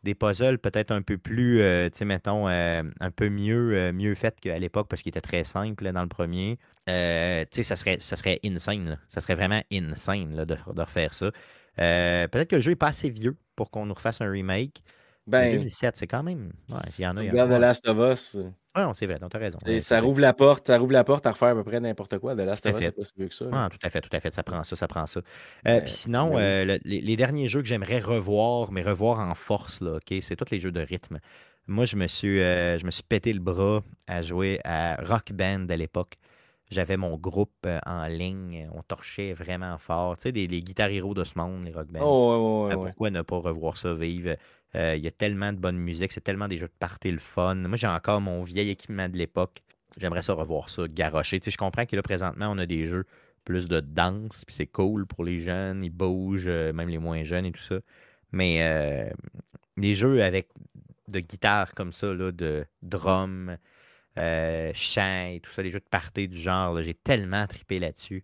des puzzles peut-être un peu plus, euh, tu sais, mettons, euh, un peu mieux, mieux fait qu'à l'époque parce qu'il était très simple dans le premier. tu sais, ça serait, ça serait insane. Ça serait vraiment insane de, de, refaire ça. peut-être que le jeu n'est pas assez vieux pour qu'on nous refasse un remake. Ben, 2007, c'est quand même. Ouais, il y en a. Regarde The Last of Us. Oui, c'est vrai, donc tu as raison. ça, rouvre la porte, ça rouvre la porte à refaire à peu près n'importe quoi. Of Us, c'est pas si vieux que ça. Ah, tout à fait, tout à fait. Ça prend ça, ça prend ça. Euh, puis sinon, euh, les, derniers jeux que j'aimerais revoir, mais revoir en force, là, OK, c'est tous les jeux de rythme. Moi, je me suis, euh, je me suis pété le bras à jouer à Rock Band à l'époque. J'avais mon groupe en ligne, on torchait vraiment fort. Tu sais, les, guitares héros de ce monde, les rock bands. Oh, pourquoi ne pas revoir ça vivre? Euh, il y a tellement de bonne musique, c'est tellement des jeux de party le fun. Moi, j'ai encore mon vieil équipement de l'époque. J'aimerais ça revoir ça, garocher. Tu sais, je comprends que là, présentement, on a des jeux plus de danse, puis c'est cool pour les jeunes, ils bougent, euh, même les moins jeunes et tout ça. Mais euh, les jeux avec de guitare comme ça, là, de drum, chant et tout ça, les jeux de party du genre, j'ai tellement tripé là-dessus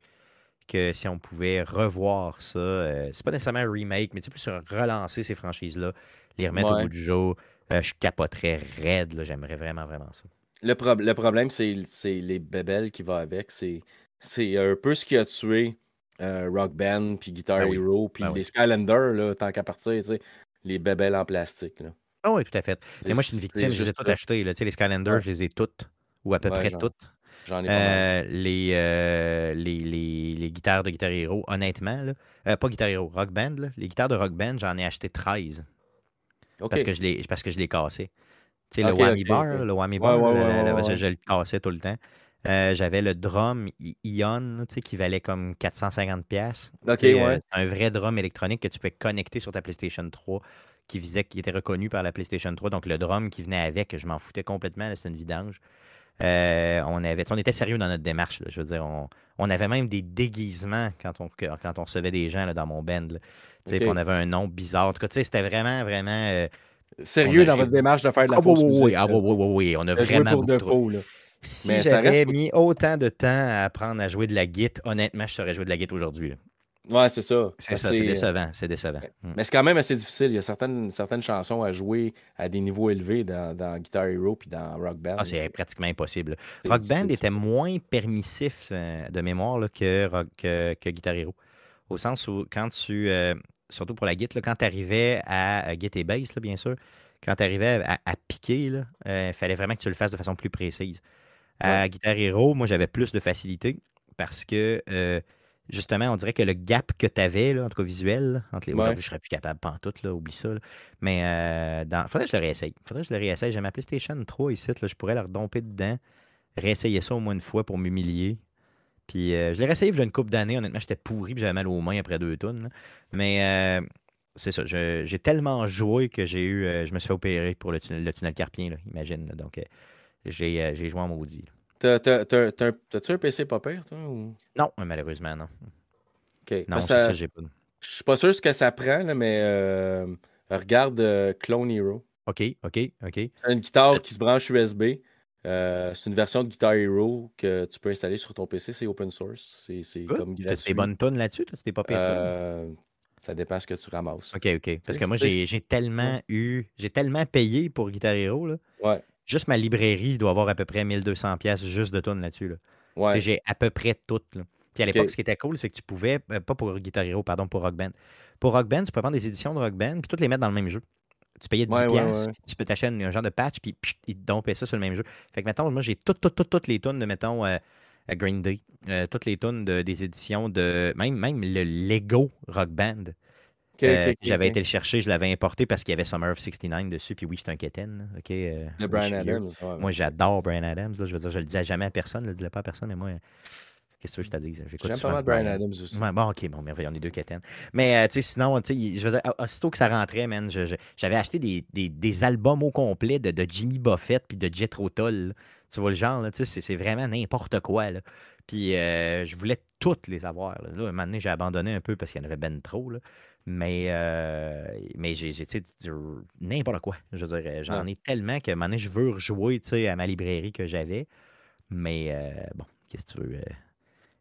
que si on pouvait revoir ça, c'est pas nécessairement un remake, mais plus relancer ces franchises-là, les remettre au bout du jour. Euh, je capoterais raide. J'aimerais vraiment, vraiment ça. Le, le problème, c'est les bébelles qui vont avec. C'est un peu ce qui a tué euh, Rock Band, puis Guitar ben Hero, puis ben les Skylanders, tant qu'à partir, les bébelles en plastique. Là. Ah oui, tout à fait. Mais moi, je suis une victime, je les ai toutes achetées. Les Skylanders, je les ai toutes, ou à peu près toutes. J'en ai euh, les, les, les, les, guitares de Guitar Hero, honnêtement, là, pas Guitar Hero, Rock Band, les guitares de Rock Band, j'en ai acheté 13. Parce que je l'ai parce que je l'ai cassé. Tu sais, le whammy bar, le whammy bar, je, le cassais tout le temps. Euh, j'avais le drum Ion qui valait comme 450$. pièces euh, c'est un vrai drum électronique que tu peux connecter sur ta PlayStation 3 qui, visait, qui était reconnu par la PlayStation 3. Donc le drum qui venait avec, je m'en foutais complètement. C'était une vidange. Euh, on, avait, on était sérieux dans notre démarche. je veux dire, on, avait même des déguisements quand on, quand on recevait des gens dans mon band. On avait un nom bizarre. En tout cas, c'était vraiment, vraiment. Euh, sérieux dans votre démarche de faire de la ah, fausse oui, Oui, ah, oui, oui, oui, on a vraiment. Pour de faux, Si j'avais mis autant de temps à apprendre à jouer de la guitare, honnêtement, je saurais jouer de la guitare aujourd'hui. Ouais, c'est ça. C'est ça, c'est décevant. C'est décevant. Hmm. Mais c'est quand même assez difficile. Il y a certaines, certaines chansons à jouer à des niveaux élevés dans, dans Guitar Hero puis dans Rock Band. Ah, c'est pratiquement impossible. Rock Band était moins permissif euh, de mémoire que, rock, que, Guitar Hero. Au sens où, quand tu. Euh, surtout pour la guitare, quand tu arrivais à, à et bass, bien sûr, quand tu arrivais à, piquer, il euh, fallait vraiment que tu le fasses de façon plus précise. À Guitar Hero, moi, j'avais plus de facilité parce que justement, on dirait que le gap que tu avais, là, en tout cas visuel, entre les ouais. je serais plus capable, pas en tout, là, oublie ça. Mais euh, dans... faudrait que je le réessaye. Faudrait que je le réessaye. J'ai ma PlayStation 3 ici, là, je pourrais leur domper dedans, réessayer ça au moins une fois pour m'humilier. Puis euh, je l'ai réessayé il y a une couple d'années, honnêtement, j'étais pourri, puis j'avais mal aux mains après deux tonnes. Mais euh, c'est ça, j'ai tellement joué que j'ai eu, euh, je me suis fait opérer pour le tunnel, le tunnel carpien, là, imagine. Donc j'ai joué en maudit. T'as-tu un PC pas pire, toi? Ou... Non, malheureusement, non. OK. Non, ça, ça j'ai pas. Je suis pas sûr ce que ça prend, là, mais regarde Clone Hero. OK, OK, OK. C'est une guitare qui se branche USB. Euh, c'est une version de Guitar Hero que tu peux installer sur ton PC. C'est open source. C'est comme gratuit. Des bonnes tonnes là-dessus? Des pas pires Ça dépend ce que tu ramasses. OK, OK. Parce que moi, j'ai tellement eu, j'ai tellement payé pour Guitar Hero. Là. Ouais. Juste ma librairie doit avoir à peu près 1200 pièces juste de tonnes là-dessus. Là. Ouais. J'ai à peu près toutes. Là. Puis à l'époque, ce qui était cool, c'est que tu pouvais, euh, pas pour Guitar Hero, pardon, pour Rock Band. Pour Rock Band, tu peux prendre des éditions de Rock Band puis toutes les mettre dans le même jeu. Tu payais 10 pièces, tu peux t'acheter un genre de patch, puis ils te dompaient ça sur le même jeu. Fait que, mettons, moi, j'ai toutes, les tonnes de, mettons, euh, Green Day, euh, toutes les tonnes de, des éditions de. Même, même le Lego Rock Band. Euh, j'avais été le chercher, je l'avais importé parce qu'il y avait Summer of 69 dessus. Puis oui, c'est un. OK, euh, de Brian Adams. moi, j'adore Brian Adams. je veux dire, je le disais jamais à personne, je le disais pas à personne, mais moi, Qu'est-ce que je te dis? J'aime pas mal Brian Adams aussi. bon, ok, bon, merveilleux, on est deux Keten. Mais, tu sais, sinon, tu sais, je veux dire, aussitôt que ça rentrait, man, j'avais acheté des, des, des, albums au complet de, de Jimmy Buffett puis de Jet Tull. Tu vois le genre, tu sais, c'est vraiment n'importe quoi, là. Puis euh, je voulais toutes les avoir. Là, là un moment donné, j'ai abandonné un peu parce qu'il y en avait ben trop. Là. Mais, euh, mais j'ai n'importe quoi. Je veux dire, j'en ai tellement que un moment donné, je veux rejouer à ma librairie que j'avais. Mais euh, bon, qu'est-ce que tu veux?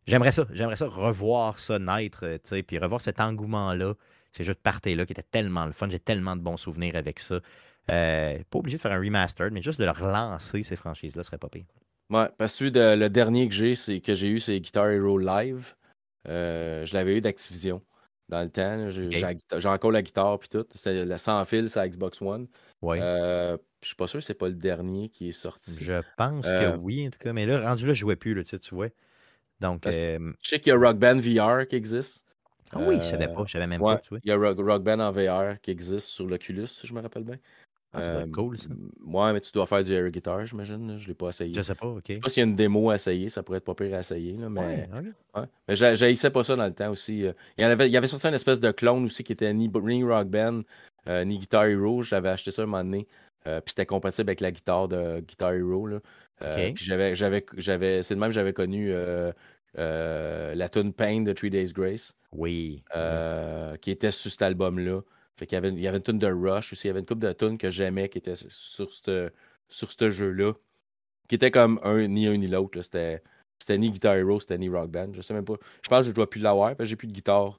J'aimerais ça. J'aimerais ça revoir ça naître, puis revoir cet engouement-là, ces jeux de party-là qui étaient tellement le fun. J'ai tellement de bons souvenirs avec ça. pas obligé de faire un remaster, mais juste de leur relancer ces franchises-là serait pas pire. Ouais, parce que le dernier que j'ai, c'est que j'ai eu, c'est Guitar Hero Live. Euh, je l'avais eu d'Activision dans le temps. J'ai encore la guitare puis tout. C'est la sans fil, c'est Xbox One. Ouais. Euh, je suis pas sûr que c'est pas le dernier qui est sorti. Je pense que euh, oui, en tout cas. Mais là, rendu là, je jouais plus, là, tu, vois. Donc, je sais qu'il y a Rock Band VR qui existe. Ah oui, je savais pas, je savais même pas. Tu Il y a Rock, Rock, Band en VR qui existe sur l'Oculus, si je me rappelle bien. Ah, ça cool, ça. Ouais, mais tu dois faire du air guitar, j'imagine. Je ne l'ai pas essayé. Je sais pas, ok. Je sais pas s'il y a une démo à essayer, ça pourrait être pas pire à essayer. Là, mais ouais, mais j'haïssais pas ça dans le temps aussi. Euh. Il y, avait, il y avait sorti une espèce de clone aussi qui était ni, Ring Rock Band, euh, ni Guitar Hero. J'avais acheté ça un moment donné. Euh, puis c'était compatible avec la guitare de Guitar Hero. Là. Puis j'avais, j'avais, j'avais, c'est de même que j'avais connu la tune Pain de Three Days Grace. Oui. Qui était sur cet album-là. Fait qu'il y avait, il y avait une tune de Rush aussi. Il y avait une couple de tunes que j'aimais qui était sur ce sur ce jeu-là. Qui était comme un, ni un ni l'autre. C'était, c'était ni Guitar Hero, c'était ni Rock Band. Je sais même pas. Je pense que je dois plus l'avoir parce que j'ai plus de guitare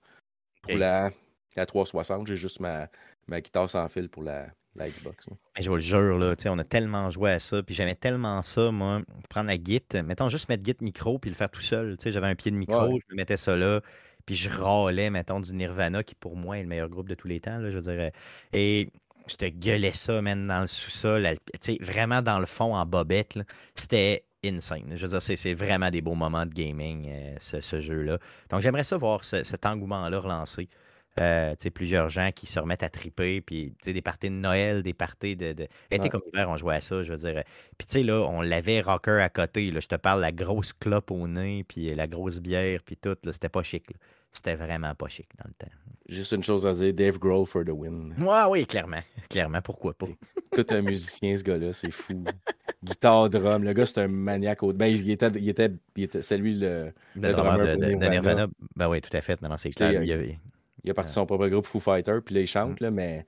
pour la, la 360. J'ai juste ma, ma guitare sans fil pour la, la Xbox. Je vous le jure, là, on a tellement joué à ça, puis j'aimais tellement ça, moi, prendre la Git, mettons juste mettre Git micro, puis le faire tout seul. J'avais un pied de micro, je me mettais ça là, puis je râlais, mettons, du Nirvana, qui pour moi est le meilleur groupe de tous les temps, là, je dirais. Et je te gueulais ça, même dans le sous-sol, vraiment dans le fond, en bobette. C'était insane. Je veux dire, c'est vraiment des beaux moments de gaming, euh, ce, jeu-là. Donc, j'aimerais ça voir cet engouement-là relancé. Euh, plusieurs gens qui se remettent à triper, puis des parties de Noël, des parties de. de... Été comme hiver, on jouait à ça, je veux dire. Puis tu sais, là, on l'avait rocker à côté. Là, je te parle, la grosse clope au nez, puis la grosse bière, puis tout. C'était pas chic. C'était vraiment pas chic dans le temps. Juste une chose à dire, Dave Grohl for the win. Ouais, oui, clairement. [laughs] Clairement, pourquoi pas? Tout un musicien, ce gars-là, c'est fou. Guitare, drum. Le gars, c'est un maniaque. Ben, il était, il était, il était c'est lui le, le, drummer, de, Nirvana. Ben oui, tout à fait. Non, c'est clair. Il, avait, il a parti son propre groupe Foo Fighter, puis là, il chante, mm. là, mais.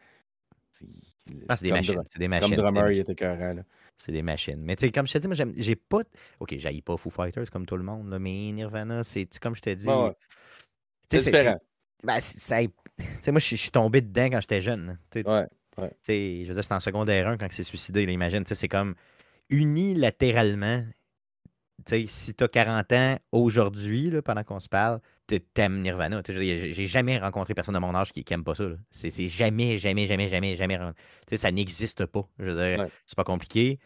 Ah, c'est des, machines. C'est des machines. Comme drummer, il était cohérent. C'est des machines. Mais tu sais, comme je te dis, moi, j'ai pas. Ok, j'aille pas Foo Fighters comme tout le monde, là, mais Nirvana, c'est comme je te dis. C'est différent. Ben, ça, moi, je suis tombé dedans quand j'étais jeune. Ouais, ouais. Je veux dire, c'était en secondaire 1 quand il s'est suicidé. Là, imagine, c'est comme unilatéralement. sais, si tu as 40 ans aujourd'hui, pendant qu'on se parle, t'aimes Nirvana. J'ai jamais rencontré personne de mon âge qui, n'aime pas ça. C'est jamais, jamais, jamais, jamais, jamais. Ça n'existe pas. Je c'est pas compliqué.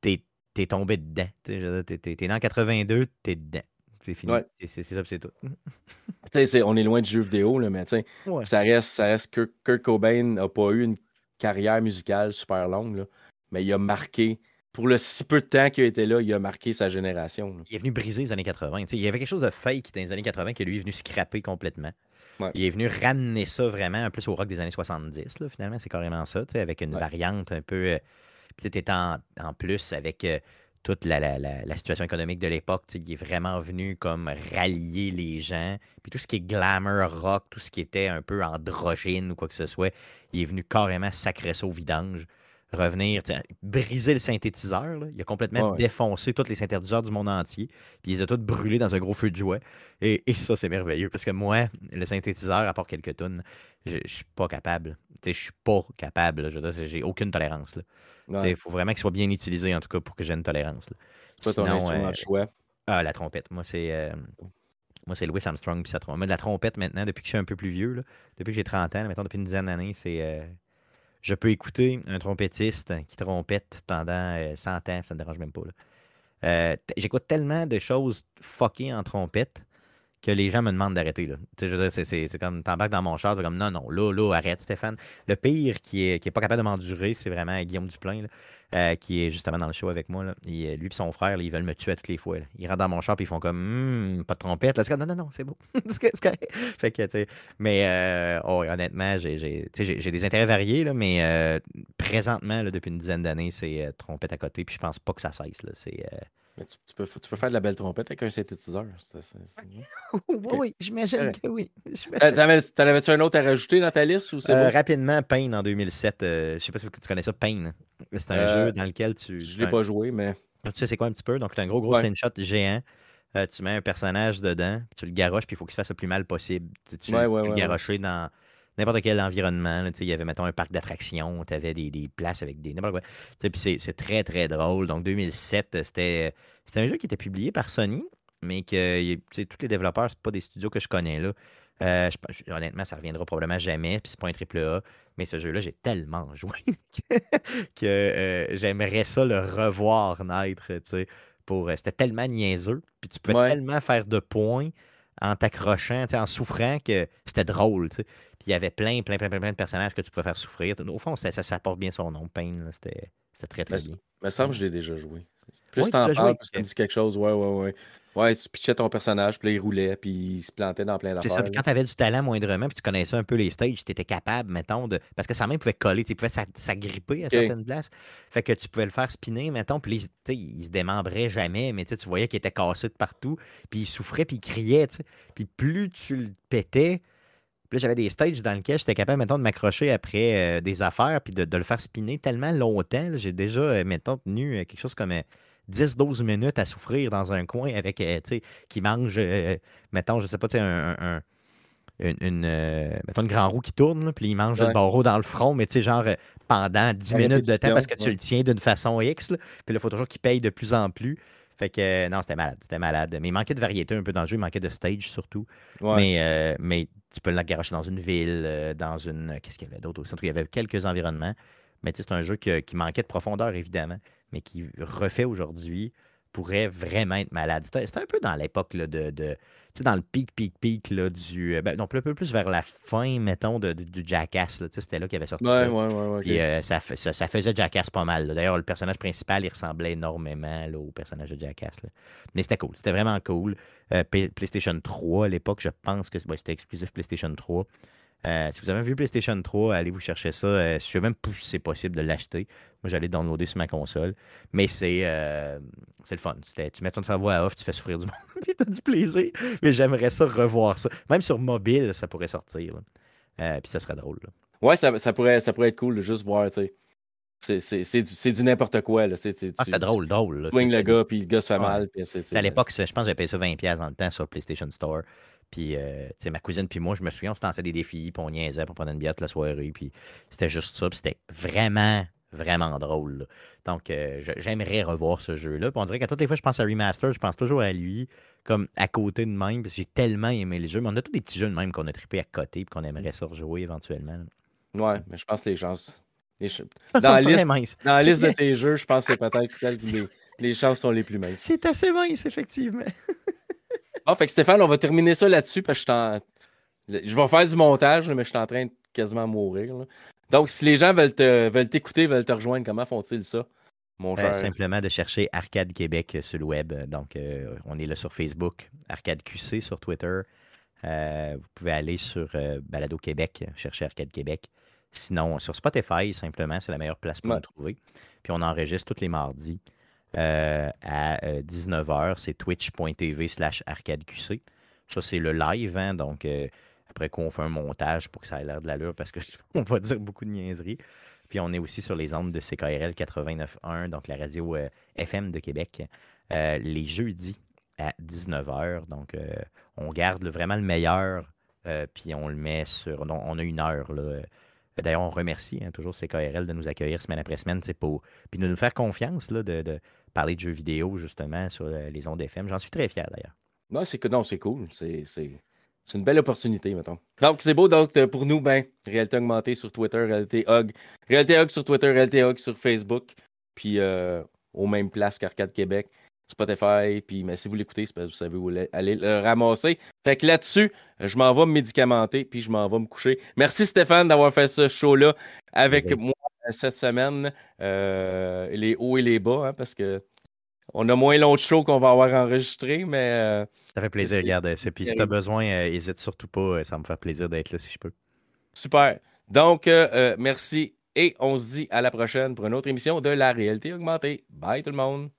T'es es tombé dedans. T'es es, dans 82, t'es dedans. C'est fini. C'est ça, c'est tout. on est loin du jeu vidéo, là, mais ça reste, ça reste que Kurt Cobain n'a pas eu une carrière musicale super longue, mais il a marqué pour le si peu de temps qu'il a été là, il a marqué sa génération. Il est venu briser les années 80. il y avait quelque chose de fake dans les années 80 que lui est venu scraper complètement. Il est venu ramener ça vraiment un peu au rock des années 70, là, finalement. C'est carrément ça, avec une variante un peu. Euh, peut-être en, en, plus avec euh, toute la, la, situation économique de l'époque. Il est vraiment venu comme rallier les gens. Puis tout ce qui est glamour rock, tout ce qui était un peu androgyne ou quoi que ce soit, il est venu carrément sacrer ça au vidange. Revenir, briser le synthétiseur. Il a complètement défoncé tous les synthétiseurs du monde entier. Puis il les a tous brûlés dans un gros feu de joie. Et, ça, c'est merveilleux. Parce que moi, le synthétiseur, à part quelques tonnes, je suis pas capable. Je suis pas capable. Je j'ai aucune tolérance. Il faut vraiment qu'il soit bien utilisé, en tout cas, pour que j'ai une tolérance. Sinon, euh, choix? Ah, la trompette. Moi, c'est. Euh, moi, c'est Louis Armstrong puis sa trompette. de la trompette maintenant, depuis que je suis un peu plus vieux, là, depuis que j'ai 30 ans, maintenant depuis une dizaine d'années, c'est. Euh, je peux écouter un trompettiste qui trompette pendant 100 ans, ça ne me dérange même pas. J'écoute tellement de choses fuckées en trompette que les gens me demandent d'arrêter. C'est comme, t'embarques dans mon char, c'est comme, non, non, là, là, arrête, Stéphane. Le pire qui est, qui est pas capable de m'endurer, c'est vraiment Guillaume Duplain, euh, qui est justement dans le show avec moi. Là. lui et son frère, ils veulent me tuer toutes les fois. Ils rentrent dans mon char et ils font comme, hum, pas de trompette. Là, non, non, non, c'est beau. [laughs] fait que, mais euh, oh, honnêtement, j'ai des intérêts variés, là, mais euh, présentement, là, depuis une dizaine d'années, c'est trompette à côté, puis je pense pas que ça cesse. C'est tu, peux, tu, peux, faire de la belle trompette avec un synthétiseur. [laughs] oui, oui, j'imagine que oui. [laughs] T'en avais-tu un autre à rajouter dans ta liste ou euh, Rapidement, Pain en 2007. Euh, je sais pas si tu connais ça, Pain. C'est un euh, jeu dans lequel tu. Je l'ai pas joué, mais. Tu sais, c'est quoi un petit peu? Donc, tu as un gros, gros slingshot géant. tu mets un personnage dedans, puis tu le garoches, puis il faut qu'il se fasse le plus mal possible. Tu, tu ouais, le garocher dans n'importe quel environnement. il y avait, mettons, un parc d'attractions, tu avais des, des, places avec des. N'importe quoi. Puis c'est très, très drôle. Donc, 2007, c'était un jeu qui était publié par Sony, mais que tous les développeurs, c'est pas des studios que je connais là. Euh, honnêtement, ça reviendra probablement jamais, puis c'est pas un triple A. Mais ce jeu-là, j'ai tellement [laughs] joué que, euh, j'aimerais ça le revoir naître. Pour, euh, c'était tellement niaiseux, puis tu pouvais tellement faire de points en t'accrochant, en souffrant, que c'était drôle. Puis il y avait plein, plein, plein, plein, de personnages que tu pouvais faire souffrir. Au fond, ça, ça, porte bien son nom, Pain. C'était très, très bien. Il me semble que je l'ai déjà joué. Plus t'en parles, plus ça me dit quelque chose. Ouais, ouais, ouais. Ouais, tu pitchais ton personnage, puis là, il roulait, puis il se plantait dans plein d'affaires. C'est ça. Puis quand tu avais du talent moindrement, puis tu connaissais un peu les stages, tu étais capable, mettons, de. Parce que sa main pouvait coller, tu pouvait s'agripper à certaines places. Fait que tu pouvais le faire spinner, mettons, puis il se démembrait jamais, mais tu voyais qu'il était cassé de partout, puis il souffrait, puis il criait, tu sais. Puis plus tu le pétais, puis j'avais des stages dans lesquels j'étais capable, mettons, de m'accrocher après euh, des affaires, puis de, le faire spinner tellement longtemps. J'ai déjà, euh, mettons, tenu euh, quelque chose comme 10-12 minutes à souffrir dans un coin avec, tu sais, qui mange, mettons, je sais pas, tu sais, un, une, mettons, une grand roue qui tourne, puis il mange le barreau dans le front, mais tu sais, genre pendant 10 minutes de temps parce que tu le tiens d'une façon X. puis là, il faut toujours qu'il paye de plus en plus. Fait que non, c'était malade, c'était malade. Mais il manquait de variété un peu dans le jeu, il manquait de stage surtout. Mais, mais tu peux la garocher dans une ville, dans une. Qu'est-ce qu'il y avait d'autre au centre? Il y avait quelques environnements. Mais c'est un jeu qui manquait de profondeur, évidemment, mais qui refait aujourd'hui pourrait vraiment être malade. C'était un peu dans l'époque de, de tu sais, dans le pic, pic, pic là, du. Euh, ben, non, un peu plus vers la fin, mettons, de, du Jackass. C'était là qu'il avait sorti ça. Ouais, ouais, ouais, Puis euh, ça, ça, faisait Jackass pas mal. D'ailleurs, le personnage principal, il ressemblait énormément au personnage de Jackass. Mais c'était cool. C'était vraiment cool. Euh, PlayStation 3 à l'époque, je pense que c'était exclusif PlayStation 3. Euh, si vous avez vu PlayStation 3, allez vous chercher ça. Euh, je ne sais même pas si c'est possible de l'acheter. Moi, j'allais downloader sur ma console. Mais c'est euh, le fun. Tu mets ton cerveau à off, tu fais souffrir du [laughs] monde, puis tu as du plaisir. Mais j'aimerais ça revoir ça. Même sur mobile, ça pourrait sortir. puis ça serait drôle. Ouais, ça, ça, pourrait, ça pourrait être cool de juste voir, tu sais. C'est du, du n'importe quoi. Là. ah, c'était drôle, drôle. Tu le gars, puis le gars se fait mal. à l'époque, je pense que j'avais payé ça 20$ dans le temps sur PlayStation Store. Puis, euh, tu sais, ma cousine puis moi, je me souviens, on se lançait des défis, puis on niaisait, pour prendre une bière toute la soirée, puis c'était juste ça, puis c'était vraiment, vraiment drôle. Donc, euh, j'aimerais revoir ce jeu-là. Puis on dirait qu'à toutes les fois je pense à Remaster, je pense toujours à lui, comme à côté de même, parce que j'ai tellement aimé le jeu. Mais on a tous des petits jeux de même qu'on a trippé à côté, puis qu'on aimerait ça rejouer éventuellement. Ouais, mais je pense que les chances. Dans, la liste, dans, la liste, de tes jeux, je pense que c'est peut-être celle [laughs] où les, les chances sont les plus minces. C'est assez mince, effectivement. [laughs] [laughs] Ah, fait que Stéphane, on va terminer ça là-dessus parce que je, je vais faire du montage, mais je suis en train de quasiment mourir. Donc, si les gens veulent te veulent t'écouter, veulent te rejoindre, comment font-ils ça? Mon euh, simplement de chercher Arcade Québec sur le web. Donc, euh, on est là sur Facebook, Arcade QC sur Twitter. Euh, vous pouvez aller sur Balado Québec, chercher Arcade Québec. Sinon, sur Spotify, simplement, c'est la meilleure place pour nous trouver. Puis on enregistre tous les mardis. Euh, à 19h. Euh, c'est twitch.tv slash arcadeqc. Ça, c'est le live, hein, donc euh, après qu'on fait un montage pour que ça ait l'air de l'allure, parce qu'on [laughs] va dire beaucoup de niaiseries. Puis on est aussi sur les ondes de CKRL 89.1, donc la radio FM de Québec, les jeudis à 19h. Donc on garde vraiment le meilleur, puis on le met sur. on a une heure. D'ailleurs, on remercie hein, toujours CKRL de nous accueillir semaine après semaine, pour, puis de nous faire confiance là, de, parler de jeux vidéo justement sur les ondes FM. J'en suis très fier d'ailleurs. Non, c'est non, c'est cool. C'est une belle opportunité, mettons. Donc, c'est beau. Donc, euh, pour nous, ben, réalité augmentée sur Twitter, réalité hog. Réalité hog sur Twitter, réalité hog sur Facebook. Puis, euh, aux mêmes places qu'Arcade Québec, Spotify. Puis, mais si vous l'écoutez, c'est parce que vous savez où aller le ramasser. Fait que là-dessus, je m'en vais me médicamenter, puis je m'en vais me coucher. Merci Stéphane d'avoir fait ce show-là avec moi cette semaine. Euh, les hauts et les bas, hein, parce que on a moins long de show qu'on va avoir enregistré, mais. Euh, ça fait plaisir, regarde. Puis si tu as besoin, n'hésite euh, surtout pas. Ça me fait plaisir d'être là si je peux. Super. Donc, merci et on se dit à la prochaine pour une autre émission de La réalité augmentée. Bye tout le monde.